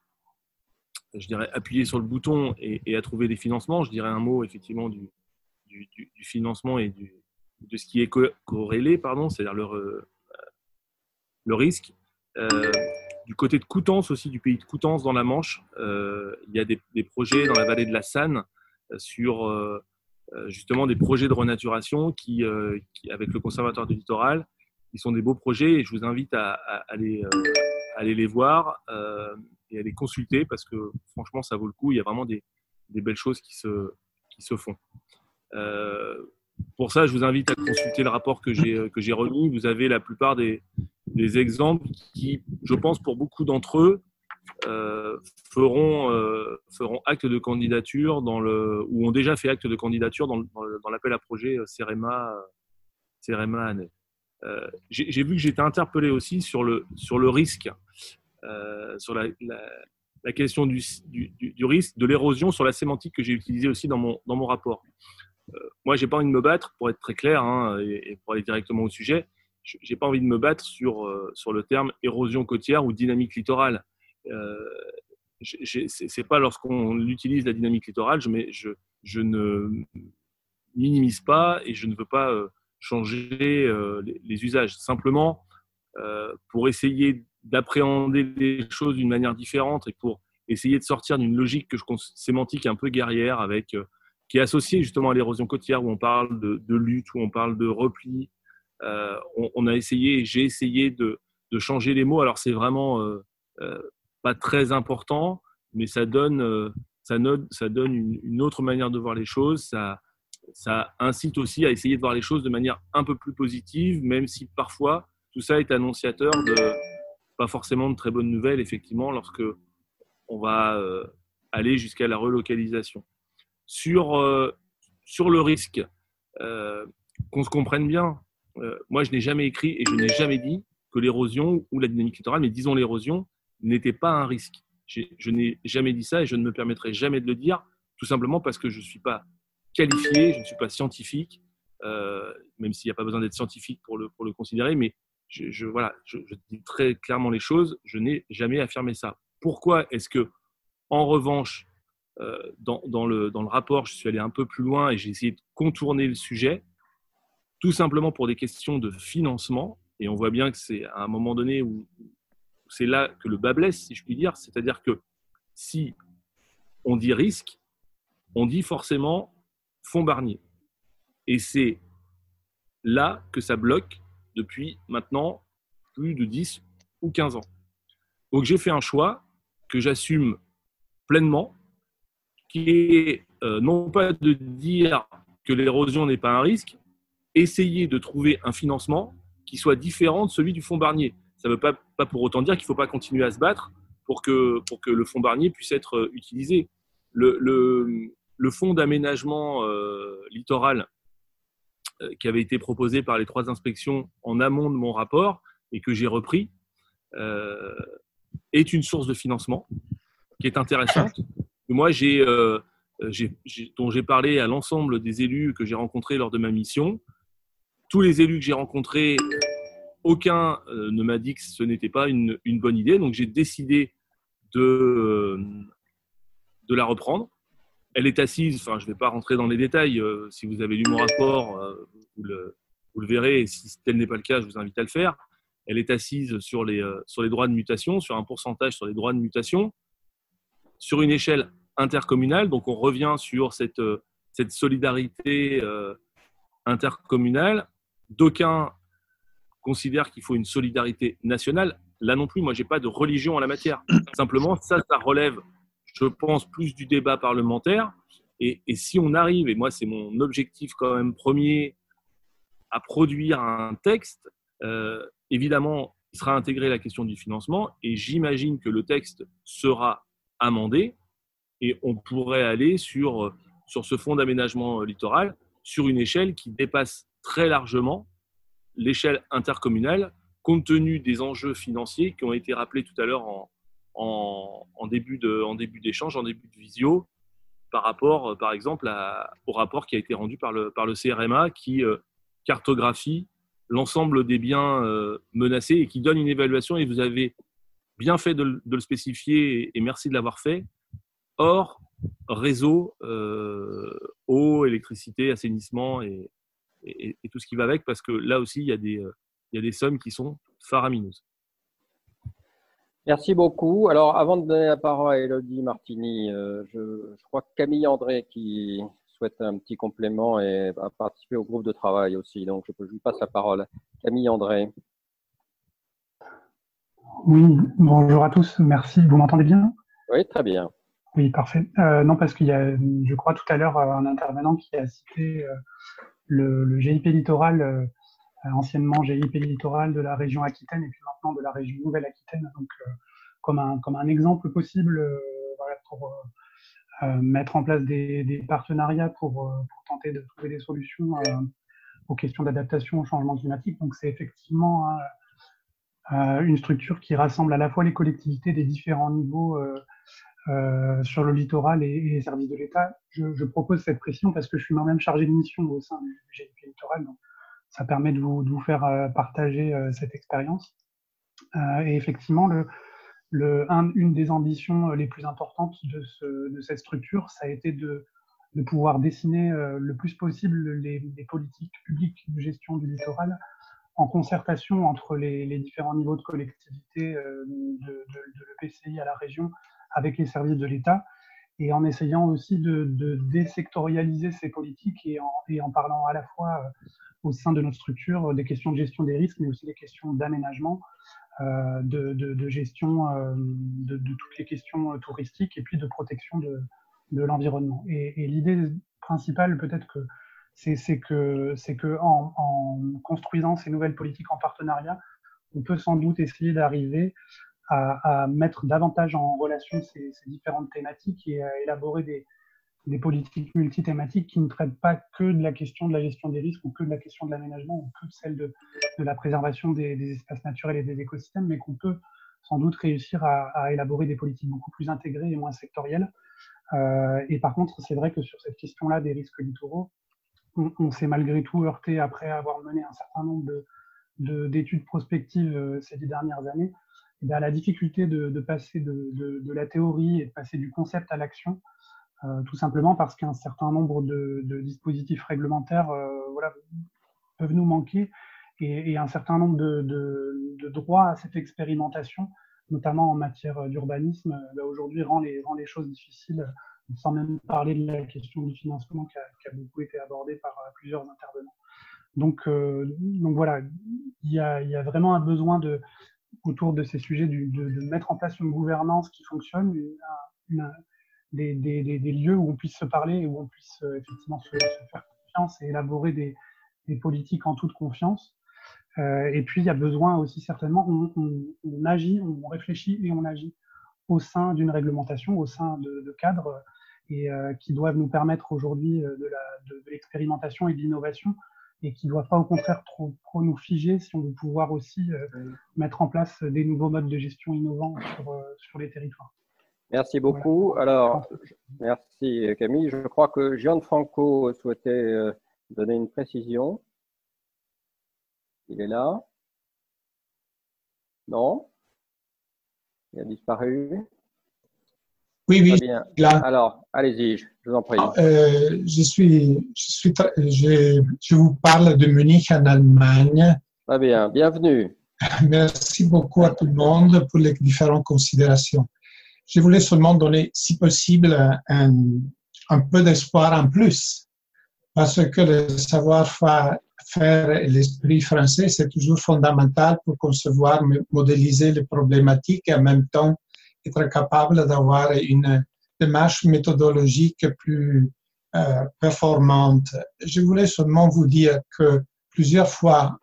je dirais, appuyer sur le bouton et, à trouver des financements. Je dirais un mot effectivement du, du, financement et de ce qui est corrélé, pardon, c'est-à-dire le, le risque. Euh, du côté de Coutances aussi, du pays de Coutances dans la Manche, euh, il y a des, projets dans la vallée de la Sanne euh, sur justement des projets de renaturation qui, avec le Conservatoire du littoral, qui sont des beaux projets et je vous invite à, aller, aller, les voir et à les consulter parce que franchement, ça vaut le coup. Il y a vraiment des, belles choses qui se, qui se font. pour ça, je vous invite à consulter le rapport que j'ai remis. Vous avez la plupart des, des exemples qui, je pense, pour beaucoup d'entre eux, euh, feront, euh, feront acte de candidature dans le, ou ont déjà fait acte de candidature dans, dans l'appel à projet euh, CEREMA, CEREMA. J'ai vu que j'étais interpellé aussi sur le, sur le risque, sur la, la, question du, du, risque, de l'érosion, sur la sémantique que j'ai utilisée aussi dans mon, dans mon rapport. moi, j'ai pas envie de me battre, pour être très clair, hein, et, pour aller directement au sujet j'ai pas envie de me battre sur, euh, sur le terme érosion côtière ou dynamique littorale. Euh, c'est pas lorsqu'on utilise la dynamique littorale, je, je, je, ne minimise pas et je ne veux pas changer les, usages. Simplement, pour essayer d'appréhender les choses d'une manière différente et pour essayer de sortir d'une logique que je sémantique un peu guerrière avec qui est associée justement à l'érosion côtière où on parle de, lutte, où on parle de repli. On, a essayé, j'ai essayé de, changer les mots. Alors c'est vraiment pas très important, mais ça donne, euh, ça, ça donne une, autre manière de voir les choses. Ça, ça incite aussi à essayer de voir les choses de manière un peu plus positive, même si parfois tout ça est annonciateur de pas forcément de très bonnes nouvelles, effectivement, lorsque on va euh, aller jusqu'à la relocalisation. Sur, euh, sur le risque, qu'on se comprenne bien, moi je n'ai jamais écrit et je n'ai jamais dit que l'érosion ou la dynamique littorale, mais disons l'érosion, n'était pas un risque. Je n'ai jamais dit ça et je ne me permettrai jamais de le dire, tout simplement parce que je ne suis pas qualifié, je ne suis pas scientifique, euh, même s'il n'y a pas besoin d'être scientifique pour le, pour le considérer, mais je, voilà, je, dis très clairement les choses, je n'ai jamais affirmé ça. Pourquoi est-ce que, en revanche, euh, dans, dans, le, dans le rapport, je suis allé un peu plus loin et j'ai essayé de contourner le sujet, tout simplement pour des questions de financement, et on voit bien que c'est à un moment donné où c'est là que le bas blesse, si je puis dire. C'est-à-dire que si on dit risque, on dit forcément fonds Barnier. Et c'est là que ça bloque depuis maintenant plus de 10 ou 15 ans. Donc j'ai fait un choix que j'assume pleinement, qui est euh, non pas de dire que l'érosion n'est pas un risque, essayer de trouver un financement qui soit différent de celui du fonds Barnier. Ça ne veut pas, pas, pour autant dire qu'il ne faut pas continuer à se battre pour que, pour que le fonds Barnier puisse être euh, utilisé. Le, le fonds d'aménagement euh, littoral euh, qui avait été proposé par les trois inspections en amont de mon rapport et que j'ai repris est une source de financement qui est intéressante. Moi, j'ai, dont j'ai parlé à l'ensemble des élus que j'ai rencontrés lors de ma mission. Tous les élus que j'ai rencontrés aucun euh, ne m'a dit que ce n'était pas une, bonne idée, donc j'ai décidé euh, de la reprendre. Elle est assise, enfin je ne vais pas rentrer dans les détails, euh, si vous avez lu mon rapport, vous le, vous, le, verrez, et si tel n'est pas le cas, je vous invite à le faire. Elle est assise sur les, sur les droits de mutation, sur un pourcentage sur les droits de mutation, sur une échelle intercommunale, donc on revient sur cette, solidarité intercommunale. D'aucuns considère qu'il faut une solidarité nationale. Là non plus, moi, j'ai pas de religion en la matière. Simplement, ça, ça relève, je pense, plus du débat parlementaire. Et, si on arrive, et moi, c'est mon objectif quand même premier, à produire un texte, euh, évidemment, il sera intégré la question du financement. Et j'imagine que le texte sera amendé et on pourrait aller sur, sur ce fonds d'aménagement littoral sur une échelle qui dépasse très largement l'échelle intercommunale, compte tenu des enjeux financiers qui ont été rappelés tout à l'heure en, en, début d'échange, en début de visio, par rapport, euh, par exemple, au rapport qui a été rendu par le, par le CRMA qui euh, cartographie l'ensemble des biens euh, menacés et qui donne une évaluation, et vous avez bien fait de, le spécifier, et, merci de l'avoir fait, hors réseau, eau, électricité, assainissement et, tout ce qui va avec, parce que là aussi, il y a des, il y a des sommes qui sont faramineuses. Merci beaucoup. Alors, avant de donner la parole à Elodie Martini, euh, je, crois que Camille André qui souhaite un petit complément et va participer au groupe de travail aussi. Donc, je, lui passe la parole. Camille André. Oui, bonjour à tous. Merci. Vous m'entendez bien? Oui, très bien. Oui, parfait. Euh, non, parce qu'il y a, je crois, tout à l'heure, un intervenant qui a cité le, GIP littoral, euh, anciennement GIP littoral de la région Aquitaine et puis maintenant de la région Nouvelle-Aquitaine, donc euh, comme un, exemple possible euh, pour mettre en place des, partenariats pour, tenter de trouver des solutions aux questions d'adaptation au changement climatique. Donc c'est effectivement une structure qui rassemble à la fois les collectivités des différents niveaux euh, sur le littoral et, les services de l'État. Je, propose cette pression parce que je suis moi-même chargé de mission au sein du GIP littoral. Ça permet de vous, faire euh, partager euh, cette expérience. et effectivement, une des ambitions les plus importantes de, ce, de cette structure, ça a été de, pouvoir dessiner le plus possible les, politiques publiques de gestion du littoral en concertation entre les, différents niveaux de collectivité de l'EPCI à la région avec les services de l'État et en essayant aussi de, de désectorialiser ces politiques et en, parlant à la fois euh, au sein de notre structure des questions de gestion des risques, mais aussi des questions d'aménagement, euh, de, gestion euh, de, toutes les questions touristiques et puis de protection de, l'environnement. Et, l'idée principale, peut-être que c'est que, que en, construisant ces nouvelles politiques en partenariat, on peut sans doute essayer d'arriver à, mettre davantage en relation ces, différentes thématiques et à élaborer des, politiques multithématiques qui ne traitent pas que de la question de la gestion des risques ou que de la question de l'aménagement ou que de celle de, la préservation des, espaces naturels et des écosystèmes, mais qu'on peut sans doute réussir à, élaborer des politiques beaucoup plus intégrées et moins sectorielles. Euh, et par contre, c'est vrai que sur cette question-là des risques littoraux, on, s'est malgré tout heurté après avoir mené un certain nombre d'études de, prospectives euh, ces dix dernières années eh la difficulté de, passer de, la théorie et de passer du concept à l'action, euh, tout simplement parce qu'un certain nombre de, dispositifs réglementaires euh, voilà, peuvent nous manquer et, un certain nombre de, droits à cette expérimentation, notamment en matière d'urbanisme, euh, bah, aujourd'hui rend les, rend les choses difficiles, sans même parler de la question du financement qui a, qui a beaucoup été abordée par plusieurs intervenants. Donc, donc voilà, il y, a, il y a vraiment un besoin de, autour de ces sujets, de, mettre en place une gouvernance qui fonctionne, des, lieux où on puisse se parler et où on puisse euh, effectivement se, faire confiance et élaborer des, politiques en toute confiance. Euh, et puis, il y a besoin aussi certainement, on, on, agit, on réfléchit et on agit au sein d'une réglementation, au sein de, cadres et euh, qui doivent nous permettre aujourd'hui de l'expérimentation et de l'innovation et qui ne doit pas au contraire trop, trop, nous figer si on veut pouvoir aussi euh, mettre en place des nouveaux modes de gestion innovants sur, euh, sur les territoires. Merci beaucoup. Alors, merci Camille. Je crois que Gianfranco souhaitait euh, donner une précision. Il est là Non Il a disparu oui, oui. Là. Alors, allez-y, je vous en prie. Euh, je, suis, je, suis, je, je, vous parle de Munich en Allemagne. Très bien, bienvenue. Merci beaucoup à tout le monde pour les différentes considérations. Je voulais seulement donner, si possible, un, un peu d'espoir en plus, parce que le savoir-faire et l'esprit français, c'est toujours fondamental pour concevoir, modéliser les problématiques et en même temps être capable d'avoir une démarche méthodologique plus euh, performante. Je voulais seulement vous dire que plusieurs fois,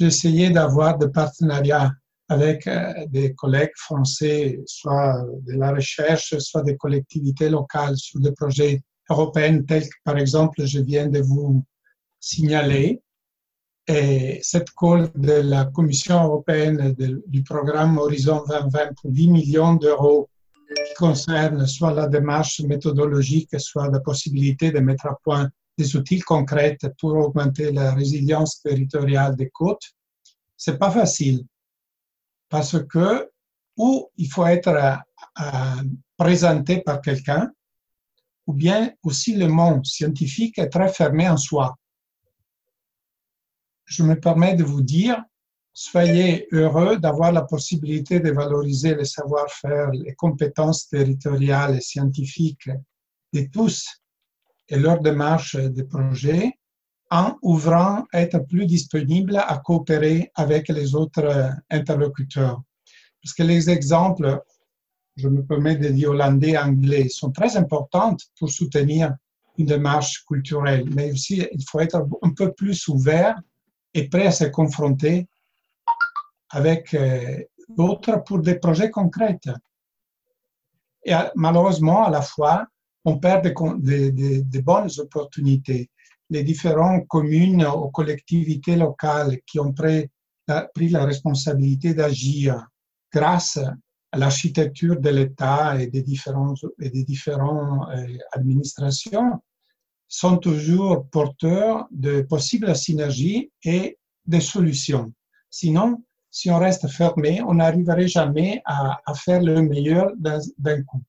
essayé d'avoir des partenariats avec euh, des collègues français, soit de la recherche, soit des collectivités locales sur des projets européens tels que, par exemple, je viens de vous signaler. Et cette call de la Commission européenne du programme Horizon 2020 pour 10 millions d'euros qui concerne soit la démarche méthodologique, soit la possibilité de mettre à point des outils concrets pour augmenter la résilience territoriale des côtes, c'est pas facile. Parce que ou il faut être euh, présenté par quelqu'un, ou bien aussi le monde scientifique est très fermé en soi je me permets de vous dire, soyez heureux d'avoir la possibilité de valoriser le savoir-faire, les compétences territoriales et scientifiques de tous et leur démarche de projet en ouvrant, être plus disponible à coopérer avec les autres interlocuteurs. Parce que les exemples, je me permets de dire hollandais, anglais, sont très importants pour soutenir une démarche culturelle, mais aussi il faut être un peu plus ouvert est prêt à se confronter avec euh, d'autres pour des projets concrets. Et malheureusement, à la fois, on perd des, bonnes opportunités. Les différentes communes ou collectivités locales qui ont pris, la responsabilité d'agir grâce à l'architecture de l'État et des différentes, et des différentes euh, administrations sont toujours porteurs de possibles synergies et des solutions. Sinon, si on reste fermé, on n'arriverait jamais à, faire le meilleur d'un coup.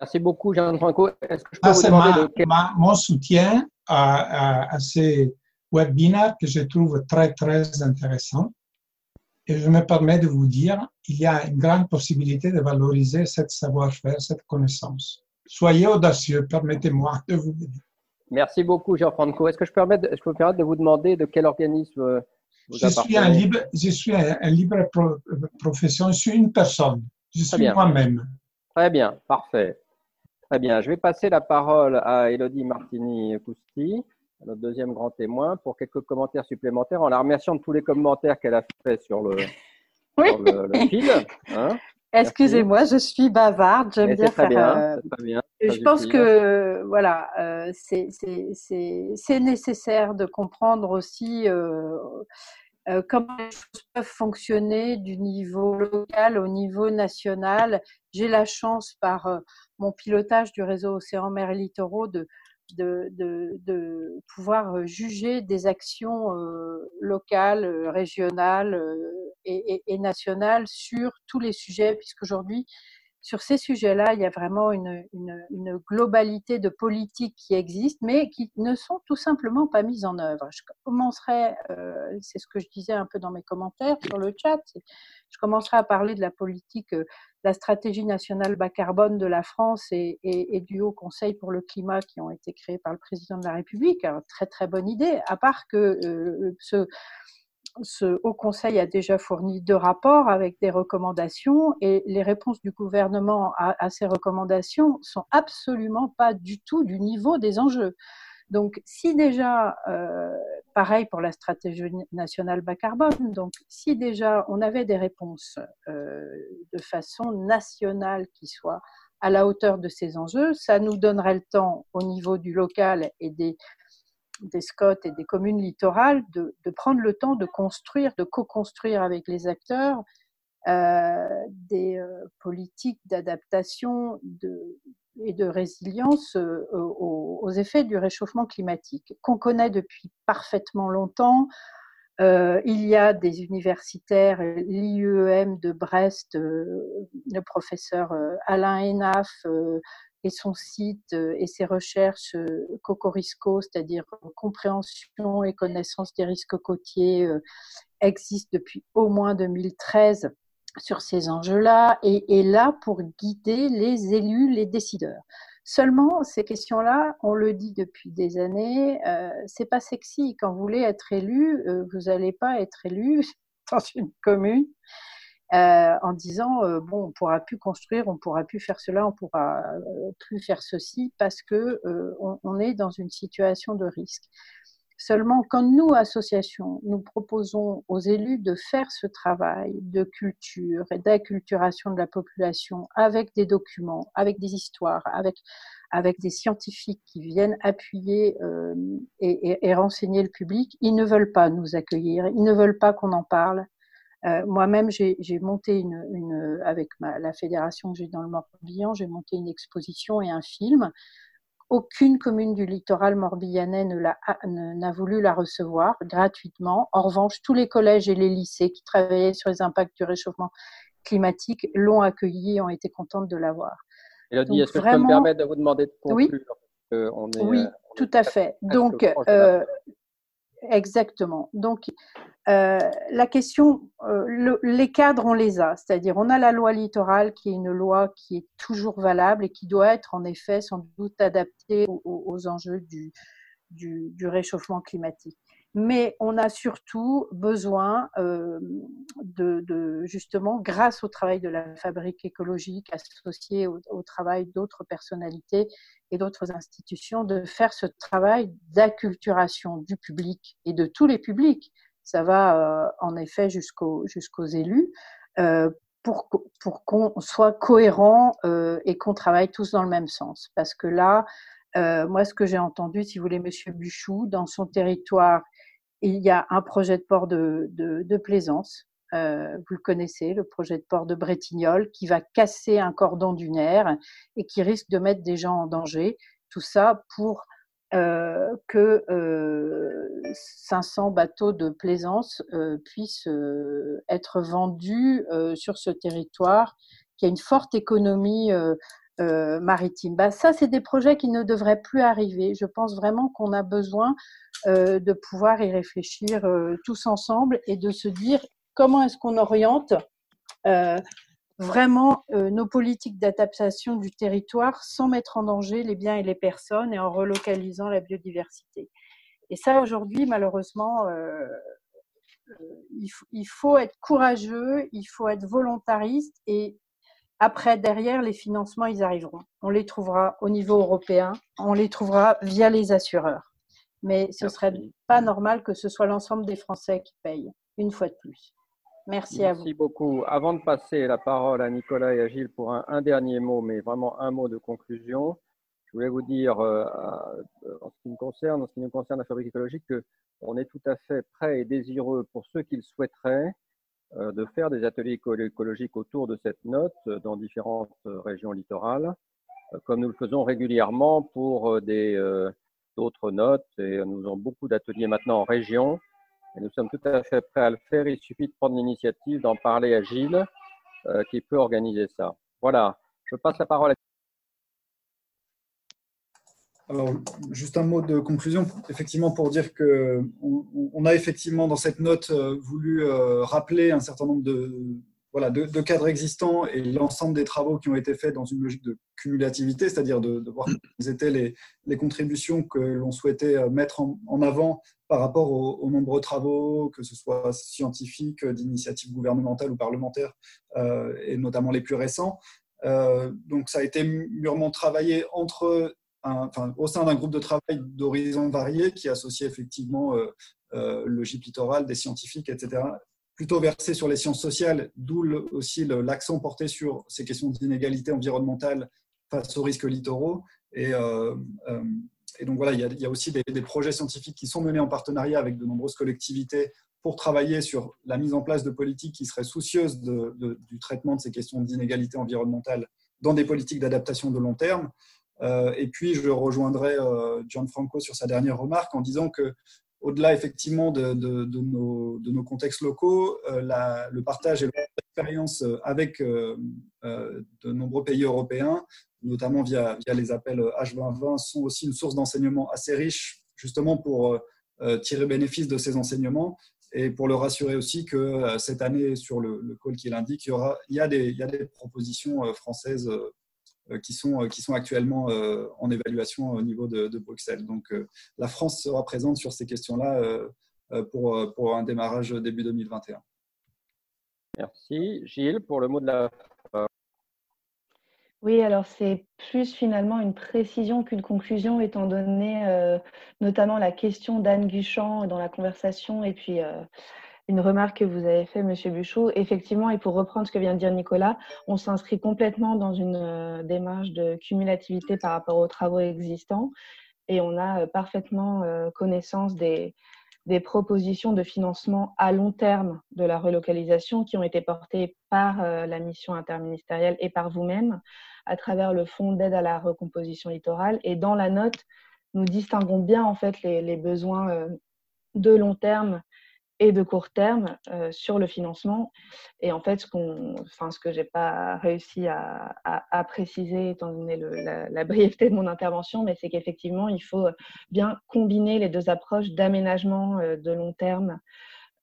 Merci beaucoup, Jean-Franco. Est-ce que je peux ah, vous demander mon soutien à, à, ces webinaires que je trouve très, très intéressants. Et je me permets de vous dire, il y a une grande possibilité de valoriser cette savoir-faire, cette connaissance. Soyez audacieux, permettez-moi de vous dire. Merci beaucoup, Jean-Franco. Est-ce que je, peux me permettre de vous demander de quel organisme vous je suis un libre, Je suis un, libre profession, je suis une personne. Je suis moi-même. Très bien, parfait. Très bien. Je vais passer la parole à Elodie Martini-Cousti notre deuxième grand témoin, pour quelques commentaires supplémentaires, en la remerciant de tous les commentaires qu'elle a fait sur le, le, fil. Hein. Excusez-moi, je suis bavarde, j'aime bien faire. Bien, euh, bien, je pense que voilà, euh, c'est nécessaire de comprendre aussi euh, comment les choses peuvent fonctionner du niveau local au niveau national. J'ai la chance par mon pilotage du réseau Océan Mer et Littoraux de de, pouvoir euh, juger des actions euh, locales, euh, régionales et, nationales sur tous les sujets, puisqu'aujourd'hui, sur ces sujets-là, il y a vraiment une, globalité de politiques qui existent, mais qui ne sont tout simplement pas mises en œuvre. Je commencerai, c'est ce que je disais un peu dans mes commentaires sur le chat, je commencerai à parler de la politique, la stratégie nationale bas carbone de la France et, du Haut Conseil pour le climat qui ont été créés par le président de la République. Alors, très très bonne idée, à part que euh, ce Haut Conseil a déjà fourni deux rapports avec des recommandations et les réponses du gouvernement à, ces recommandations sont absolument pas du tout du niveau des enjeux. Donc, si déjà, euh, pareil pour la stratégie nationale bas carbone, donc si déjà on avait des réponses euh, de façon nationale qui soient à la hauteur de ces enjeux, ça nous donnerait le temps au niveau du local et des des SCOT et des communes littorales de, prendre le temps de construire, de co-construire avec les acteurs des euh, politiques d'adaptation et de résilience euh, aux, effets du réchauffement climatique qu'on connaît depuis parfaitement longtemps. il y a des universitaires, l'IEM de Brest, le professeur Alain Enaf, et son site euh, et ses recherches euh, Cocorisko, c'est-à-dire compréhension et connaissance des risques côtiers, euh, existent depuis au moins 2013 sur ces enjeux-là et là pour guider les élus, les décideurs. Seulement, ces questions-là, on le dit depuis des années, euh, c'est pas sexy. Quand vous voulez être élu, vous n'allez pas être élu dans une commune euh, en disant euh, bon, on pourra plus construire, on pourra plus faire cela, on pourra euh, plus faire ceci parce que on, est dans une situation de risque. Seulement, quand nous, associations, nous proposons aux élus de faire ce travail de culture et d'acculturation de la population avec des documents, avec des histoires, avec, avec des scientifiques qui viennent appuyer et, et renseigner le public, ils ne veulent pas nous accueillir, ils ne veulent pas qu'on en parle, euh, moi-même, j'ai monté une, avec la fédération que j'ai dans le Morbihan, j'ai monté une exposition et un film. Aucune commune du littoral morbihanais n'a voulu la recevoir gratuitement. En revanche, tous les collèges et les lycées qui travaillaient sur les impacts du réchauffement climatique l'ont accueilli et ont été contentes de l'avoir. Elodie, est-ce que je peux me permettre de vous demander de conclure? Oui, on est, oui tout à fait. Donc, euh, exactement. Donc, euh, la question, euh, les cadres, on les a. C'est-à-dire, on a la loi littorale qui est une loi qui est toujours valable et qui doit être en effet sans doute adaptée aux, enjeux du, du, réchauffement climatique. Mais on a surtout besoin euh, de, justement, grâce au travail de la fabrique écologique associé au travail d'autres personnalités et d'autres institutions, de faire ce travail d'acculturation du public et de tous les publics ça va euh, en effet jusqu'aux jusqu'aux élus, euh, pour, pour qu'on soit cohérent euh, et qu'on travaille tous dans le même sens. Parce que là, moi, ce que j'ai entendu, si vous voulez, Monsieur Buchou, dans son territoire, il y a un projet de port de, plaisance. Euh, vous le connaissez, le projet de port de Bretignolles, qui va casser un cordon dunaire et qui risque de mettre des gens en danger. Tout ça pour euh, que 500 bateaux de plaisance puissent être vendus sur ce territoire qui a une forte économie maritime. Bah, ça, c'est des projets qui ne devraient plus arriver. Je pense vraiment qu'on a besoin de pouvoir y réfléchir tous ensemble et de se dire comment est-ce qu'on oriente vraiment euh, nos politiques d'adaptation du territoire sans mettre en danger les biens et les personnes et en relocalisant la biodiversité. Et ça, aujourd'hui, malheureusement, euh, euh, il, faut être courageux, il faut être volontariste et après, derrière, les financements, ils arriveront. On les trouvera au niveau européen, on les trouvera via les assureurs. Mais ce serait pas normal que ce soit l'ensemble des Français qui payent, une fois de plus. Merci, à vous. Merci beaucoup. Avant de passer la parole à Nicolas et à Gilles pour un, dernier mot, mais vraiment un mot de conclusion, je voulais vous dire, euh, en ce qui me concerne, en ce qui nous concerne la fabrique écologique, qu'on est tout à fait prêt et désireux pour ceux qui le souhaiteraient euh, de faire des ateliers écologiques autour de cette note euh, dans différentes régions littorales, comme nous le faisons régulièrement pour d'autres notes. Et nous avons beaucoup d'ateliers maintenant en région et nous sommes tout à fait prêts à le faire. Il suffit de prendre l'initiative, d'en parler à Gilles, euh, qui peut organiser ça. Voilà, je passe la parole à alors, juste un mot de conclusion, effectivement, pour dire que on, a effectivement dans cette note euh, voulu euh, rappeler un certain nombre de, voilà, de, cadres existants et l'ensemble des travaux qui ont été faits dans une logique de cumulativité, c'est-à-dire de, voir quelles étaient les, contributions que l'on souhaitait mettre en, avant par rapport aux, nombreux travaux, que ce soit scientifiques, d'initiatives gouvernementales ou parlementaires, euh, et notamment les plus récents. Euh, donc ça a été mûrement travaillé entre enfin, au sein d'un groupe de travail d'horizons variés qui associe effectivement euh, le GIP littoral, des scientifiques, etc., plutôt versé sur les sciences sociales, d'où aussi l'accent porté sur ces questions d'inégalité environnementale face aux risques littoraux. Et, euh, euh, et donc voilà, il y a, aussi des, projets scientifiques qui sont menés en partenariat avec de nombreuses collectivités pour travailler sur la mise en place de politiques qui seraient soucieuses du traitement de ces questions d'inégalité environnementale dans des politiques d'adaptation de long terme. Euh, et puis, je rejoindrai Gianfranco sur sa dernière remarque en disant que au-delà effectivement de, nos, contextes locaux, euh, le partage et l'expérience euh, avec euh, de nombreux pays européens, notamment via, les appels H2020, sont aussi une source d'enseignement assez riche, justement pour tirer bénéfice de ces enseignements et pour le rassurer aussi que cette année, sur le, call qu'il indique, il y, a des, propositions françaises euh, qui sont, euh, qui sont actuellement euh, en évaluation au niveau de, Bruxelles. Donc la France sera présente sur ces questions-là pour, pour un démarrage début 2021. Merci. Gilles, pour le mot de la oui, alors c'est plus finalement une précision qu'une conclusion, étant donné notamment la question d'Anne Guchamp dans la conversation et puis une remarque que vous avez fait, Monsieur Buchot. Effectivement, et pour reprendre ce que vient de dire Nicolas, on s'inscrit complètement dans une euh, démarche de cumulativité par rapport aux travaux existants et on a euh, parfaitement euh, connaissance des, des propositions de financement à long terme de la relocalisation qui ont été portées par la mission interministérielle et par vous-même à travers le Fonds d'aide à la recomposition littorale. Et dans la note, nous distinguons bien en fait les besoins de long terme et de court terme euh, sur le financement. Et en fait, ce, qu'on, enfin, que je n'ai pas réussi à, préciser, étant donné la, brièveté de mon intervention, mais c'est qu'effectivement, il faut bien combiner les deux approches d'aménagement euh, de long terme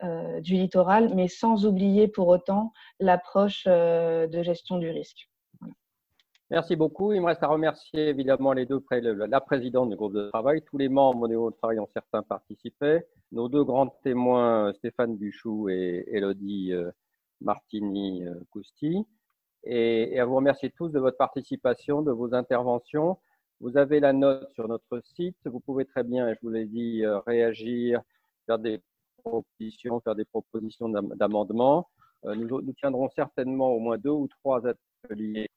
euh, du littoral, mais sans oublier pour autant l'approche de gestion du risque. Merci beaucoup. Il me reste à remercier évidemment les deux, la présidente du groupe de travail, tous les membres du groupe de travail ont certains participé, nos deux grands témoins, Stéphane Buchou et Elodie euh, Martini-Cousti, et, à vous remercier tous de votre participation, de vos interventions. Vous avez la note sur notre site. Vous pouvez très bien, je vous l'ai dit, euh, réagir, faire des propositions, faire des propositions d'amendement. Euh, nous, nous tiendrons certainement au moins deux ou trois ateliers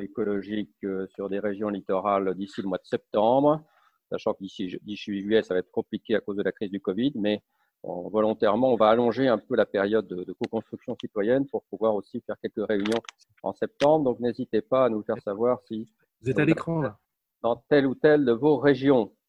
écologique euh, sur des régions littorales d'ici le mois de septembre, sachant que d'ici juillet, ça va être compliqué à cause de la crise du Covid, mais volontairement, on va allonger un peu la période de, co-construction citoyenne pour pouvoir aussi faire quelques réunions en septembre. Donc, n'hésitez pas à nous faire savoir si vous êtes à l'écran là dans telle ou telle de vos régions.